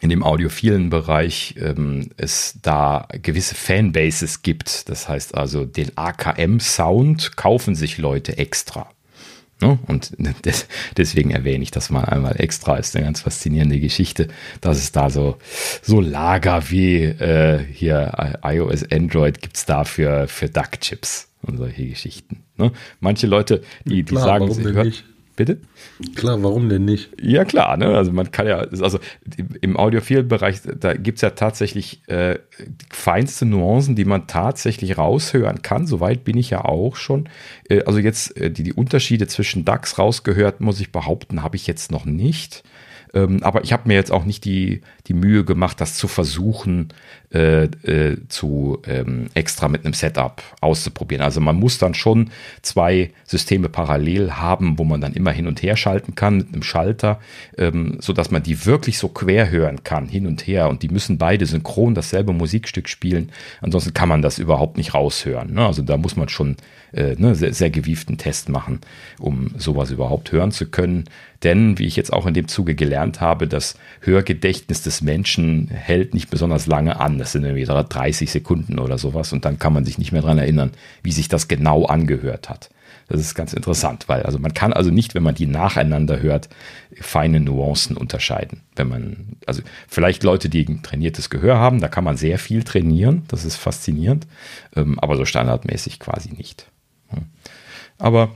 in dem audiophilen Bereich ähm, es da gewisse Fanbases gibt. Das heißt also, den AKM-Sound kaufen sich Leute extra. Ne? Und des, deswegen erwähne ich das mal einmal extra. Ist eine ganz faszinierende Geschichte, dass es da so, so Lager wie äh, hier iOS, Android gibt es da für, für Duck-Chips und solche Geschichten. Ne? Manche Leute, die, die Klar, sagen, sie nicht? Bitte? Klar, warum denn nicht? Ja, klar, ne? Also man kann ja, also im Audiophil-Bereich, da gibt es ja tatsächlich äh, feinste Nuancen, die man tatsächlich raushören kann. Soweit bin ich ja auch schon. Äh, also jetzt äh, die, die Unterschiede zwischen DAX rausgehört, muss ich behaupten, habe ich jetzt noch nicht. Ähm, aber ich habe mir jetzt auch nicht die, die Mühe gemacht, das zu versuchen, äh, äh, zu ähm, extra mit einem Setup auszuprobieren. Also man muss dann schon zwei Systeme parallel haben, wo man dann immer hin und her schalten kann mit einem Schalter, ähm, so dass man die wirklich so quer hören kann, hin und her. Und die müssen beide synchron dasselbe Musikstück spielen. Ansonsten kann man das überhaupt nicht raushören. Ne? Also da muss man schon äh, ne, sehr, sehr gewieften Test machen, um sowas überhaupt hören zu können. Denn, wie ich jetzt auch in dem Zuge gelernt habe, das Hörgedächtnis des Menschen hält nicht besonders lange an. Das sind irgendwie 30 Sekunden oder sowas und dann kann man sich nicht mehr dran erinnern, wie sich das genau angehört hat. Das ist ganz interessant, weil also man kann also nicht, wenn man die nacheinander hört, feine Nuancen unterscheiden. Wenn man, also vielleicht Leute, die ein trainiertes Gehör haben, da kann man sehr viel trainieren, das ist faszinierend, ähm, aber so standardmäßig quasi nicht. Aber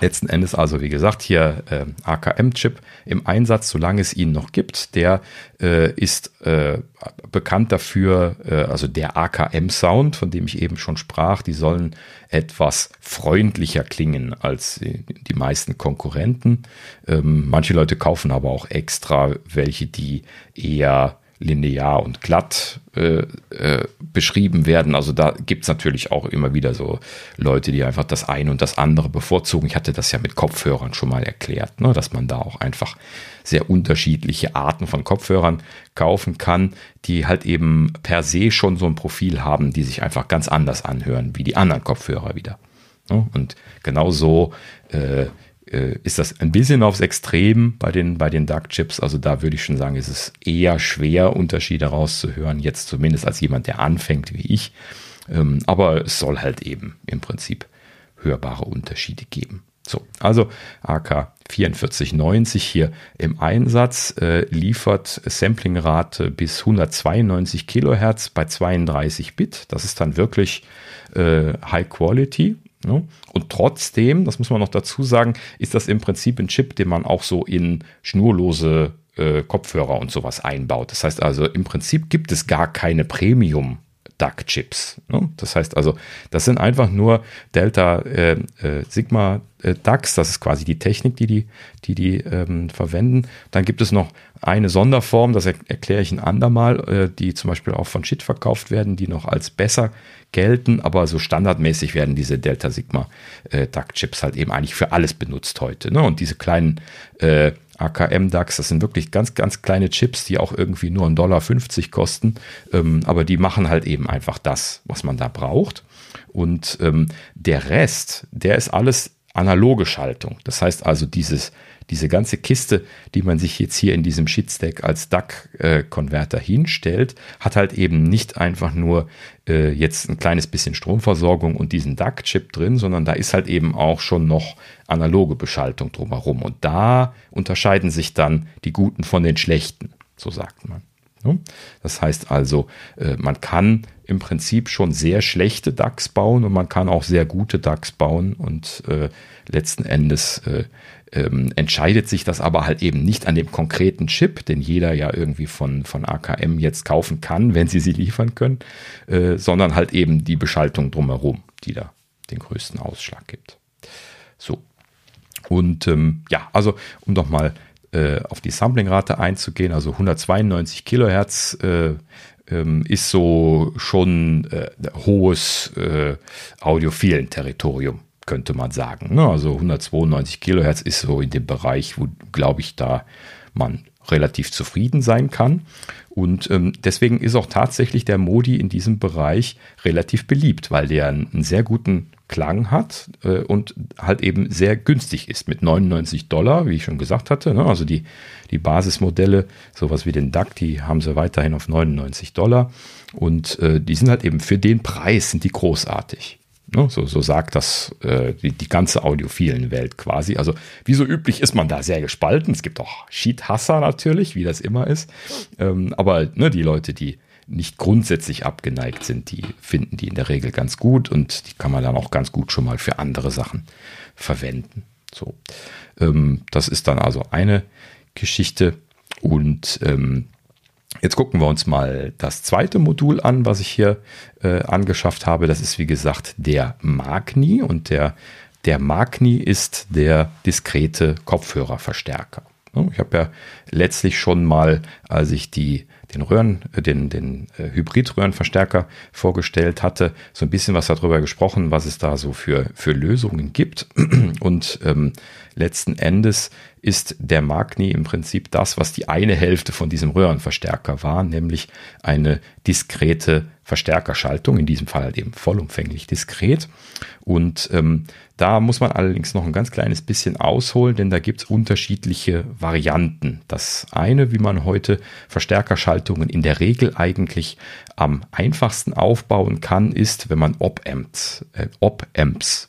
Letzten Endes also, wie gesagt, hier äh, AKM-Chip im Einsatz, solange es ihn noch gibt. Der äh, ist äh, bekannt dafür, äh, also der AKM-Sound, von dem ich eben schon sprach, die sollen etwas freundlicher klingen als die meisten Konkurrenten. Ähm, manche Leute kaufen aber auch extra welche, die eher linear und glatt äh, äh, beschrieben werden. Also da gibt es natürlich auch immer wieder so Leute, die einfach das eine und das andere bevorzugen. Ich hatte das ja mit Kopfhörern schon mal erklärt, ne, dass man da auch einfach sehr unterschiedliche Arten von Kopfhörern kaufen kann, die halt eben per se schon so ein Profil haben, die sich einfach ganz anders anhören wie die anderen Kopfhörer wieder. Ne? Und genauso äh, äh, ist das ein bisschen aufs Extrem bei den, bei den DAC-Chips. Also da würde ich schon sagen, ist es eher schwer, Unterschiede rauszuhören. Jetzt zumindest als jemand, der anfängt wie ich. Ähm, aber es soll halt eben im Prinzip hörbare Unterschiede geben. So, also AK 4490 hier im Einsatz, äh, liefert Samplingrate bis 192 Kilohertz bei 32 Bit. Das ist dann wirklich äh, High Quality. Ne? Und trotzdem, das muss man noch dazu sagen, ist das im Prinzip ein Chip, den man auch so in schnurlose äh, Kopfhörer und sowas einbaut. Das heißt also, im Prinzip gibt es gar keine Premium DAC-Chips. Ne? Das heißt also, das sind einfach nur Delta äh, äh, Sigma äh, DACs, das ist quasi die Technik, die die, die, die ähm, verwenden. Dann gibt es noch eine Sonderform, das er erkläre ich ein andermal, äh, die zum Beispiel auch von Shit verkauft werden, die noch als besser gelten, aber so standardmäßig werden diese Delta Sigma äh, DAC-Chips halt eben eigentlich für alles benutzt heute. Ne? Und diese kleinen äh, AKM-DAX, das sind wirklich ganz, ganz kleine Chips, die auch irgendwie nur 1,50 Dollar kosten, ähm, aber die machen halt eben einfach das, was man da braucht. Und ähm, der Rest, der ist alles analoge Schaltung. Das heißt also, dieses diese ganze Kiste, die man sich jetzt hier in diesem Shitstack als DAC-Konverter hinstellt, hat halt eben nicht einfach nur äh, jetzt ein kleines bisschen Stromversorgung und diesen DAC-Chip drin, sondern da ist halt eben auch schon noch analoge Beschaltung drumherum. Und da unterscheiden sich dann die Guten von den Schlechten, so sagt man. Das heißt also, äh, man kann im Prinzip schon sehr schlechte DAX bauen und man kann auch sehr gute DAX bauen und äh, letzten Endes äh, ähm, entscheidet sich das aber halt eben nicht an dem konkreten Chip, den jeder ja irgendwie von, von AKM jetzt kaufen kann, wenn sie sie liefern können, äh, sondern halt eben die Beschaltung drumherum, die da den größten Ausschlag gibt. So. Und ähm, ja, also um doch mal äh, auf die Samplingrate einzugehen, also 192 Kilohertz äh, ähm, ist so schon äh, hohes äh, audiophilen Territorium könnte man sagen. Ne? Also 192 Kilohertz ist so in dem Bereich, wo, glaube ich, da man relativ zufrieden sein kann. Und ähm, deswegen ist auch tatsächlich der Modi in diesem Bereich relativ beliebt, weil der einen sehr guten Klang hat äh, und halt eben sehr günstig ist mit 99 Dollar, wie ich schon gesagt hatte. Ne? Also die, die Basismodelle, sowas wie den DAC, die haben sie weiterhin auf 99 Dollar. Und äh, die sind halt eben für den Preis, sind die großartig. Ne? So, so sagt das äh, die, die ganze audiophilen Welt quasi. Also wie so üblich ist man da sehr gespalten. Es gibt auch Sheet-Hasser natürlich, wie das immer ist. Ähm, aber ne, die Leute, die nicht grundsätzlich abgeneigt sind, die finden die in der Regel ganz gut und die kann man dann auch ganz gut schon mal für andere Sachen verwenden. So, ähm, das ist dann also eine Geschichte und ähm, Jetzt gucken wir uns mal das zweite Modul an, was ich hier äh, angeschafft habe. Das ist wie gesagt der Magni und der, der Magni ist der diskrete Kopfhörerverstärker. Ich habe ja letztlich schon mal, als ich die den Röhren, äh, den, den äh, Hybridröhrenverstärker vorgestellt hatte, so ein bisschen was darüber gesprochen, was es da so für, für Lösungen gibt. Und ähm, letzten Endes ist der Magni im Prinzip das, was die eine Hälfte von diesem Röhrenverstärker war, nämlich eine diskrete Verstärkerschaltung, in diesem Fall halt eben vollumfänglich diskret. Und ähm, da muss man allerdings noch ein ganz kleines bisschen ausholen, denn da gibt es unterschiedliche Varianten. Das eine, wie man heute Verstärkerschaltungen in der Regel eigentlich am einfachsten aufbauen kann, ist, wenn man Op-Amps äh, Op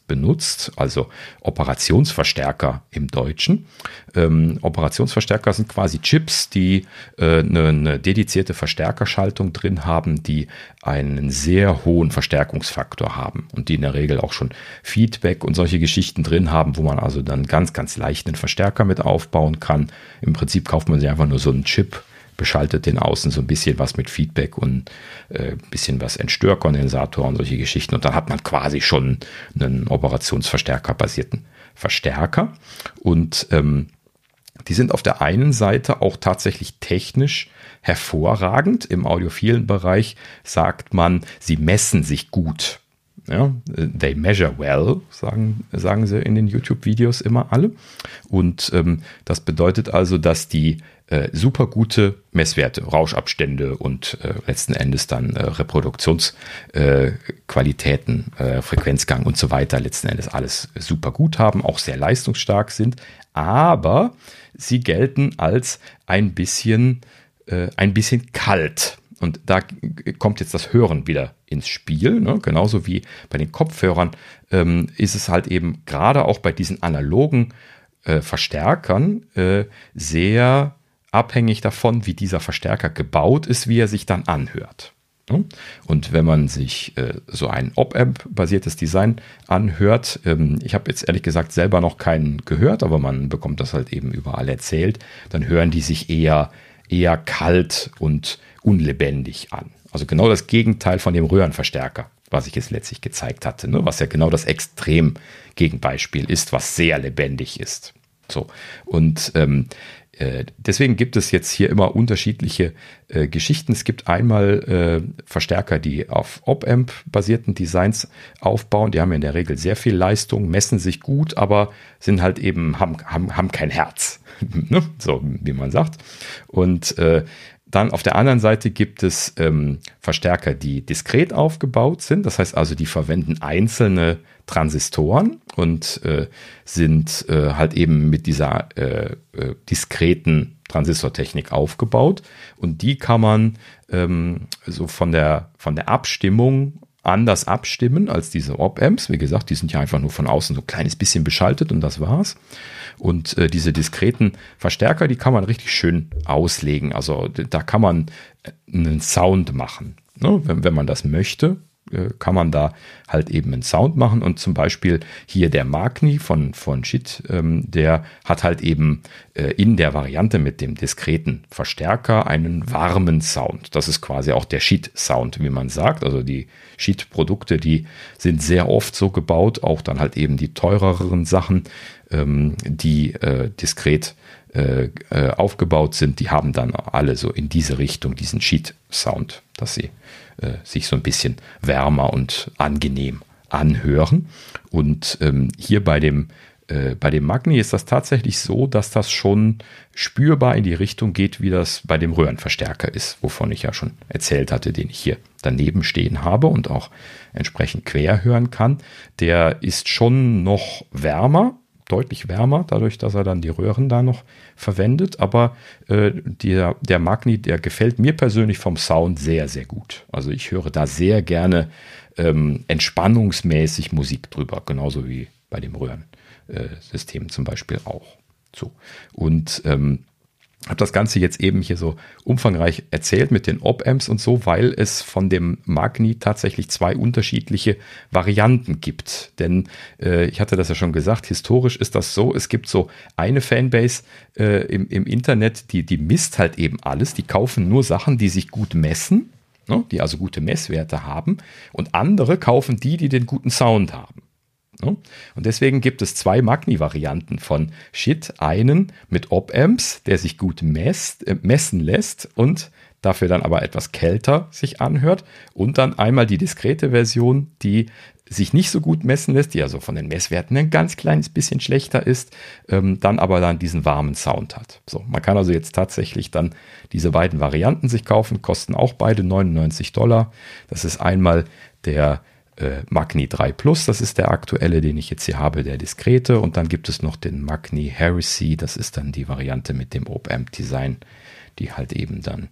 benutzt, also Operationsverstärker im Deutschen. Ähm, Operationsverstärker sind quasi Chips, die äh, eine, eine dedizierte Verstärkerschaltung drin haben, die einen sehr hohen Verstärkungsfaktor haben und die in der Regel auch schon Feedback und solche Geschichten drin haben, wo man also dann ganz, ganz leicht einen Verstärker mit aufbauen kann. Im Prinzip kauft man sich einfach nur so einen Chip, beschaltet den außen so ein bisschen was mit Feedback und äh, bisschen was Entstörkondensator und solche Geschichten. Und dann hat man quasi schon einen Operationsverstärker basierten Verstärker. Und ähm, Die sind auf der einen Seite auch tatsächlich technisch hervorragend. Im audiophilen Bereich sagt man, sie messen sich gut. Ja, they measure well, sagen, sagen sie in den YouTube-Videos immer alle. Und ähm, das bedeutet also, dass die äh, super gute Messwerte, Rauschabstände und äh, letzten Endes dann äh, Reproduktionsqualitäten, äh, Frequenzgang und so weiter, letzten Endes alles super gut haben, auch sehr leistungsstark sind. Aber sie gelten als ein bisschen, äh, ein bisschen kalt. Und da kommt jetzt das Hören wieder ins Spiel. Ne? Genauso wie bei den Kopfhörern ähm, ist es halt eben gerade auch bei diesen analogen äh, Verstärkern äh, sehr abhängig davon, wie dieser Verstärker gebaut ist, wie er sich dann anhört. Ne? Und wenn man sich äh, so ein Op-Amp-basiertes Design anhört, ähm, ich habe jetzt ehrlich gesagt selber noch keinen gehört, aber man bekommt das halt eben überall erzählt, dann hören die sich eher, eher kalt und unlebendig an. Also genau das Gegenteil von dem Röhrenverstärker, was ich jetzt letztlich gezeigt hatte, ne? was ja genau das Extrem-Gegenbeispiel ist, was sehr lebendig ist. So, und ähm, äh, deswegen gibt es jetzt hier immer unterschiedliche äh, Geschichten. Es gibt einmal äh, Verstärker, die auf Op-Amp-basierten Designs aufbauen. Die haben in der Regel sehr viel Leistung, messen sich gut, aber sind halt eben, haben, haben, haben kein Herz. ne? So wie man sagt. Und äh, dann auf der anderen Seite gibt es ähm, Verstärker, die diskret aufgebaut sind. Das heißt also, die verwenden einzelne Transistoren und äh, sind äh, halt eben mit dieser äh, äh, diskreten Transistortechnik aufgebaut. Und die kann man ähm, so von der, von der Abstimmung anders abstimmen als diese Op-Amps. Wie gesagt, die sind ja einfach nur von außen so ein kleines bisschen beschaltet und das war's. Und äh, diese diskreten Verstärker, die kann man richtig schön auslegen. Also da kann man äh, einen Sound machen, ne? wenn, wenn man das möchte. Äh, kann man da halt eben einen Sound machen und zum Beispiel hier der Magni von, von Shit, ähm, der hat halt eben äh, in der Variante mit dem diskreten Verstärker einen warmen Sound. Das ist quasi auch der Shit-Sound, wie man sagt. Also die Shit-Produkte, die sind sehr oft so gebaut, auch dann halt eben die teureren Sachen, ähm, die äh, diskret äh, äh, aufgebaut sind, die haben dann alle so in diese Richtung diesen Sheet-Sound, dass sie äh, sich so ein bisschen wärmer und angenehm anhören. Und ähm, hier bei dem, äh, bei dem Magni ist das tatsächlich so, dass das schon spürbar in die Richtung geht, wie das bei dem Röhrenverstärker ist, wovon ich ja schon erzählt hatte, den ich hier daneben stehen habe und auch entsprechend quer hören kann. Der ist schon noch wärmer, deutlich wärmer, dadurch, dass er dann die Röhren da noch verwendet. Aber äh, der, der Magni, der gefällt mir persönlich vom Sound sehr, sehr gut. Also ich höre da sehr gerne ähm, entspannungsmäßig Musik drüber, genauso wie bei dem Röhrensystem zum Beispiel auch. So. Und ähm, habe das Ganze jetzt eben hier so umfangreich erzählt mit den Op-Amps und so, weil es von dem Magni tatsächlich zwei unterschiedliche Varianten gibt. Denn äh, ich hatte das ja schon gesagt, historisch ist das so, es gibt so eine Fanbase äh, im, im Internet, die, die misst halt eben alles, die kaufen nur Sachen, die sich gut messen, ne, die also gute Messwerte haben und andere kaufen die, die den guten Sound haben. Und deswegen gibt es zwei Magni-Varianten von Shit. Einen mit Op-Amps, der sich gut messt, äh, messen lässt und dafür dann aber etwas kälter sich anhört. Und dann einmal die diskrete Version, die sich nicht so gut messen lässt, die also von den Messwerten ein ganz kleines bisschen schlechter ist, ähm, dann aber dann diesen warmen Sound hat. So, man kann also jetzt tatsächlich dann diese beiden Varianten sich kaufen, kosten auch beide 99 Dollar. Das ist einmal der äh, Magni 3 Plus, das ist der aktuelle, den ich jetzt hier habe, der diskrete. Und dann gibt es noch den Magni Heresy, das ist dann die Variante mit dem Op-Amp-Design, die halt eben dann,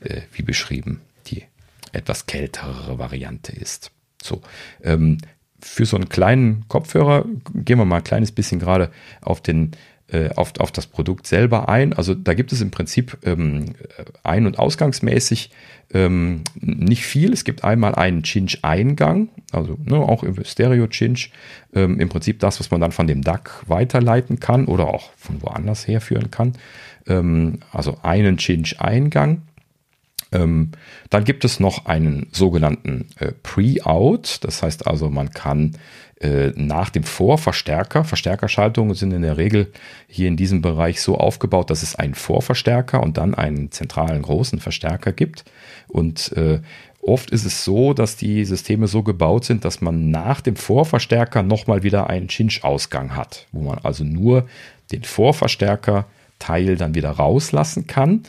äh, wie beschrieben, die etwas kältere Variante ist. So, ähm, für so einen kleinen Kopfhörer gehen wir mal ein kleines bisschen gerade auf den äh, auf, auf das Produkt selber ein. Also da gibt es im Prinzip ähm, ein- und ausgangsmäßig ähm, nicht viel. Es gibt einmal einen Cinch-Eingang, also ne, auch Stereo-Cinch. Ähm, Im Prinzip das, was man dann von dem DAC weiterleiten kann oder auch von woanders herführen kann. Ähm, also einen Cinch-Eingang Ähm, dann gibt es noch einen sogenannten äh, Pre-Out. Das heißt also, man kann äh, nach dem Vorverstärker, Verstärkerschaltungen sind in der Regel hier in diesem Bereich so aufgebaut, dass es einen Vorverstärker und dann einen zentralen großen Verstärker gibt. Und äh, oft ist es so, dass die Systeme so gebaut sind, dass man nach dem Vorverstärker nochmal wieder einen Cinch-Ausgang hat, wo man also nur den Vorverstärker-Teil dann wieder rauslassen kann.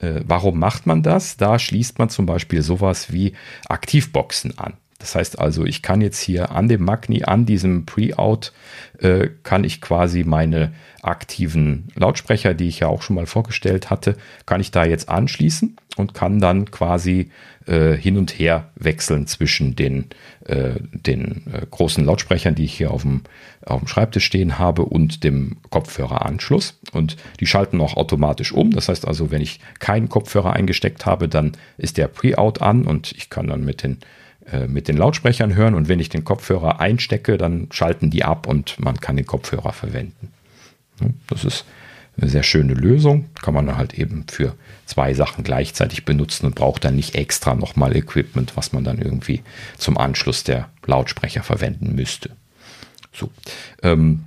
Äh, warum macht man das? Da schließt man zum Beispiel sowas wie Aktivboxen an. Das heißt also, ich kann jetzt hier an dem Magni, an diesem Pre-Out, äh, kann ich quasi meine aktiven Lautsprecher, die ich ja auch schon mal vorgestellt hatte, kann ich da jetzt anschließen und kann dann quasi äh, hin und her wechseln zwischen den, äh, den äh, großen Lautsprechern, die ich hier auf dem, auf dem Schreibtisch stehen habe und dem Kopfhöreranschluss. Und die schalten auch automatisch um. Das heißt also, wenn ich keinen Kopfhörer eingesteckt habe, dann ist der Pre-Out an und ich kann dann mit den mit den Lautsprechern hören und wenn ich den Kopfhörer einstecke, dann schalten die ab und man kann den Kopfhörer verwenden. Das ist eine sehr schöne Lösung. Kann man halt eben für zwei Sachen gleichzeitig benutzen und braucht dann nicht extra nochmal Equipment, was man dann irgendwie zum Anschluss der Lautsprecher verwenden müsste. So. Ähm,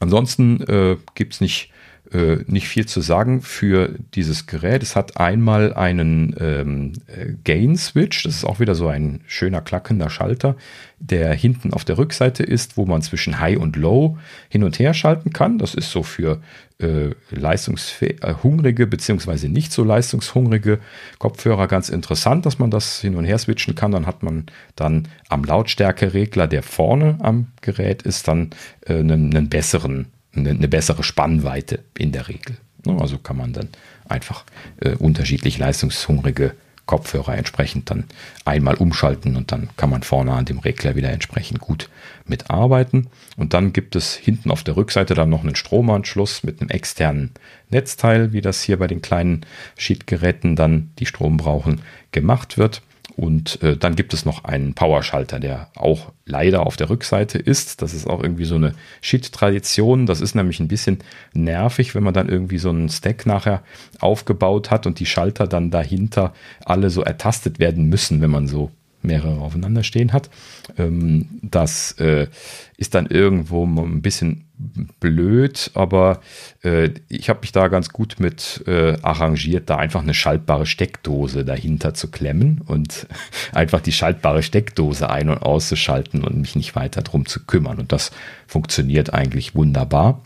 ansonsten äh, gibt es nicht äh, nicht viel zu sagen für dieses Gerät. Es hat einmal einen ähm, äh, Gain-Switch, das ist auch wieder so ein schöner klackender Schalter, der hinten auf der Rückseite ist, wo man zwischen High und Low hin und her schalten kann. Das ist so für äh, leistungshungrige beziehungsweise nicht so leistungshungrige Kopfhörer ganz interessant, dass man das hin und her switchen kann. Dann hat man dann am Lautstärkeregler, der vorne am Gerät ist, dann äh, einen, einen besseren eine, eine bessere Spannweite in der Regel. Ne, also kann man dann einfach äh, unterschiedlich leistungshungrige Kopfhörer entsprechend dann einmal umschalten und dann kann man vorne an dem Regler wieder entsprechend gut mitarbeiten. Und dann gibt es hinten auf der Rückseite dann noch einen Stromanschluss mit einem externen Netzteil, wie das hier bei den kleinen Sheet-Geräten dann, die Strom brauchen, gemacht wird. Und äh, dann gibt es noch einen Powerschalter, der auch leider auf der Rückseite ist. Das ist auch irgendwie so eine Shit-Tradition. Das ist nämlich ein bisschen nervig, wenn man dann irgendwie so einen Stack nachher aufgebaut hat und die Schalter dann dahinter alle so ertastet werden müssen, wenn man so mehrere aufeinander stehen hat. Ähm, das äh, ist dann irgendwo ein bisschen blöd, aber äh, ich habe mich da ganz gut mit äh, arrangiert, da einfach eine schaltbare Steckdose dahinter zu klemmen und einfach die schaltbare Steckdose ein- und auszuschalten und mich nicht weiter drum zu kümmern. Und das funktioniert eigentlich wunderbar.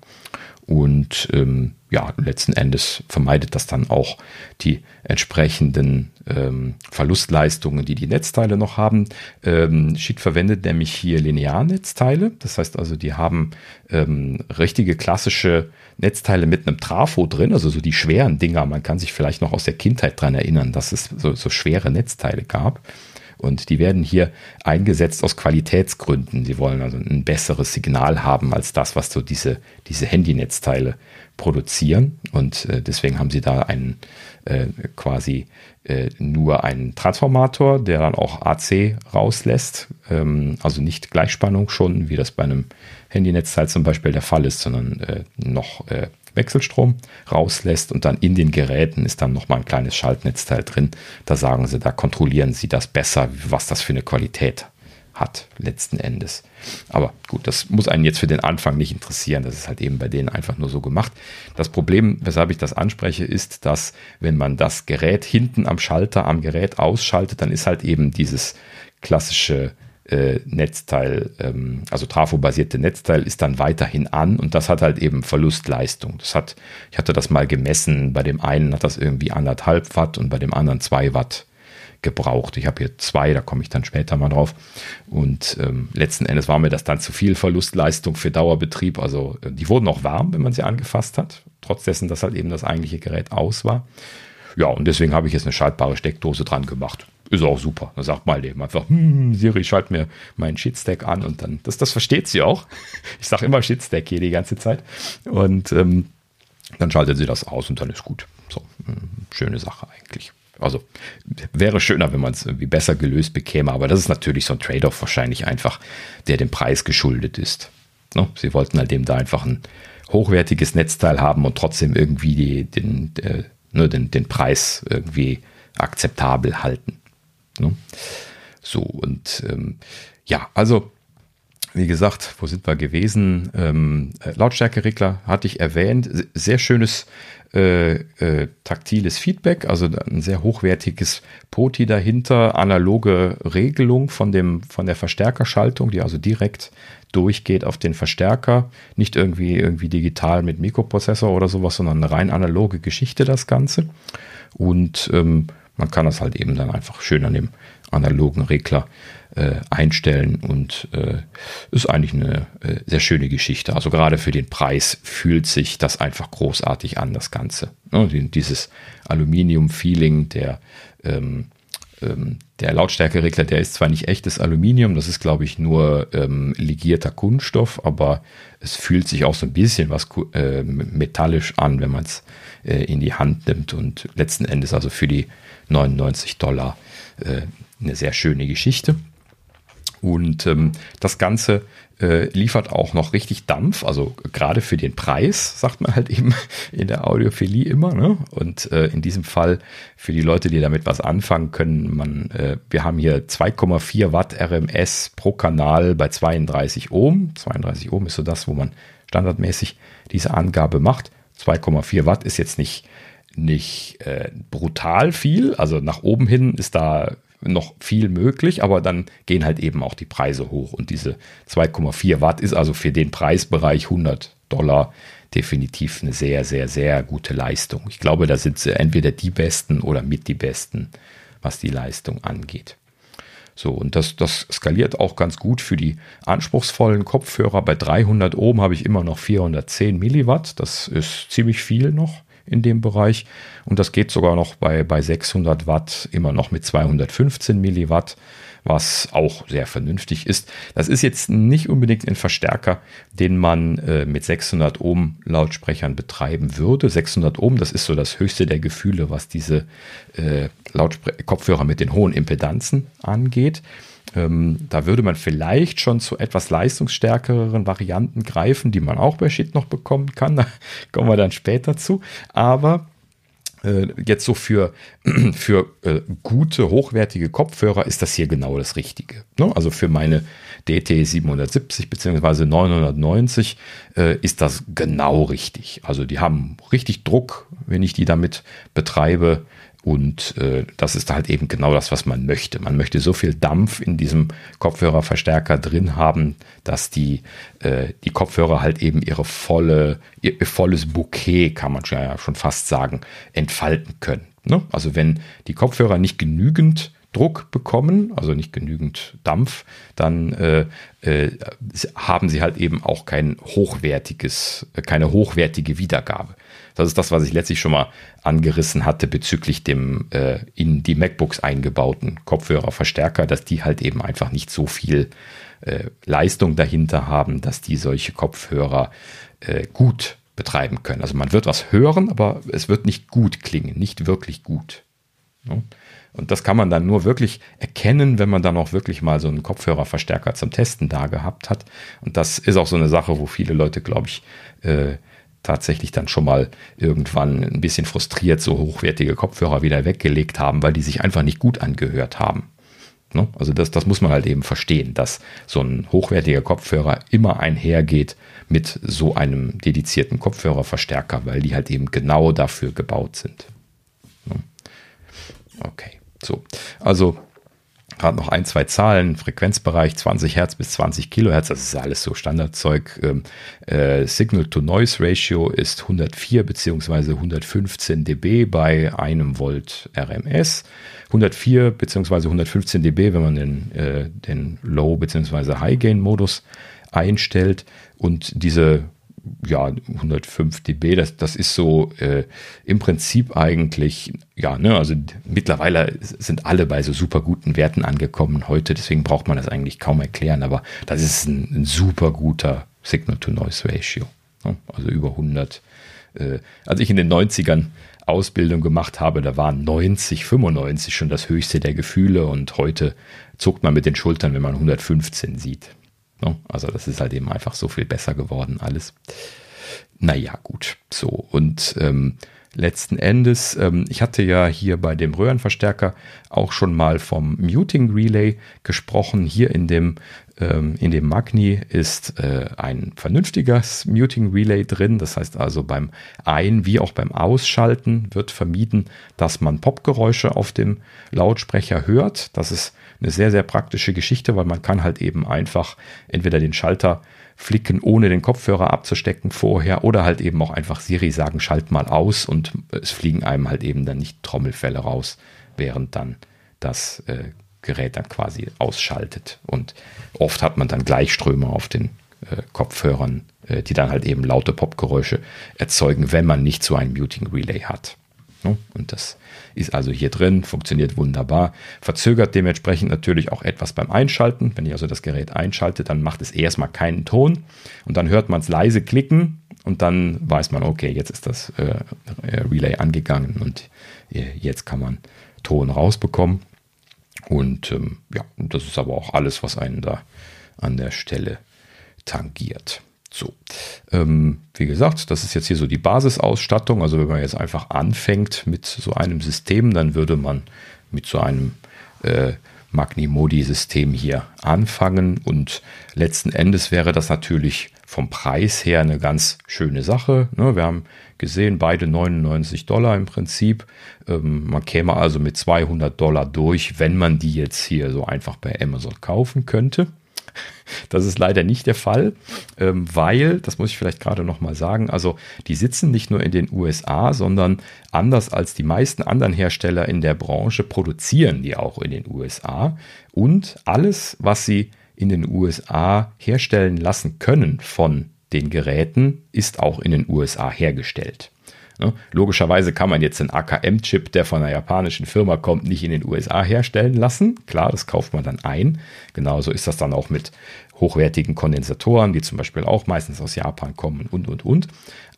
Und ähm, ja, letzten Endes vermeidet das dann auch die entsprechenden ähm, Verlustleistungen, die die Netzteile noch haben. Ähm, Schied verwendet nämlich hier Linearnetzteile. Das heißt also, die haben ähm, richtige klassische Netzteile mit einem Trafo drin, also so die schweren Dinger. Man kann sich vielleicht noch aus der Kindheit dran erinnern, dass es so, so schwere Netzteile gab. Und die werden hier eingesetzt aus Qualitätsgründen. Sie wollen also ein besseres Signal haben als das, was so diese, diese Handynetzteile produzieren. Und äh, deswegen haben sie da einen äh, quasi äh, nur einen Transformator, der dann auch AC rauslässt. Ähm, also nicht Gleichspannung schon, wie das bei einem Handynetzteil zum Beispiel der Fall ist, sondern äh, noch äh, Wechselstrom rauslässt und dann in den Geräten ist dann nochmal ein kleines Schaltnetzteil drin. Da sagen sie, da kontrollieren sie das besser, was das für eine Qualität hat letzten Endes. Aber gut, das muss einen jetzt für den Anfang nicht interessieren. Das ist halt eben bei denen einfach nur so gemacht. Das Problem, weshalb ich das anspreche, ist, dass wenn man das Gerät hinten am Schalter am Gerät ausschaltet, dann ist halt eben dieses klassische äh, Netzteil, ähm, also Trafo-basierte Netzteil ist dann weiterhin an und das hat halt eben Verlustleistung. Das hat, ich hatte das mal gemessen, bei dem einen hat das irgendwie anderthalb Watt und bei dem anderen zwei Watt gebraucht. Ich habe hier zwei, da komme ich dann später mal drauf. Und ähm, letzten Endes war mir das dann zu viel Verlustleistung für Dauerbetrieb. Also äh, die wurden auch warm, wenn man sie angefasst hat, trotz dessen, dass halt eben das eigentliche Gerät aus war. Ja, und deswegen habe ich jetzt eine schaltbare Steckdose dran gemacht ist auch super. Da sagt mal dem einfach, hm, Siri, schalt mir meinen Shitstack an und dann, das, das versteht sie auch. Ich sage immer Shitstack hier die ganze Zeit. Und ähm, dann schaltet sie das aus und dann ist gut. So, hm, schöne Sache eigentlich. Also wäre schöner, wenn man es irgendwie besser gelöst bekäme, aber das ist natürlich so ein Trade-off wahrscheinlich einfach, der dem Preis geschuldet ist. No? Sie wollten halt eben da einfach ein hochwertiges Netzteil haben und trotzdem irgendwie die, den, äh, ne, den, den Preis irgendwie akzeptabel halten. Ne? So, und ähm, ja, also wie gesagt, wo sind wir gewesen? Ähm, äh, Lautstärkeregler hatte ich erwähnt. Sehr schönes äh, äh, taktiles Feedback, also ein sehr hochwertiges Poti dahinter, analoge Regelung von, dem, von der Verstärkerschaltung, die also direkt durchgeht auf den Verstärker. Nicht irgendwie, irgendwie digital mit Mikroprozessor oder sowas, sondern eine rein analoge Geschichte, das Ganze. Und ähm, man kann das halt eben dann einfach schön an dem analogen Regler äh, einstellen und äh, ist eigentlich eine äh, sehr schöne Geschichte. Also gerade für den Preis fühlt sich das einfach großartig an, das Ganze. Ne? Dieses Aluminium-Feeling der, ähm, ähm, der Lautstärkeregler, der ist zwar nicht echtes Aluminium, das ist glaube ich nur ähm, legierter Kunststoff, aber es fühlt sich auch so ein bisschen was äh, metallisch an, wenn man es äh, in die Hand nimmt und letzten Endes also für die 99 Dollar äh, eine sehr schöne Geschichte. Und ähm, das Ganze äh, liefert auch noch richtig Dampf, also gerade für den Preis, sagt man halt eben in der Audiophilie immer. Ne? Und äh, in diesem Fall für die Leute, die damit was anfangen können, man, äh, wir haben hier 2,4 Watt RMS pro Kanal bei 32 Ohm. 32 Ohm ist so das, wo man standardmäßig diese Angabe macht. 2,4 Watt ist jetzt nicht nicht äh, brutal viel. Also nach oben hin ist da noch viel möglich, aber dann gehen halt eben auch die Preise hoch. Und diese 2,4 Watt ist also für den Preisbereich 100 Dollar definitiv eine sehr, sehr, sehr gute Leistung. Ich glaube, da sind sie entweder die Besten oder mit die Besten, was die Leistung angeht. So, und das, das skaliert auch ganz gut für die anspruchsvollen Kopfhörer. Bei 300 Ohm habe ich immer noch 410 Milliwatt. Das ist ziemlich viel noch in dem Bereich. Und das geht sogar noch bei, bei 600 Watt immer noch mit 215 Milliwatt, was auch sehr vernünftig ist. Das ist jetzt nicht unbedingt ein Verstärker, den man äh, mit 600 Ohm Lautsprechern betreiben würde. 600 Ohm, das ist so das höchste der Gefühle, was diese äh, Kopfhörer mit den hohen Impedanzen angeht. Ähm, da würde man vielleicht schon zu etwas leistungsstärkeren Varianten greifen, die man auch bei Shit noch bekommen kann. Da kommen wir dann später zu. Aber äh, jetzt so für, für äh, gute, hochwertige Kopfhörer ist das hier genau das Richtige. Ne? Also für meine DT 770 bzw. 990 äh, ist das genau richtig. Also die haben richtig Druck, wenn ich die damit betreibe. Und äh, das ist halt eben genau das, was man möchte. Man möchte so viel Dampf in diesem Kopfhörerverstärker drin haben, dass die, äh, die Kopfhörer halt eben ihre volle, ihr, ihr volles Bouquet, kann man ja schon fast sagen, entfalten können. Ne? Also wenn die Kopfhörer nicht genügend Druck bekommen, also nicht genügend Dampf, dann äh, äh, haben sie halt eben auch kein hochwertiges, keine hochwertige Wiedergabe. Das ist das, was ich letztlich schon mal angerissen hatte bezüglich dem äh, in die MacBooks eingebauten Kopfhörerverstärker, dass die halt eben einfach nicht so viel äh, Leistung dahinter haben, dass die solche Kopfhörer äh, gut betreiben können. Also man wird was hören, aber es wird nicht gut klingen, nicht wirklich gut. Ja? Und das kann man dann nur wirklich erkennen, wenn man dann auch wirklich mal so einen Kopfhörerverstärker zum Testen da gehabt hat. Und das ist auch so eine Sache, wo viele Leute, glaube ich, äh, tatsächlich dann schon mal irgendwann ein bisschen frustriert so hochwertige Kopfhörer wieder weggelegt haben, weil die sich einfach nicht gut angehört haben. Ne? Also das, das muss man halt eben verstehen, dass so ein hochwertiger Kopfhörer immer einhergeht mit so einem dedizierten Kopfhörerverstärker, weil die halt eben genau dafür gebaut sind. Ne? Okay, so. Also Gerade noch ein, zwei Zahlen, Frequenzbereich 20 Hertz bis 20 Kilohertz, das ist alles so Standardzeug. Ähm, äh, Signal-to-Noise-Ratio ist 104 bzw. 115 dB bei einem Volt RMS. 104 bzw. 115 dB, wenn man den, äh, den Low- bzw. High-Gain-Modus einstellt. Und diese ja, 105 dB, das, das ist so äh, im Prinzip eigentlich, ja, ne, also mittlerweile sind alle bei so super guten Werten angekommen heute, deswegen braucht man das eigentlich kaum erklären, aber das ist ein, ein super guter Signal-to-Noise-Ratio. Ne? Also über 100. Äh, als ich in den 90ern Ausbildung gemacht habe, da waren 90, 95 schon das höchste der Gefühle und heute zuckt man mit den Schultern, wenn man 115 sieht. Ne? Also das ist halt eben einfach so viel besser geworden alles. Naja, gut. So, und ähm, letzten Endes, ähm, ich hatte ja hier bei dem Röhrenverstärker auch schon mal vom Muting Relay gesprochen. Hier in dem, ähm, in dem Magni ist äh, ein vernünftiges Muting Relay drin. Das heißt also beim Ein- wie auch beim Ausschalten wird vermieden, dass man Popgeräusche auf dem Lautsprecher hört. Das ist eine sehr, sehr praktische Geschichte, weil man kann halt eben einfach entweder den Schalter flicken, ohne den Kopfhörer abzustecken vorher oder halt eben auch einfach Siri sagen, schalt mal aus und es fliegen einem halt eben dann nicht Trommelfälle raus, während dann das äh, Gerät dann quasi ausschaltet. Und oft hat man dann Gleichströme auf den äh, Kopfhörern, äh, die dann halt eben laute Popgeräusche erzeugen, wenn man nicht so ein Muting Relay hat. Ne? Und das ist also hier drin, funktioniert wunderbar, verzögert dementsprechend natürlich auch etwas beim Einschalten. Wenn ich also das Gerät einschalte, dann macht es erstmal keinen Ton und dann hört man es leise klicken und dann weiß man, okay, jetzt ist das äh, Relay angegangen und äh, jetzt kann man Ton rausbekommen. Und ähm, ja, das ist aber auch alles, was einen da an der Stelle tangiert. So, ähm, wie gesagt, das ist jetzt hier so die Basisausstattung. Also wenn man jetzt einfach anfängt mit so einem System, dann würde man mit so einem äh, Magni-Modi-System hier anfangen und letzten Endes wäre das natürlich vom Preis her eine ganz schöne Sache. Ne? Wir haben gesehen, beide 99 Dollar im Prinzip. Ähm, man käme also mit 200 Dollar durch, wenn man die jetzt hier so einfach bei Amazon kaufen könnte. Das ist leider nicht der Fall, ähm, weil, das muss ich vielleicht gerade nochmal sagen, also die sitzen nicht nur in den USA, sondern anders als die meisten anderen Hersteller in der Branche produzieren die auch in den USA. Und alles, was sie in den USA herstellen lassen können von den Geräten, ist auch in den USA hergestellt. Ne? Logischerweise kann man jetzt einen AKM-Chip, der von einer japanischen Firma kommt, nicht in den USA herstellen lassen. Klar, das kauft man dann ein. Genauso ist das dann auch mit hochwertigen Kondensatoren, die zum Beispiel auch meistens aus Japan kommen und, und, und.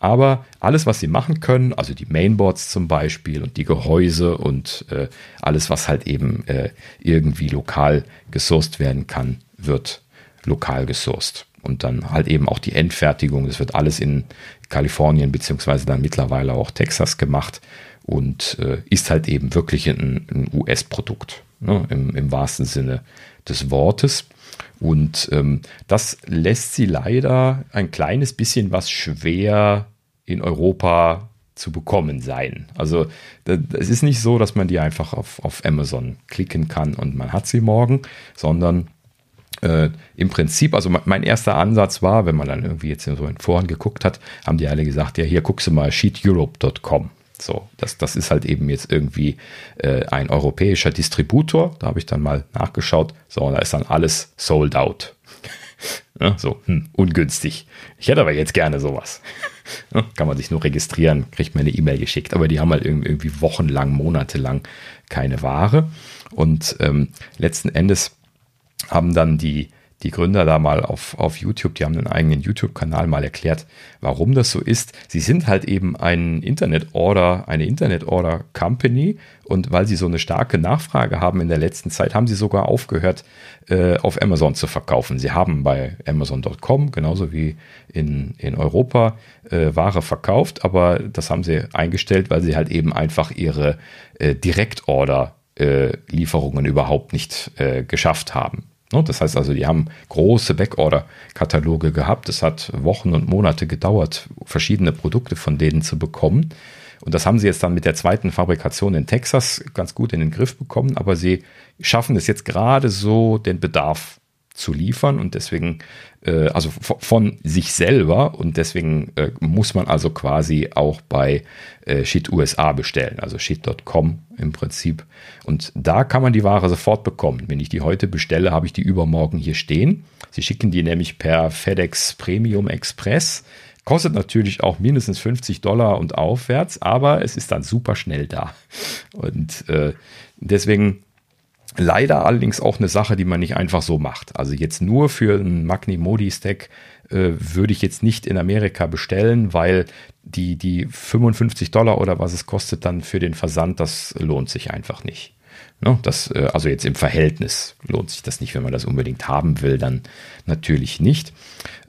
Aber alles, was sie machen können, also die Mainboards zum Beispiel und die Gehäuse und äh, alles, was halt eben äh, irgendwie lokal gesourced werden kann, wird lokal gesourced und dann halt eben auch die Endfertigung. Das wird alles in Kalifornien beziehungsweise dann mittlerweile auch Texas gemacht und äh, ist halt eben wirklich ein, ein US-Produkt ne, im, im, wahrsten Sinne des Wortes. Und ähm, das lässt sie leider ein kleines bisschen was schwer in Europa zu bekommen sein. Also es ist nicht so, dass man die einfach auf, auf Amazon klicken kann und man hat sie morgen, sondern äh, im Prinzip, also mein erster Ansatz war, wenn man dann irgendwie jetzt so in Foren geguckt hat, haben die alle gesagt, ja, hier guckst du mal sheeteurope.com. So, das, das ist halt eben jetzt irgendwie äh, ein europäischer Distributor. Da habe ich dann mal nachgeschaut. So, und da ist dann alles sold out. ja, so, hm, ungünstig. Ich hätte aber jetzt gerne sowas. ja, kann man sich nur registrieren, kriegt mir eine E-Mail geschickt. Aber die haben halt irgendwie wochenlang, monatelang keine Ware. Und ähm, letzten Endes haben dann die, die Gründer da mal auf, auf YouTube, die haben einen eigenen YouTube-Kanal mal erklärt, warum das so ist. Sie sind halt eben ein Internet-Order, eine Internet-Order-Company und weil sie so eine starke Nachfrage haben in der letzten Zeit, haben sie sogar aufgehört, äh, auf Amazon zu verkaufen. Sie haben bei Amazon.com, genauso wie in, in Europa, äh, Ware verkauft, aber das haben sie eingestellt, weil sie halt eben einfach ihre äh, Direktorder Lieferungen überhaupt nicht äh, geschafft haben. Ne, das heißt also, die haben große Backorder-Kataloge gehabt. Es hat Wochen und Monate gedauert, verschiedene Produkte von denen zu bekommen. Und das haben sie jetzt dann mit der zweiten Fabrikation in Texas ganz gut in den Griff bekommen. Aber sie schaffen es jetzt gerade so, den Bedarf zu liefern und deswegen, äh, also von sich selber und deswegen äh, muss man also quasi auch bei äh, Shit USA bestellen, also shit.com im Prinzip. Und da kann man die Ware sofort bekommen. Wenn ich die heute bestelle, habe ich die übermorgen hier stehen. Sie schicken die nämlich per FedEx Premium Express. Kostet natürlich auch mindestens 50 Dollar und aufwärts, aber es ist dann super schnell da. Und äh, deswegen Leider allerdings auch eine Sache, die man nicht einfach so macht. Also jetzt nur für einen Magni Modi Stack äh, würde ich jetzt nicht in Amerika bestellen, weil die, die 55 Dollar oder was es kostet dann für den Versand, das lohnt sich einfach nicht. Ne? Das, äh, also jetzt im Verhältnis lohnt sich das nicht, wenn man das unbedingt haben will, dann natürlich nicht.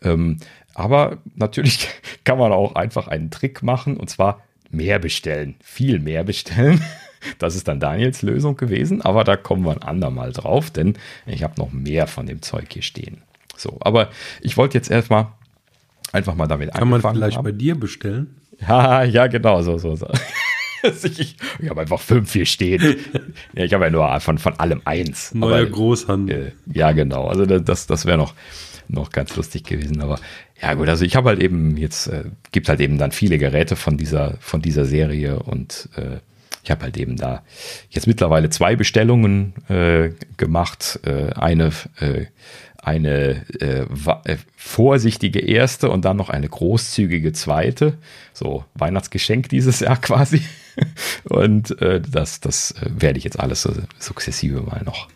Ähm, aber natürlich kann man auch einfach einen Trick machen und zwar mehr bestellen, viel mehr bestellen. Das ist dann Daniels Lösung gewesen, aber da kommen wir ein andermal drauf, denn ich habe noch mehr von dem Zeug hier stehen. So, aber ich wollte jetzt erstmal einfach mal damit Kann man vielleicht haben. bei dir bestellen? Ja, ja, genau, so, so, so. ich, ich habe einfach fünf hier stehen. ja, ich habe ja nur von, von allem eins. Neuer aber, Großhandel. Äh, ja, genau. Also das, das wäre noch, noch ganz lustig gewesen. Aber ja, gut, also ich habe halt eben jetzt, äh, gibt halt eben dann viele Geräte von dieser, von dieser Serie und äh, ich habe halt eben da jetzt mittlerweile zwei Bestellungen äh, gemacht. Äh, eine äh, eine äh, äh, vorsichtige erste und dann noch eine großzügige zweite. So Weihnachtsgeschenk dieses Jahr quasi. Und äh, das, das äh, werde ich jetzt alles so sukzessive mal noch,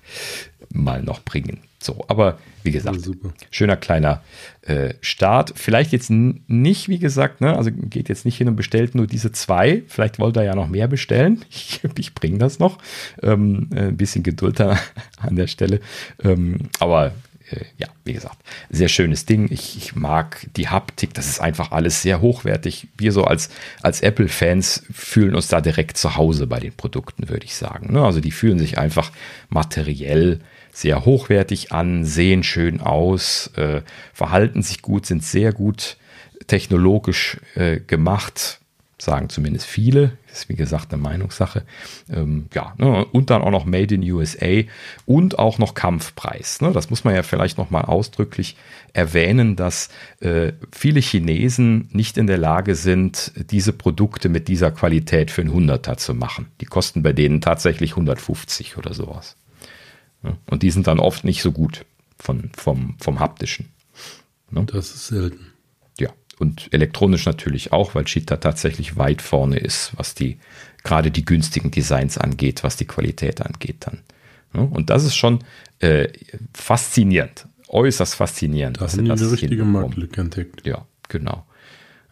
mal noch bringen. So, aber wie gesagt, ja, schöner kleiner äh, Start. Vielleicht jetzt nicht, wie gesagt, ne, also geht jetzt nicht hin und bestellt nur diese zwei. Vielleicht wollt ihr ja noch mehr bestellen. Ich, ich bringe das noch. Ähm, ein bisschen Geduld an, an der Stelle. Ähm, aber äh, ja, wie gesagt, sehr schönes Ding. Ich, ich, mag die Haptik, das ist einfach alles sehr hochwertig. Wir so als, als Apple-Fans fühlen uns da direkt zu Hause bei den Produkten, würde ich sagen. Ne? Also die fühlen sich einfach materiell sehr hochwertig an, sehen schön aus, äh, verhalten sich gut, sind sehr gut technologisch äh, gemacht sagen zumindest viele. Das ist wie gesagt eine Meinungssache. Ähm, ja, ne, und dann auch noch Made in USA und auch noch Kampfpreis. Ne? Das muss man ja vielleicht nochmal ausdrücklich erwähnen, dass äh, viele Chinesen nicht in der Lage sind, diese Produkte mit dieser Qualität für einen Hunderter zu machen. Die kosten bei denen tatsächlich 150 oder sowas. Ne? Und die sind dann oft nicht so gut von, vom, vom haptischen. Ne? Das ist selten und elektronisch natürlich auch, weil Cheetah tatsächlich weit vorne ist, was die gerade die günstigen Designs angeht, was die Qualität angeht dann. Und das ist schon äh, faszinierend, äußerst faszinierend. Da haben die eine richtige Marktlücke entdeckt. Ja, genau.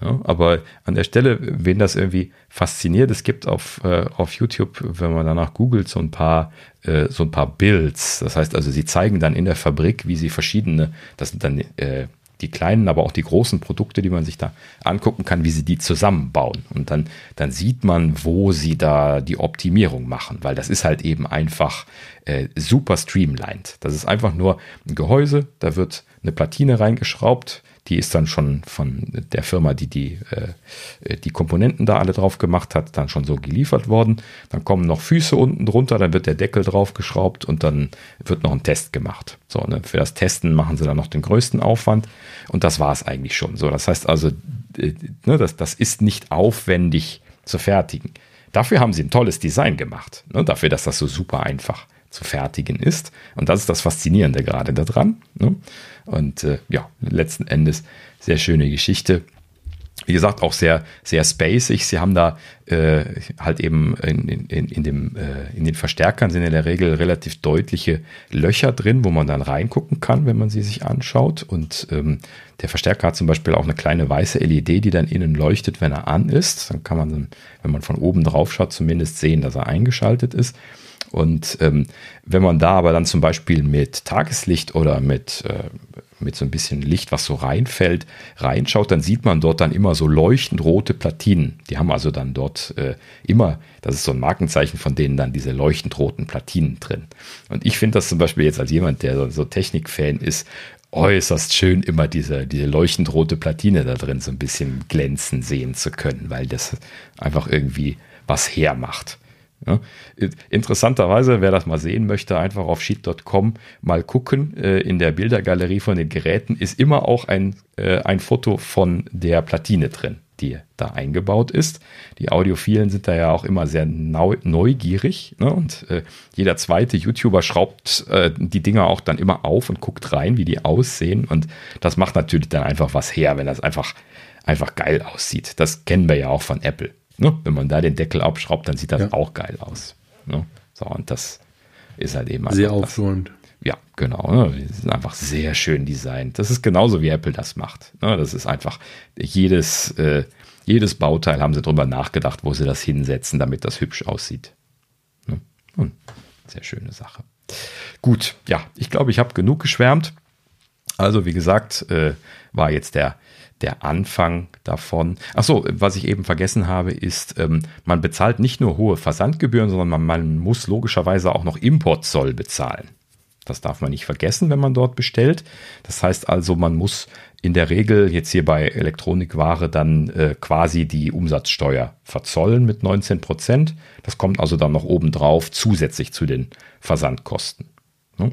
Ja, aber an der Stelle, wen das irgendwie fasziniert, es gibt auf, äh, auf YouTube, wenn man danach googelt, so ein paar, äh, so ein paar Builds. Das heißt also, sie zeigen dann in der Fabrik, wie sie verschiedene, das sind dann äh, die kleinen, aber auch die großen Produkte, die man sich da angucken kann, wie sie die zusammenbauen. Und dann, dann sieht man, wo sie da die Optimierung machen, weil das ist halt eben einfach äh, super streamlined. Das ist einfach nur ein Gehäuse, da wird eine Platine reingeschraubt, die ist dann schon von der Firma, die die, äh, die Komponenten da alle drauf gemacht hat, dann schon so geliefert worden. Dann kommen noch Füße unten drunter, dann wird der Deckel draufgeschraubt und dann wird noch ein Test gemacht. So, ne, für das Testen machen sie dann noch den größten Aufwand und das war es eigentlich schon. So, das heißt also, äh, ne, das, das ist nicht aufwendig zu fertigen. Dafür haben sie ein tolles Design gemacht. Ne, dafür, dass das so super einfach zu fertigen ist. Und das ist das Faszinierende gerade daran. Ne? Und äh, ja, letzten Endes sehr schöne Geschichte. Wie gesagt, auch sehr, sehr spacig. Sie haben da äh, halt eben in, in, in, dem, äh, in den Verstärkern sind in der Regel relativ deutliche Löcher drin, wo man dann reingucken kann, wenn man sie sich anschaut. Und ähm, der Verstärker hat zum Beispiel auch eine kleine weiße LED, die dann innen leuchtet, wenn er an ist. Dann kann man, wenn man von oben drauf schaut, zumindest sehen, dass er eingeschaltet ist. Und ähm, wenn man da aber dann zum Beispiel mit Tageslicht oder mit, äh, mit so ein bisschen Licht, was so reinfällt, reinschaut, dann sieht man dort dann immer so leuchtend rote Platinen. Die haben also dann dort äh, immer, das ist so ein Markenzeichen von denen dann diese leuchtend roten Platinen drin. Und ich finde das zum Beispiel jetzt als jemand, der so, so Technikfan ist, äußerst schön, immer diese, diese leuchtend rote Platine da drin so ein bisschen glänzen sehen zu können, weil das einfach irgendwie was hermacht. Ja. Interessanterweise, wer das mal sehen möchte, einfach auf sheet.com mal gucken. Äh, in der Bildergalerie von den Geräten ist immer auch ein, äh, ein Foto von der Platine drin, die da eingebaut ist. Die Audiophilen sind da ja auch immer sehr neugierig. Ne? Und äh, jeder zweite YouTuber schraubt die Dinger auch dann immer auf und guckt rein, wie die aussehen. Und das macht natürlich dann einfach was her, wenn das einfach, einfach geil aussieht. Das kennen wir ja auch von Apple. Ne? Wenn man da den Deckel abschraubt, dann sieht das ja. auch geil aus. Ne? So, und das ist halt eben. Sehr aufschauend. Ja, genau. Ne? Die sind einfach sehr schön designt. Das ist genauso wie Apple das macht. Ne? Das ist einfach jedes, äh, jedes Bauteil haben sie drüber nachgedacht, wo sie das hinsetzen, damit das hübsch aussieht. Ne? Hm. Sehr schöne Sache. Gut, ja, ich glaube, ich habe genug geschwärmt. Also, wie gesagt, äh, war jetzt der der Anfang davon. Achso, was ich eben vergessen habe, ist, ähm, man bezahlt nicht nur hohe Versandgebühren, sondern man, man muss logischerweise auch noch Importzoll bezahlen. Das darf man nicht vergessen, wenn man dort bestellt. Das heißt also, man muss in der Regel jetzt hier bei Elektronikware dann äh, quasi die Umsatzsteuer verzollen mit 19 Prozent. Das kommt also dann noch obendrauf zusätzlich zu den Versandkosten. Ne?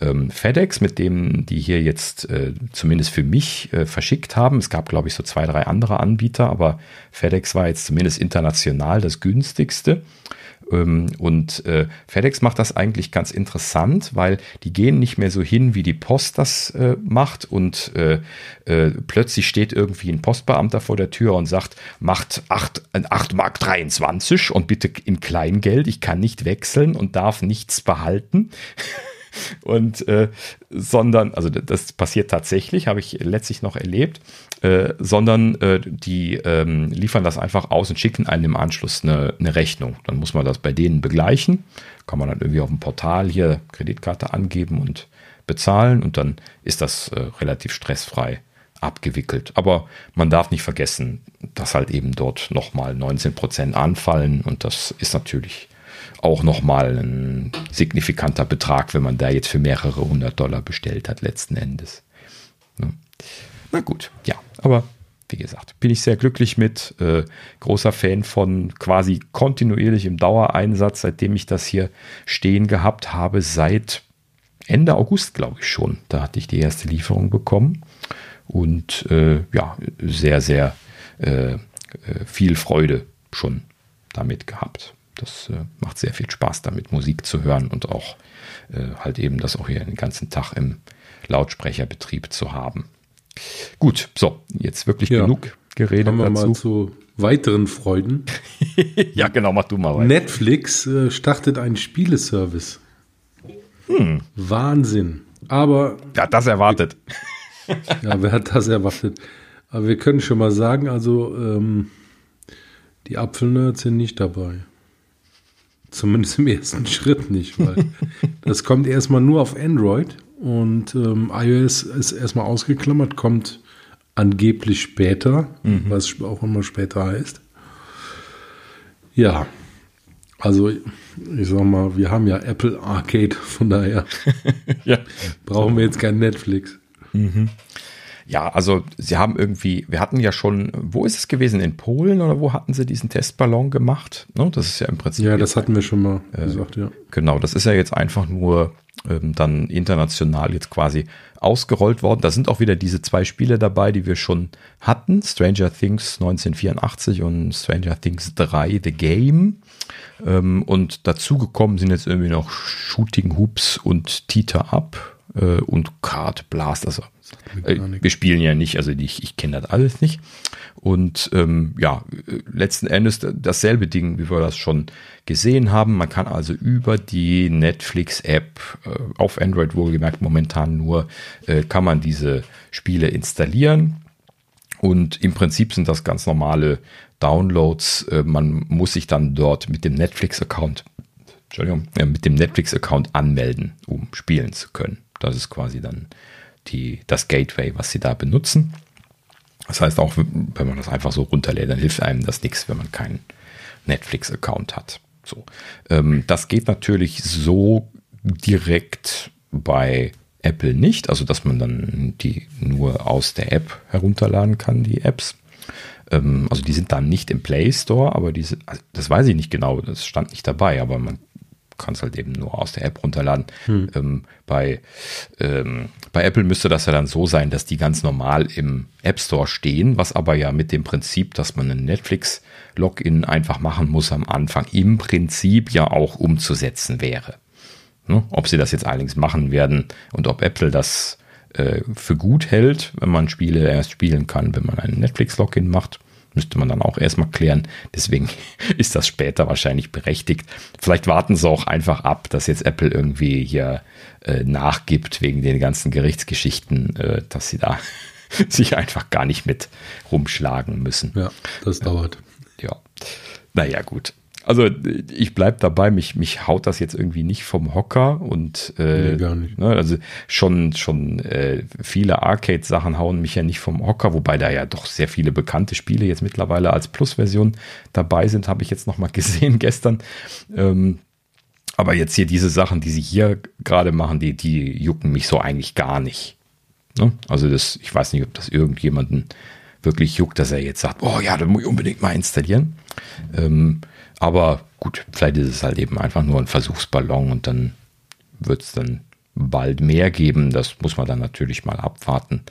Ähm, FedEx, mit dem die hier jetzt äh, zumindest für mich äh, verschickt haben. Es gab, glaube ich, so zwei, drei andere Anbieter, aber FedEx war jetzt zumindest international das günstigste. Ähm, und äh, FedEx macht das eigentlich ganz interessant, weil die gehen nicht mehr so hin, wie die Post das äh, macht und äh, äh plötzlich steht irgendwie ein Postbeamter vor der Tür und sagt, macht 8, 8 Mark 23 und bitte in Kleingeld, ich kann nicht wechseln und darf nichts behalten. und äh, sondern, also das passiert tatsächlich, habe ich letztlich noch erlebt, äh, sondern äh, die ähm, liefern das einfach aus und schicken einem im Anschluss eine, eine Rechnung. Dann muss man das bei denen begleichen, kann man dann irgendwie auf dem Portal hier Kreditkarte angeben und bezahlen und dann ist das äh, relativ stressfrei abgewickelt. Aber man darf nicht vergessen, dass halt eben dort nochmal 19 Prozent anfallen und das ist natürlich auch nochmal ein signifikanter Betrag, wenn man da jetzt für mehrere hundert Dollar bestellt hat, letzten Endes. Ne? Na gut, ja, aber wie gesagt, bin ich sehr glücklich mit. Äh, großer Fan von quasi kontinuierlichem Dauereinsatz, seitdem ich das hier stehen gehabt habe, seit Ende August, glaube ich schon. Da hatte ich die erste Lieferung bekommen. Und äh, ja, sehr, sehr äh, äh viel Freude schon damit gehabt. Das äh, macht sehr viel Spaß, damit Musik zu hören und auch äh, halt eben das auch hier den ganzen Tag im Lautsprecherbetrieb zu haben. Gut, so, jetzt wirklich ja. genug geredet Kommen wir dazu. mal zu weiteren Freuden. ja, genau, mach du mal weiter. Netflix äh, startet einen Spieleservice. Hm. Wahnsinn. Aber. Wer hat das erwartet? ja, wer hat das erwartet? Aber wir können schon mal sagen, also ähm, die Apfelnerds sind nicht dabei. Zumindest im ersten Schritt nicht, weil das kommt erstmal nur auf Android und ähm, iOS ist erstmal ausgeklammert, kommt angeblich später, mhm. was auch immer später heißt. Ja, also ich sag mal, wir haben ja Apple Arcade, von daher ja. brauchen wir jetzt kein Netflix. Mhm. Ja, also sie haben irgendwie, wir hatten ja schon, wo ist es gewesen? In Polen oder wo hatten sie diesen Testballon gemacht? Ne, das ist ja im Prinzip. Ja, das hatten wir schon mal äh, gesagt, ja. Genau, das ist ja jetzt einfach nur ähm, dann international jetzt quasi ausgerollt worden. Da sind auch wieder diese zwei Spiele dabei, die wir schon hatten. Stranger Things 1984 und Stranger Things 3 The Game. Ähm, und dazugekommen sind jetzt irgendwie noch Shooting Hoops und Tita Up äh, und Card Blast. Äh, wir spielen ja nicht, also ich, ich kenne das alles nicht. Und ähm, ja, letzten Endes dasselbe Ding, wie wir das schon gesehen haben. Man kann also über die Netflix-App äh, auf Android wohlgemerkt momentan nur, äh, kann man diese Spiele installieren. Und im Prinzip sind das ganz normale Downloads. Äh, man muss sich dann dort mit dem Netflix-Account Entschuldigung, mit dem Netflix-Account anmelden, um spielen zu können. Das ist quasi dann die, das Gateway, was sie da benutzen. Das heißt, auch wenn man das einfach so runterlädt, dann hilft einem das nichts, wenn man keinen Netflix-Account hat. So. Ähm, das geht natürlich so direkt bei Apple nicht, also dass man dann die nur aus der App herunterladen kann, die Apps. Ähm, also die sind dann nicht im Play Store, aber diese, also das weiß ich nicht genau, das stand nicht dabei, aber man kannst halt eben nur aus der App runterladen. Hm. Ähm, bei, ähm, bei Apple müsste das ja dann so sein, dass die ganz normal im App Store stehen, was aber ja mit dem Prinzip, dass man ein Netflix-Login einfach machen muss am Anfang, im Prinzip ja auch umzusetzen wäre. Ne? Ob sie das jetzt allerdings machen werden und ob Apple das äh, für gut hält, wenn man Spiele erst spielen kann, wenn man einen Netflix-Login macht, Müsste man dann auch erstmal klären. Deswegen ist das später wahrscheinlich berechtigt. Vielleicht warten sie auch einfach ab, dass jetzt Apple irgendwie hier äh, nachgibt wegen den ganzen Gerichtsgeschichten, äh, dass sie da sich einfach gar nicht mit rumschlagen müssen. Ja, das dauert. Ja. Naja, gut. also ich bleibe dabei, mich, mich haut das jetzt irgendwie nicht vom Hocker und äh, nee, gar nicht. Ne, also schon, schon äh, viele Arcade-Sachen hauen mich ja nicht vom Hocker, wobei da ja doch sehr viele bekannte Spiele jetzt mittlerweile als Plus-Version dabei sind, habe ich jetzt nochmal gesehen gestern. Ähm, aber jetzt hier diese Sachen, die sie hier gerade machen, die, die jucken mich so eigentlich gar nicht. Ne? Also das, ich weiß nicht, ob das irgendjemanden wirklich juckt, dass er jetzt sagt, oh ja, da muss ich unbedingt mal installieren. Ähm, aber gut, vielleicht ist es halt eben einfach nur ein Versuchsballon und dann wird es dann bald mehr geben. Das muss man dann natürlich mal abwarten.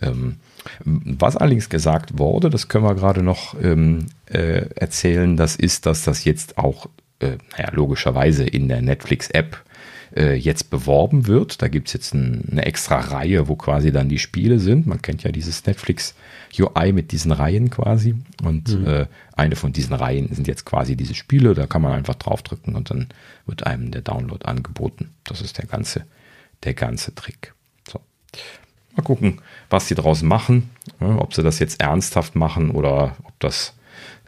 Ähm, was allerdings gesagt wurde, das können wir gerade noch ähm, äh, erzählen, das ist, dass das jetzt auch, äh, naja, logischerweise in der Netflix-App äh, jetzt beworben wird. Da gibt es jetzt ein, eine extra Reihe, wo quasi dann die Spiele sind. Man kennt ja dieses Netflix UI mit diesen Reihen quasi. Und mhm. äh, eine von diesen Reihen sind jetzt quasi diese Spiele. Da kann man einfach draufdrücken und dann wird einem der Download angeboten. Das ist der ganze, der ganze Trick. So. Mal gucken, was sie draußen machen. Ja, ob sie das jetzt ernsthaft machen oder ob das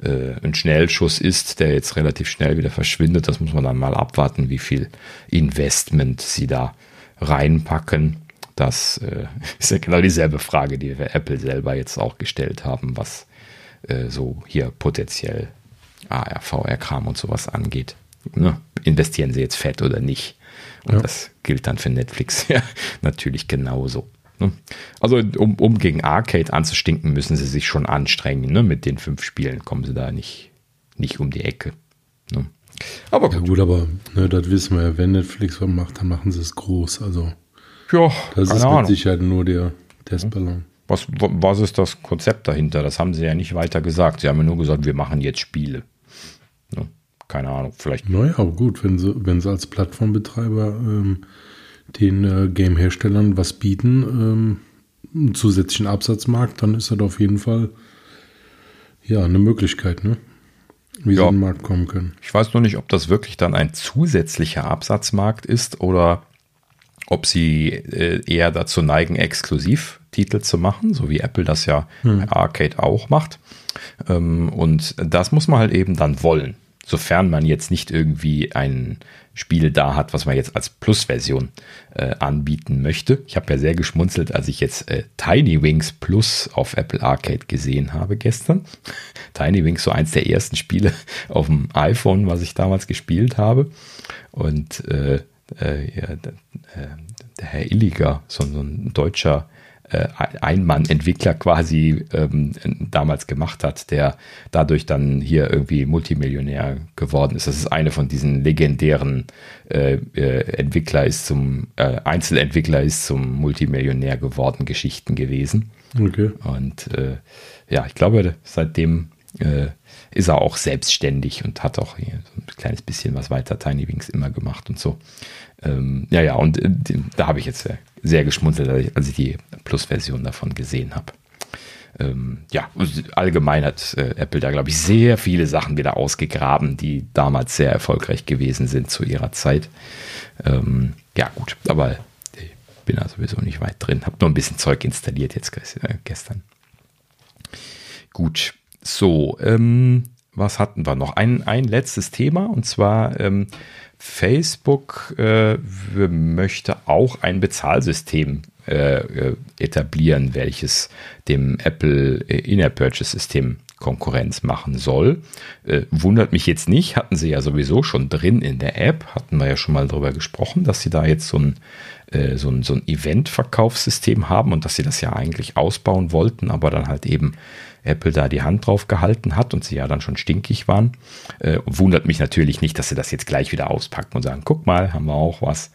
äh, ein Schnellschuss ist, der jetzt relativ schnell wieder verschwindet. Das muss man dann mal abwarten, wie viel Investment sie da reinpacken. Das äh, ist ja genau dieselbe Frage, die wir Apple selber jetzt auch gestellt haben, was äh, so hier potenziell AR, VR-Kram und sowas angeht. Ne? Investieren sie jetzt fett oder nicht? Und ja. das gilt dann für Netflix ja natürlich genauso. Ne? Also um, um gegen Arcade anzustinken, müssen sie sich schon anstrengen. Ne? Mit den fünf Spielen kommen sie da nicht, nicht um die Ecke. Ne? Aber gut. Ja gut, aber ne, das wissen wir ja, wenn Netflix was macht, dann machen sie es groß. Also ja, das ist mit Sicherheit nur der Testballon. Was, was ist das Konzept dahinter? Das haben sie ja nicht weiter gesagt. Sie haben ja nur gesagt, wir machen jetzt Spiele. Ne? Keine Ahnung, vielleicht. Naja, gut, wenn sie, wenn sie als Plattformbetreiber ähm, den äh, Game-Herstellern was bieten, ähm, einen zusätzlichen Absatzmarkt, dann ist das auf jeden Fall ja eine Möglichkeit, ne? wie ja. sie in den Markt kommen können. Ich weiß nur nicht, ob das wirklich dann ein zusätzlicher Absatzmarkt ist oder ob sie äh, eher dazu neigen, Exklusivtitel zu machen, so wie Apple das ja hm. bei Arcade auch macht. Ähm, und das muss man halt eben dann wollen sofern man jetzt nicht irgendwie ein Spiel da hat, was man jetzt als Plus-Version äh, anbieten möchte. Ich habe ja sehr geschmunzelt, als ich jetzt äh, Tiny Wings Plus auf Apple Arcade gesehen habe gestern. Tiny Wings, so eins der ersten Spiele auf dem iPhone, was ich damals gespielt habe. Und äh, äh ja, äh, der Herr Illiger, so, so ein deutscher äh, Ein-Mann-Entwickler quasi ähm, damals gemacht hat, der dadurch dann hier irgendwie Multimillionär geworden ist. Das ist eine von diesen legendären äh, äh, Entwickler ist zum äh, Einzelentwickler ist zum Multimillionär geworden Geschichten gewesen. Okay. Und äh, ja, ich glaube, seitdem äh, ist er auch selbstständig und hat auch hier so ein kleines bisschen was weiter Tiny Wings immer gemacht und so. Ähm, ja, ja, und äh, da habe ich jetzt sehr geschmunzelt, als ich die Plus-Version davon gesehen habe. Ähm, ja, allgemein hat äh, Apple da, glaube ich, sehr viele Sachen wieder ausgegraben, die damals sehr erfolgreich gewesen sind zu ihrer Zeit. Ähm, ja, gut, aber ich bin da sowieso nicht weit drin. Habe nur ein bisschen Zeug installiert jetzt äh, gestern. Gut, so, ähm, was hatten wir noch? Ein, ein letztes Thema und zwar ähm, Facebook äh, möchte auch ein Bezahlsystem äh, äh etablieren, welches dem Apple In-App Purchase System Konkurrenz machen soll. Äh, wundert mich jetzt nicht, hatten sie ja sowieso schon drin in der App, hatten wir ja schon mal darüber gesprochen, dass sie da jetzt so ein, äh, so ein, so ein Event-Verkaufssystem haben und dass sie das ja eigentlich ausbauen wollten, aber dann halt eben Apple da die Hand drauf gehalten hat und sie ja dann schon stinkig waren. Äh, wundert mich natürlich nicht, dass sie das jetzt gleich wieder auspacken und sagen, guck mal, haben wir auch was.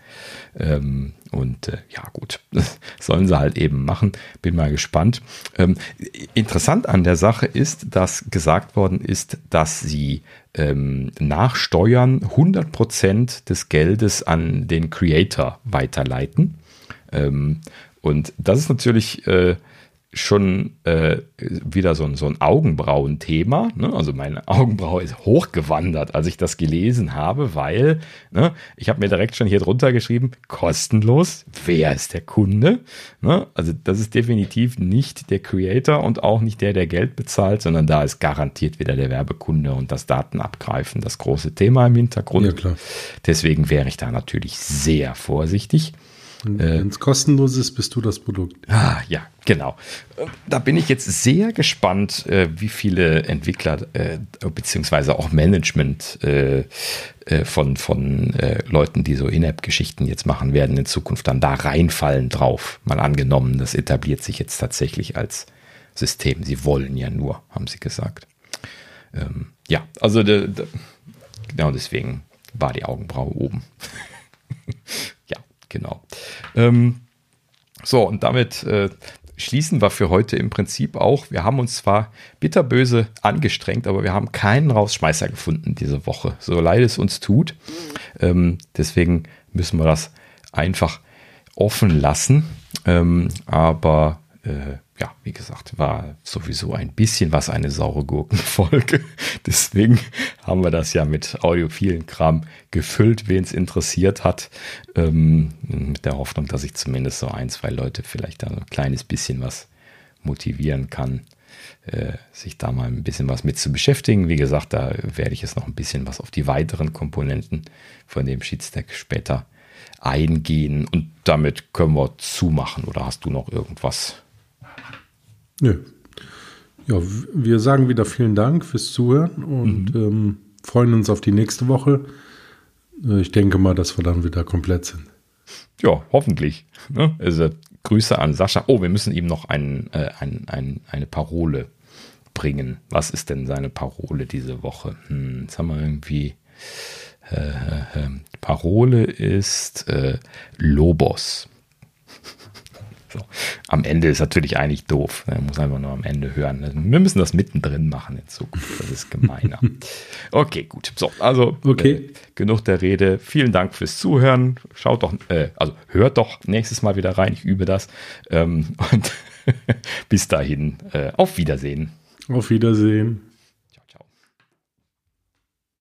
Ähm, und äh, ja gut, sollen sie halt eben machen. Bin mal gespannt. Ähm, interessant an der Sache ist, dass gesagt worden ist, dass sie ähm, nach Steuern 100% des Geldes an den Creator weiterleiten. Ähm, und das ist natürlich... Äh, schon äh, wieder so ein, so ein Augenbrauenthema. Ne? Also meine Augenbraue ist hochgewandert, als ich das gelesen habe, weil ne, ich habe mir direkt schon hier drunter geschrieben, kostenlos, wer ist der Kunde? Ne? Also das ist definitiv nicht der Creator und auch nicht der, der Geld bezahlt, sondern da ist garantiert wieder der Werbekunde und das Datenabgreifen das große Thema im Hintergrund. Ja, klar. Deswegen wäre ich da natürlich sehr vorsichtig. Wenn es kostenlos ist, bist du das Produkt. Ah, ja, genau. Da bin ich jetzt sehr gespannt, äh, wie viele Entwickler äh, beziehungsweise auch Management äh, von, von Leuten, die so In-App-Geschichten jetzt machen werden, in Zukunft dann da reinfallen drauf. Mal angenommen, das etabliert sich jetzt tatsächlich als System. Sie wollen ja nur, haben sie gesagt. Ähm, ja, also de, de, genau deswegen war die Augenbraue oben. Genau. Ähm, so, und damit äh, schließen wir für heute im Prinzip auch. Wir haben uns zwar bitterböse angestrengt, aber wir haben keinen Rausschmeißer gefunden diese Woche. So leid es uns tut. Ähm, deswegen müssen wir das einfach offen lassen. Ähm, aber äh, ja, wie gesagt, war sowieso ein bisschen was eine saure Gurkenfolge. Deswegen haben wir das ja mit audiophilen Kram gefüllt, wen es interessiert hat. Ähm, mit der Hoffnung, dass ich zumindest so ein, zwei Leute vielleicht da ein kleines bisschen was motivieren kann, äh, sich da mal ein bisschen was mit zu beschäftigen. Wie gesagt, da werde ich jetzt noch ein bisschen was auf die weiteren Komponenten von dem Sheetstack später eingehen und damit können wir zumachen. Oder hast du noch irgendwas? Nö. Ja, wir sagen wieder vielen Dank fürs Zuhören und mhm. ähm, freuen uns auf die nächste Woche. Äh, ich denke mal, dass wir dann wieder komplett sind. Ja, hoffentlich. Ne? Also Grüße an Sascha. Oh, wir müssen ihm noch ein, äh, ein, ein, eine Parole bringen. Was ist denn seine Parole diese Woche? Hm, jetzt haben wir irgendwie. Äh, äh, äh Parole ist äh, Lobos. So. Am Ende ist natürlich eigentlich doof. Man muss einfach nur am Ende hören. Wir müssen das mittendrin machen in Zukunft. Das ist gemeiner. okay, gut. So, also okay. Äh, genug der Rede. Vielen Dank fürs Zuhören. Schaut doch, äh, also hört doch nächstes Mal wieder rein. Ich übe das. Ähm, und bis dahin, äh, auf Wiedersehen. Auf Wiedersehen.